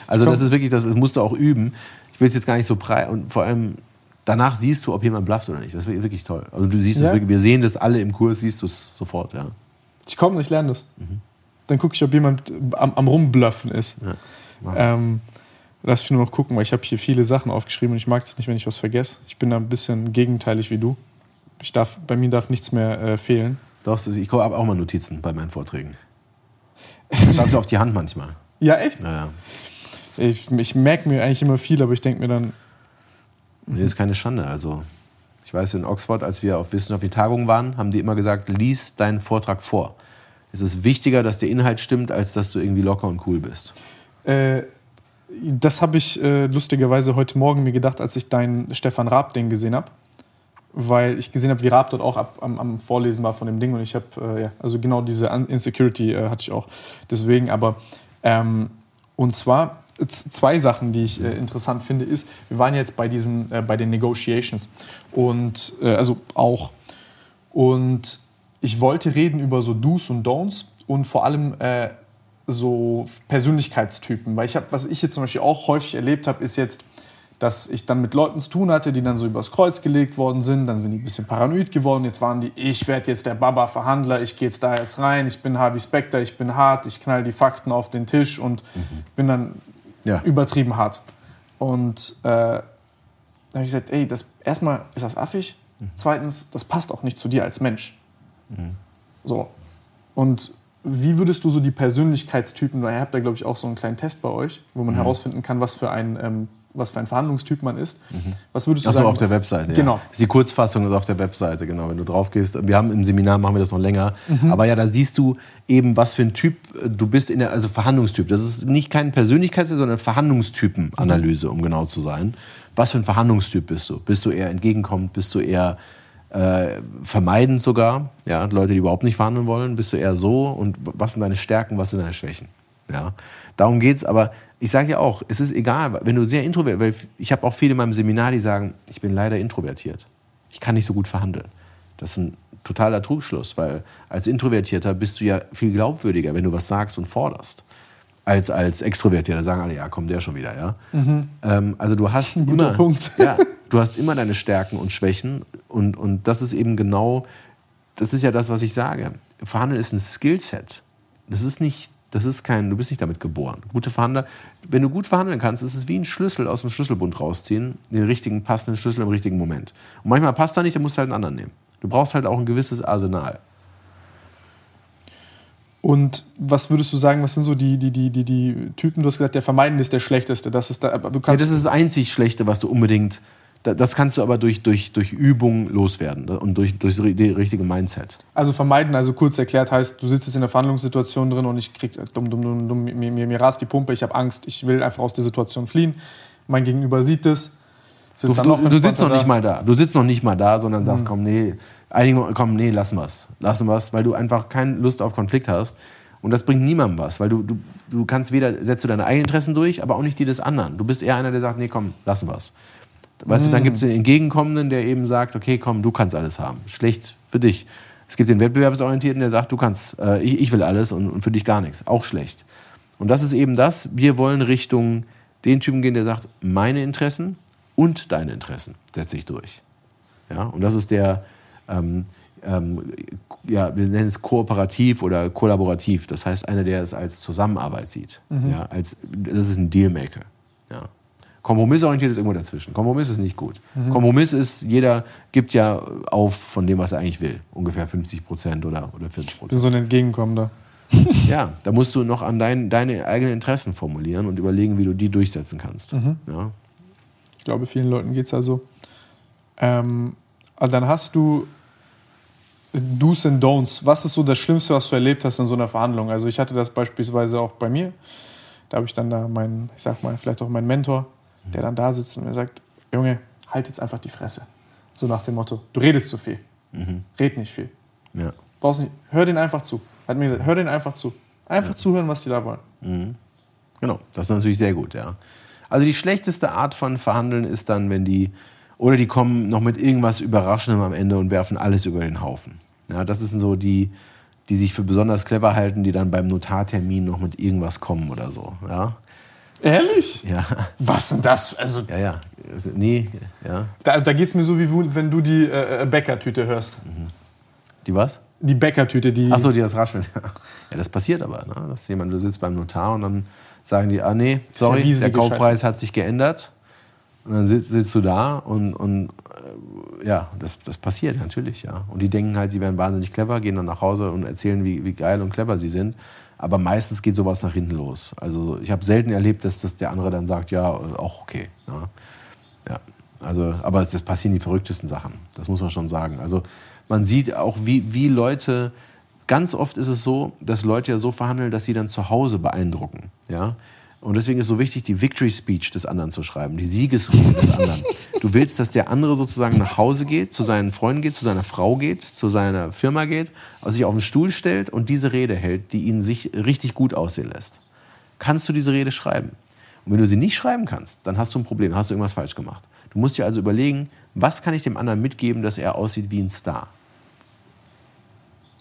Also das ist wirklich, das, das musst du auch üben. Ich will es jetzt gar nicht so breit und vor allem danach siehst du, ob jemand blufft oder nicht. Das ist wirklich toll. Also du siehst ja? es wirklich, wir sehen das alle im Kurs, siehst du es sofort, ja. Ich komme ich lerne das. Mhm. Dann gucke ich, ob jemand am, am Rumbluffen ist. Ja, ähm, lass mich nur noch gucken, weil ich habe hier viele Sachen aufgeschrieben und ich mag es nicht, wenn ich was vergesse. Ich bin da ein bisschen gegenteilig wie du. Ich darf, bei mir darf nichts mehr äh, fehlen. Doch, ich habe auch mal Notizen bei meinen Vorträgen. Ich schreibe auf die Hand manchmal. Ja, echt? Ja, ja. Ich, ich merke mir eigentlich immer viel, aber ich denke mir dann. Nee, ist keine Schande. Also, ich weiß, in Oxford, als wir auf wissenschaftlichen Tagungen waren, haben die immer gesagt, lies deinen Vortrag vor. Es ist wichtiger, dass der Inhalt stimmt, als dass du irgendwie locker und cool bist. Äh, das habe ich äh, lustigerweise heute Morgen mir gedacht, als ich deinen Stefan Raab-Ding gesehen habe. Weil ich gesehen habe, wie Raab dort auch ab, am, am, Vorlesen war von dem Ding. Und ich habe, äh, ja, also genau diese Insecurity äh, hatte ich auch. Deswegen, aber, ähm, und zwar zwei Sachen, die ich äh, interessant finde, ist, wir waren jetzt bei diesen, äh, bei den Negotiations. Und äh, also auch. Und ich wollte reden über so Do's und Don'ts und vor allem äh, so Persönlichkeitstypen, weil ich habe, was ich jetzt zum Beispiel auch häufig erlebt habe, ist jetzt dass ich dann mit Leuten zu tun hatte, die dann so übers Kreuz gelegt worden sind. Dann sind die ein bisschen paranoid geworden. Jetzt waren die, ich werde jetzt der Baba-Verhandler, ich gehe jetzt da jetzt rein, ich bin Harvey Specter, ich bin hart, ich knall die Fakten auf den Tisch und mhm. bin dann ja. übertrieben hart. Und äh, dann habe ich gesagt, ey, das, erstmal ist das affig, mhm. zweitens, das passt auch nicht zu dir als Mensch. Mhm. So. Und wie würdest du so die Persönlichkeitstypen, weil ihr habt da glaube ich auch so einen kleinen Test bei euch, wo man mhm. herausfinden kann, was für ein ähm, was für ein Verhandlungstyp man ist. Mhm. Was würdest du Ach so, sagen? auf der Webseite. Genau. Ja. Die Kurzfassung ist auf der Webseite, genau. Wenn du drauf gehst. Wir haben im Seminar machen wir das noch länger. Mhm. Aber ja, da siehst du eben, was für ein Typ du bist in der, also Verhandlungstyp. Das ist nicht kein Persönlichkeits-, sondern Verhandlungstypenanalyse, um genau zu sein. Was für ein Verhandlungstyp bist du? Bist du eher entgegenkommend? Bist du eher äh, vermeidend sogar? Ja, Leute, die überhaupt nicht verhandeln wollen. Bist du eher so? Und was sind deine Stärken? Was sind deine Schwächen? Ja, darum geht's. Aber ich sage ja auch, es ist egal, wenn du sehr introvertiert, weil ich habe auch viele in meinem Seminar, die sagen, ich bin leider introvertiert. Ich kann nicht so gut verhandeln. Das ist ein totaler Trugschluss, weil als Introvertierter bist du ja viel glaubwürdiger, wenn du was sagst und forderst, als als Extrovertierter. sagen alle, ja, komm, der schon wieder, ja. Mhm. Ähm, also du hast ein immer, Punkt. ja, du hast immer deine Stärken und Schwächen und, und das ist eben genau, das ist ja das, was ich sage. Verhandeln ist ein Skillset. Das ist nicht das ist kein, du bist nicht damit geboren. Gute Verhandler, wenn du gut verhandeln kannst, ist es wie ein Schlüssel aus dem Schlüsselbund rausziehen, den richtigen passenden Schlüssel im richtigen Moment. Und manchmal passt er nicht, dann musst du halt einen anderen nehmen. Du brauchst halt auch ein gewisses Arsenal. Und was würdest du sagen, was sind so die, die, die, die, die Typen? Du hast gesagt, der Vermeiden ist der schlechteste. Das ist, da, du kannst ja, das ist das einzig Schlechte, was du unbedingt das kannst du aber durch, durch, durch Übung loswerden ne? und durch, durch das richtige Mindset. Also vermeiden, also kurz erklärt heißt, du sitzt jetzt in einer Verhandlungssituation drin und ich krieg dumm, dumm, dumm, dumm mir, mir, mir rast die Pumpe, ich habe Angst, ich will einfach aus der Situation fliehen. Mein Gegenüber sieht es. Du, du, du, sitzt noch nicht mal da. Du sitzt noch nicht mal da, sondern sagst, mhm. komm, nee, einige, komm, nee, lassen wir's. Lassen wir's, weil du einfach keine Lust auf Konflikt hast. Und das bringt niemandem was, weil du, du, du kannst weder, setzt du deine eigenen Interessen durch, aber auch nicht die des anderen. Du bist eher einer, der sagt, nee, komm, lassen wir's. Weißt mhm. du, dann gibt es den Entgegenkommenden, der eben sagt, okay, komm, du kannst alles haben. Schlecht für dich. Es gibt den Wettbewerbsorientierten, der sagt, du kannst, äh, ich, ich will alles und, und für dich gar nichts. Auch schlecht. Und das ist eben das, wir wollen Richtung den Typen gehen, der sagt, meine Interessen und deine Interessen setze ich durch. Ja, und das ist der, ähm, ähm, ja, wir nennen es kooperativ oder kollaborativ. Das heißt, einer, der es als Zusammenarbeit sieht. Mhm. Ja, als, das ist ein Dealmaker. Ja. Kompromissorientiert ist irgendwo dazwischen. Kompromiss ist nicht gut. Mhm. Kompromiss ist, jeder gibt ja auf von dem, was er eigentlich will. Ungefähr 50 Prozent oder, oder 40 Prozent. Das ist so ein Entgegenkommender. ja, da musst du noch an dein, deine eigenen Interessen formulieren und überlegen, wie du die durchsetzen kannst. Mhm. Ja. Ich glaube, vielen Leuten geht es also. Ähm, also dann hast du Do's and Don'ts. Was ist so das Schlimmste, was du erlebt hast in so einer Verhandlung? Also ich hatte das beispielsweise auch bei mir. Da habe ich dann da meinen, ich sag mal, vielleicht auch meinen Mentor, der dann da sitzt und mir sagt, Junge, halt jetzt einfach die Fresse. So nach dem Motto, du redest zu viel. Mhm. Red nicht viel. Ja. Brauchst nicht, hör den einfach zu. Hat mir gesagt, hör den einfach zu. Einfach ja. zuhören, was die da wollen. Mhm. Genau, das ist natürlich sehr gut, ja. Also die schlechteste Art von Verhandeln ist dann, wenn die, oder die kommen noch mit irgendwas Überraschendem am Ende und werfen alles über den Haufen. Ja, das sind so die, die sich für besonders clever halten, die dann beim Notartermin noch mit irgendwas kommen oder so. Ja. Ehrlich? Ja. Was denn das? Also, ja, ja. Also, nee, ja. Da, da geht es mir so, wie wenn du die äh, äh, Bäckertüte hörst. Mhm. Die was? Die Bäckertüte, die. Achso, die das Rascheln. Ja, das passiert aber. Ne? Dass jemand, du sitzt beim Notar und dann sagen die, ah nee, sorry, ja der Kaufpreis Scheiße. hat sich geändert. Und dann sitzt, sitzt du da und, und äh, ja, das, das passiert natürlich, ja. Und die denken halt, sie wären wahnsinnig clever, gehen dann nach Hause und erzählen, wie, wie geil und clever sie sind. Aber meistens geht sowas nach hinten los. Also ich habe selten erlebt, dass das der andere dann sagt, ja, auch okay. Ja. ja. Also, aber es, es passieren die verrücktesten Sachen. Das muss man schon sagen. Also man sieht auch, wie, wie Leute, ganz oft ist es so, dass Leute ja so verhandeln, dass sie dann zu Hause beeindrucken. Ja? Und deswegen ist es so wichtig, die Victory Speech des anderen zu schreiben, die Siegesrede des anderen. Du willst, dass der andere sozusagen nach Hause geht, zu seinen Freunden geht, zu seiner Frau geht, zu seiner Firma geht, also sich auf den Stuhl stellt und diese Rede hält, die ihn sich richtig gut aussehen lässt. Kannst du diese Rede schreiben? Und wenn du sie nicht schreiben kannst, dann hast du ein Problem, hast du irgendwas falsch gemacht. Du musst dir also überlegen, was kann ich dem anderen mitgeben, dass er aussieht wie ein Star?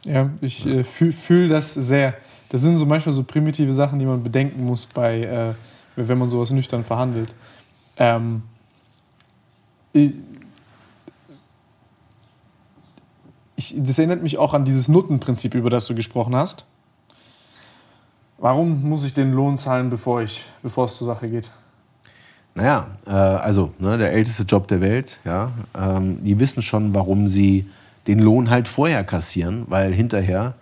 Ja, ich äh, fühle fühl das sehr. Das sind so manchmal so primitive Sachen, die man bedenken muss, bei, äh, wenn man sowas nüchtern verhandelt. Ähm, ich, das erinnert mich auch an dieses Nuttenprinzip, über das du gesprochen hast. Warum muss ich den Lohn zahlen, bevor, ich, bevor es zur Sache geht? Naja, äh, also ne, der älteste Job der Welt, ja, ähm, die wissen schon, warum sie den Lohn halt vorher kassieren, weil hinterher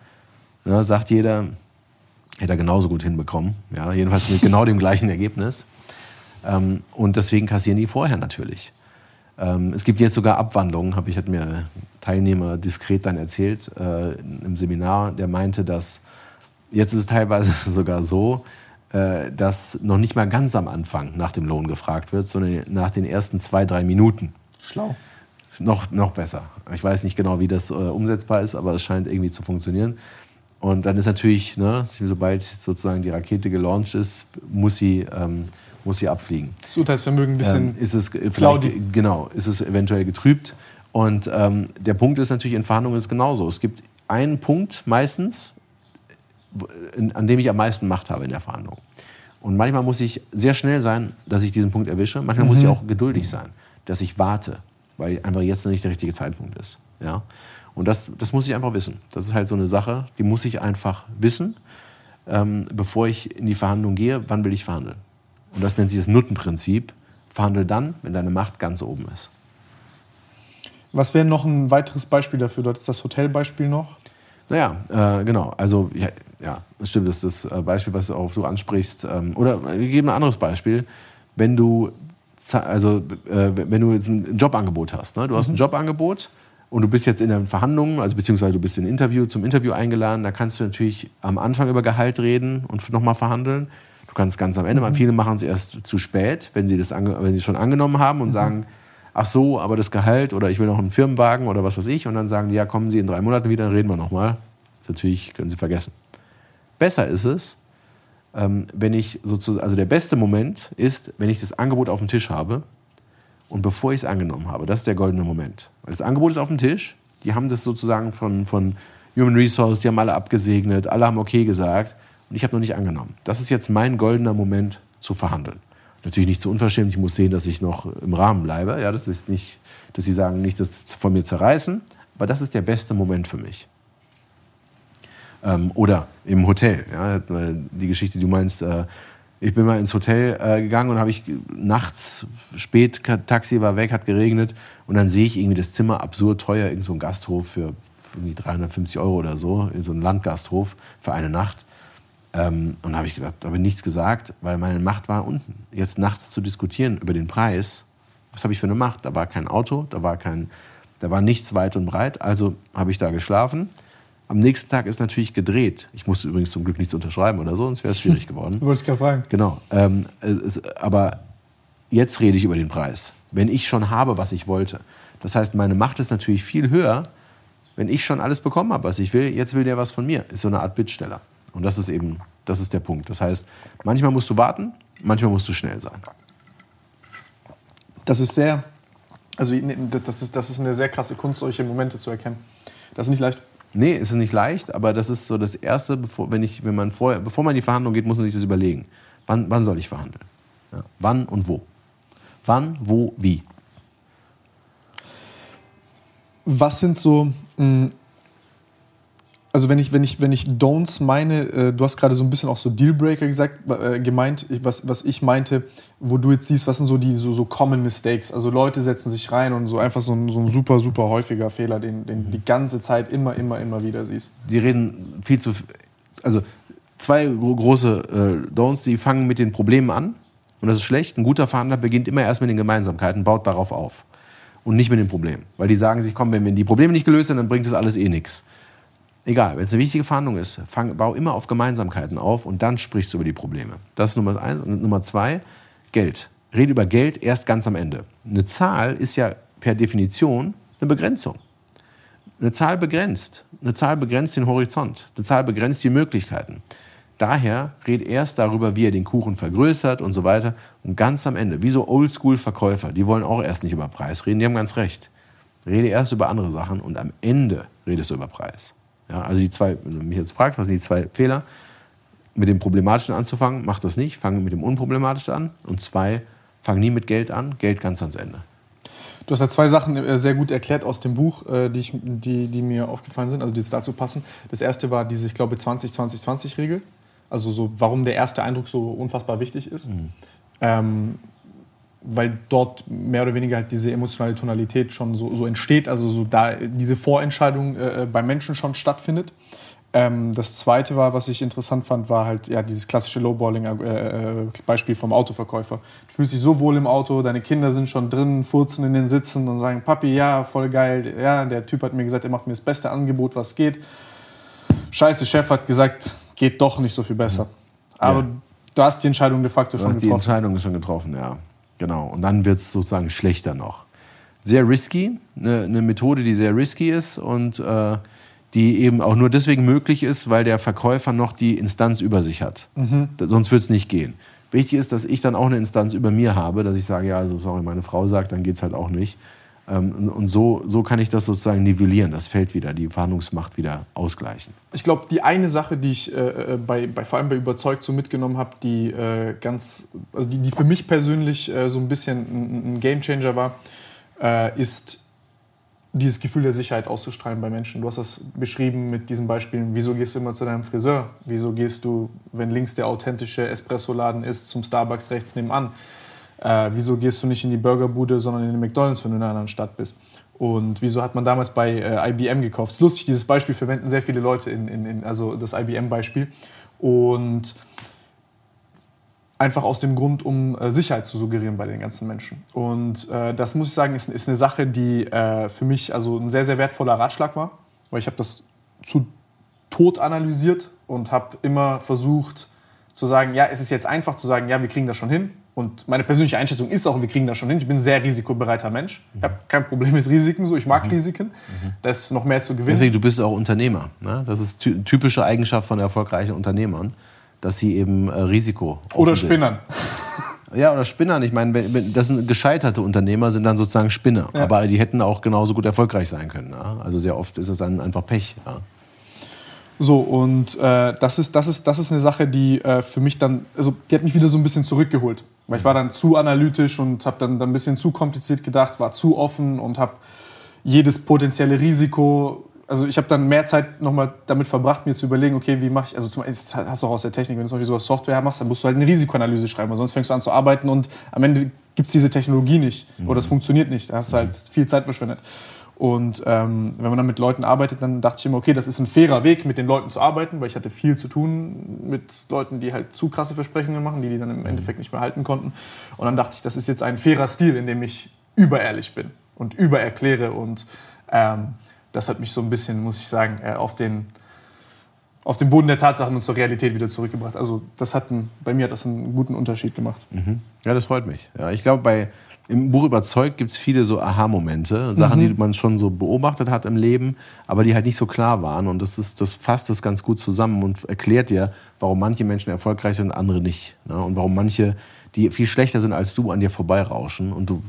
Ja, sagt jeder, hätte er genauso gut hinbekommen. Ja, jedenfalls mit genau dem gleichen Ergebnis. Ähm, und deswegen kassieren die vorher natürlich. Ähm, es gibt jetzt sogar Abwandlungen, habe ich hat mir Teilnehmer diskret dann erzählt äh, im Seminar, der meinte, dass jetzt ist es teilweise sogar so, äh, dass noch nicht mal ganz am Anfang nach dem Lohn gefragt wird, sondern nach den ersten zwei, drei Minuten. Schlau. Noch, noch besser. Ich weiß nicht genau, wie das äh, umsetzbar ist, aber es scheint irgendwie zu funktionieren. Und dann ist natürlich, ne, sobald sozusagen die Rakete gelauncht ist, muss sie, ähm, muss sie abfliegen. Das Urteilsvermögen ein bisschen ähm, ist es vielleicht, Genau, ist es eventuell getrübt. Und ähm, der Punkt ist natürlich, in Verhandlungen ist es genauso. Es gibt einen Punkt meistens, an dem ich am meisten Macht habe in der Verhandlung. Und manchmal muss ich sehr schnell sein, dass ich diesen Punkt erwische. Manchmal mhm. muss ich mhm. auch geduldig sein, dass ich warte, weil einfach jetzt noch nicht der richtige Zeitpunkt ist. Ja? Und das, das muss ich einfach wissen. Das ist halt so eine Sache, die muss ich einfach wissen, ähm, bevor ich in die Verhandlung gehe, wann will ich verhandeln. Und das nennt sich das Nuttenprinzip. Verhandel dann, wenn deine Macht ganz oben ist. Was wäre noch ein weiteres Beispiel dafür? Dort ist das Hotelbeispiel noch. Naja, äh, genau. Also, ja, ja, das stimmt, das ist das Beispiel, was auch du ansprichst. Ähm, oder wir geben ein anderes Beispiel. Wenn du, also, äh, wenn du jetzt ein Jobangebot hast, ne? du hast ein mhm. Jobangebot und du bist jetzt in der Verhandlung, also beziehungsweise du bist in Interview, zum Interview eingeladen, da kannst du natürlich am Anfang über Gehalt reden und nochmal verhandeln. Du kannst ganz am Ende, mhm. viele machen es erst zu spät, wenn sie das wenn sie schon angenommen haben und mhm. sagen, ach so, aber das Gehalt oder ich will noch einen Firmenwagen oder was weiß ich und dann sagen die, ja, kommen Sie in drei Monaten wieder, dann reden wir nochmal. Das ist natürlich, können Sie vergessen. Besser ist es, ähm, wenn ich sozusagen, also der beste Moment ist, wenn ich das Angebot auf dem Tisch habe und bevor ich es angenommen habe. Das ist der goldene Moment. Das Angebot ist auf dem Tisch, die haben das sozusagen von, von Human Resource, die haben alle abgesegnet, alle haben okay gesagt und ich habe noch nicht angenommen. Das ist jetzt mein goldener Moment zu verhandeln. Natürlich nicht zu unverschämt, ich muss sehen, dass ich noch im Rahmen bleibe. Ja, das ist nicht, dass sie sagen, nicht das von mir zerreißen, aber das ist der beste Moment für mich. Ähm, oder im Hotel. Ja, die Geschichte, die du meinst, äh, ich bin mal ins Hotel äh, gegangen und habe ich nachts spät, Taxi war weg, hat geregnet und dann sehe ich irgendwie das Zimmer absurd teuer, irgend so ein Gasthof für irgendwie 350 Euro oder so, in so ein Landgasthof für eine Nacht. Ähm, und habe ich gedacht, habe nichts gesagt, weil meine Macht war unten. Jetzt nachts zu diskutieren über den Preis, was habe ich für eine Macht? Da war kein Auto, da war kein, da war nichts weit und breit. Also habe ich da geschlafen. Am nächsten Tag ist natürlich gedreht. Ich musste übrigens zum Glück nichts unterschreiben oder so, sonst wäre es schwierig geworden. Wollte ich gerade fragen. Genau. Ähm, es, aber jetzt rede ich über den Preis. Wenn ich schon habe, was ich wollte. Das heißt, meine Macht ist natürlich viel höher, wenn ich schon alles bekommen habe, was ich will. Jetzt will der was von mir. Ist so eine Art Bittsteller. Und das ist eben, das ist der Punkt. Das heißt, manchmal musst du warten, manchmal musst du schnell sein. Das ist sehr, also das ist, das ist eine sehr krasse Kunst, solche Momente zu erkennen. Das ist nicht leicht. Nee, ist nicht leicht, aber das ist so das Erste, bevor, wenn ich, wenn man vorher, bevor man in die Verhandlung geht, muss man sich das überlegen. Wann, wann soll ich verhandeln? Ja. Wann und wo? Wann, wo, wie? Was sind so mh, hm, also wenn ich, wenn ich, wenn ich Don'ts meine, äh, du hast gerade so ein bisschen auch so Dealbreaker gesagt, äh, gemeint, was, was ich meinte, wo du jetzt siehst, was sind so die so, so Common Mistakes. Also Leute setzen sich rein und so einfach so ein, so ein super, super häufiger Fehler, den, den die ganze Zeit immer, immer, immer wieder siehst. Die reden viel zu. Also zwei große äh, Don'ts, die fangen mit den Problemen an. Und das ist schlecht. Ein guter Verhandler beginnt immer erst mit den Gemeinsamkeiten, baut darauf auf. Und nicht mit den Problemen. Weil die sagen sich, komm, wenn die Probleme nicht gelöst sind, dann bringt das alles eh nichts. Egal, wenn es eine wichtige Verhandlung ist, fang, bau immer auf Gemeinsamkeiten auf und dann sprichst du über die Probleme. Das ist Nummer eins. Und Nummer zwei, Geld. Rede über Geld erst ganz am Ende. Eine Zahl ist ja per Definition eine Begrenzung. Eine Zahl begrenzt. Eine Zahl begrenzt den Horizont. Eine Zahl begrenzt die Möglichkeiten. Daher red erst darüber, wie er den Kuchen vergrößert und so weiter. Und ganz am Ende, wie so Oldschool-Verkäufer, die wollen auch erst nicht über Preis reden, die haben ganz recht. Rede erst über andere Sachen und am Ende redest du über Preis. Ja, also die zwei, wenn du mich jetzt fragst, was sind die zwei Fehler? Mit dem Problematischen anzufangen, mach das nicht. Fange mit dem Unproblematischen an. Und zwei, fang nie mit Geld an. Geld ganz ans Ende. Du hast ja zwei Sachen äh, sehr gut erklärt aus dem Buch, äh, die, ich, die, die mir aufgefallen sind, also die jetzt dazu passen. Das erste war diese, ich glaube, 20-20-20-Regel. Also so, warum der erste Eindruck so unfassbar wichtig ist. Mhm. Ähm, weil dort mehr oder weniger halt diese emotionale Tonalität schon so, so entsteht, also so da diese Vorentscheidung äh, äh, beim Menschen schon stattfindet. Ähm, das zweite war, was ich interessant fand, war halt ja dieses klassische Lowballing-Beispiel äh, vom Autoverkäufer. Du fühlst dich so wohl im Auto, deine Kinder sind schon drin, furzen in den Sitzen und sagen, Papi, ja, voll geil, ja, der Typ hat mir gesagt, er macht mir das beste Angebot, was geht. Scheiße, Chef hat gesagt, geht doch nicht so viel besser. Aber ja. du hast die Entscheidung de facto schon getroffen. Die Entscheidung ist schon getroffen, ja. Genau. Und dann wird es sozusagen schlechter noch. Sehr risky, eine, eine, Methode, die sehr risky ist und äh, die eben auch nur deswegen möglich ist, weil der Verkäufer noch die Instanz über sich hat. Mhm. Sonst würde es nicht gehen. Wichtig ist, dass ich dann auch eine Instanz über mir habe, dass ich sage, ja, also sorry, meine Frau sagt, dann geht es halt auch nicht. Ähm, und so, so kann ich das sozusagen nivellieren, das Feld wieder, die Verhandlungsmacht wieder ausgleichen. Ich glaube, die eine Sache, die ich äh, äh, bei, bei, vor allem bei Überzeugt so mitgenommen habe, die äh, also die, die für mich persönlich äh, so ein bisschen ein, ein Gamechanger war, äh, ist dieses Gefühl der Sicherheit auszustrahlen bei Menschen. Du hast das beschrieben mit diesen Beispielen. Wieso gehst du immer zu deinem Friseur? Wieso gehst du, wenn links der authentische Espresso-Laden ist, zum Starbucks rechts nebenan? Äh, wieso gehst du nicht in die Burgerbude, sondern in den McDonalds, wenn du in einer anderen Stadt bist? Und wieso hat man damals bei äh, IBM gekauft? Ist lustig, dieses Beispiel verwenden sehr viele Leute, in, in, in also das IBM-Beispiel. Und einfach aus dem Grund, um äh, Sicherheit zu suggerieren bei den ganzen Menschen. Und äh, das muss ich sagen, ist, ist eine Sache, die äh, für mich also ein sehr, sehr wertvoller Ratschlag war, weil ich habe das zu tot analysiert und habe immer versucht zu sagen, ja, es ist jetzt einfach zu sagen, ja, wir kriegen das schon hin. Und meine persönliche Einschätzung ist auch, wir kriegen das schon hin. Ich bin ein sehr risikobereiter Mensch. Ich habe kein Problem mit Risiken, so ich mag mhm. Risiken. Mhm. Da ist noch mehr zu gewinnen. Deswegen, du bist auch Unternehmer. Ne? Das ist typische Eigenschaft von erfolgreichen Unternehmern, dass sie eben äh, Risiko. Oder Spinnern. Ja, oder Spinnern. Ich meine, das sind gescheiterte Unternehmer, sind dann sozusagen Spinner. Ja. Aber die hätten auch genauso gut erfolgreich sein können. Ja? Also sehr oft ist es dann einfach Pech. Ja? So, und äh, das, ist, das, ist, das ist eine Sache, die äh, für mich dann, also die hat mich wieder so ein bisschen zurückgeholt. Weil ich war dann zu analytisch und habe dann, dann ein bisschen zu kompliziert gedacht, war zu offen und habe jedes potenzielle Risiko, also ich habe dann mehr Zeit nochmal damit verbracht, mir zu überlegen, okay, wie mache ich, also zum, das hast du auch aus der Technik, wenn du zum Beispiel sowas Software machst, dann musst du halt eine Risikoanalyse schreiben, weil sonst fängst du an zu arbeiten und am Ende gibt es diese Technologie nicht mhm. oder es funktioniert nicht. Da hast du halt viel Zeit verschwendet. Und ähm, wenn man dann mit Leuten arbeitet, dann dachte ich immer, okay, das ist ein fairer Weg, mit den Leuten zu arbeiten, weil ich hatte viel zu tun mit Leuten, die halt zu krasse Versprechungen machen, die die dann im Endeffekt nicht mehr halten konnten. Und dann dachte ich, das ist jetzt ein fairer Stil, in dem ich überehrlich bin und übererkläre. Und ähm, das hat mich so ein bisschen, muss ich sagen, äh, auf den auf den Boden der Tatsachen und zur Realität wieder zurückgebracht. Also das hat ein, bei mir hat das einen guten Unterschied gemacht. Mhm. Ja, das freut mich. Ja, ich glaube, bei im Buch überzeugt gibt es viele so Aha-Momente, Sachen, mhm. die man schon so beobachtet hat im Leben, aber die halt nicht so klar waren. Und das, ist, das fasst das ganz gut zusammen und erklärt dir, warum manche Menschen erfolgreich sind und andere nicht. Ne? Und warum manche, die viel schlechter sind als du, an dir vorbeirauschen und du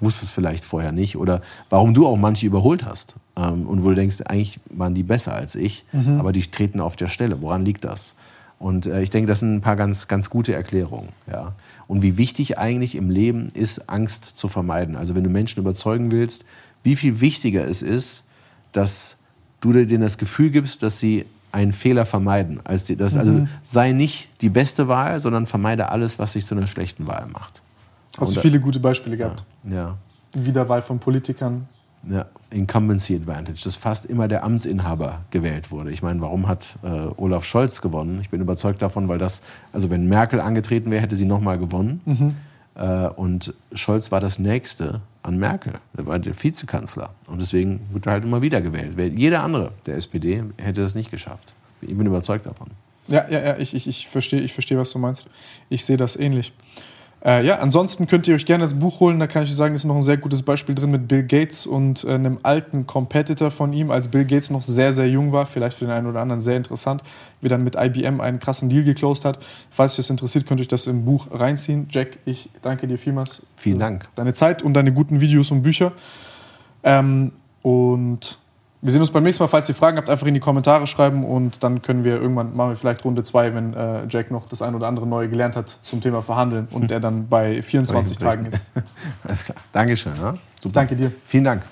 wusstest vielleicht vorher nicht. Oder warum du auch manche überholt hast. Ähm, und wo du denkst, eigentlich waren die besser als ich, mhm. aber die treten auf der Stelle. Woran liegt das? Und äh, ich denke, das sind ein paar ganz, ganz gute Erklärungen. Ja. Und wie wichtig eigentlich im Leben ist, Angst zu vermeiden. Also wenn du Menschen überzeugen willst, wie viel wichtiger es ist, dass du denen das Gefühl gibst, dass sie einen Fehler vermeiden. Als die, das, also mhm. Sei nicht die beste Wahl, sondern vermeide alles, was dich zu einer schlechten Wahl macht. Hast Und, du viele gute Beispiele gehabt? Ja. ja. Wiederwahl von Politikern, ja, Incumbency Advantage, dass fast immer der Amtsinhaber gewählt wurde. Ich meine, warum hat äh, Olaf Scholz gewonnen? Ich bin überzeugt davon, weil das, also wenn Merkel angetreten wäre, hätte sie nochmal gewonnen. Mhm. Äh, und Scholz war das Nächste an Merkel. Er war der Vizekanzler. Und deswegen wird er halt immer wieder gewählt. Jeder andere der SPD hätte das nicht geschafft. Ich bin überzeugt davon. Ja, ja, ja, ich, ich, ich verstehe, ich versteh, was du meinst. Ich sehe das ähnlich. Äh, ja, ansonsten könnt ihr euch gerne das Buch holen. Da kann ich euch sagen, ist noch ein sehr gutes Beispiel drin mit Bill Gates und äh, einem alten Competitor von ihm, als Bill Gates noch sehr, sehr jung war. Vielleicht für den einen oder anderen sehr interessant, wie dann mit IBM einen krassen Deal geclosed hat. Falls euch das interessiert, könnt ihr euch das im Buch reinziehen. Jack, ich danke dir vielmals. Vielen Dank. Deine Zeit und deine guten Videos und Bücher. Ähm, und wir sehen uns beim nächsten Mal. Falls ihr Fragen habt, einfach in die Kommentare schreiben und dann können wir irgendwann, machen wir vielleicht Runde 2, wenn äh, Jack noch das ein oder andere Neue gelernt hat zum Thema Verhandeln und der dann bei 24 Tagen ist. Alles klar. Dankeschön. Ja? Super. Danke dir. Vielen Dank.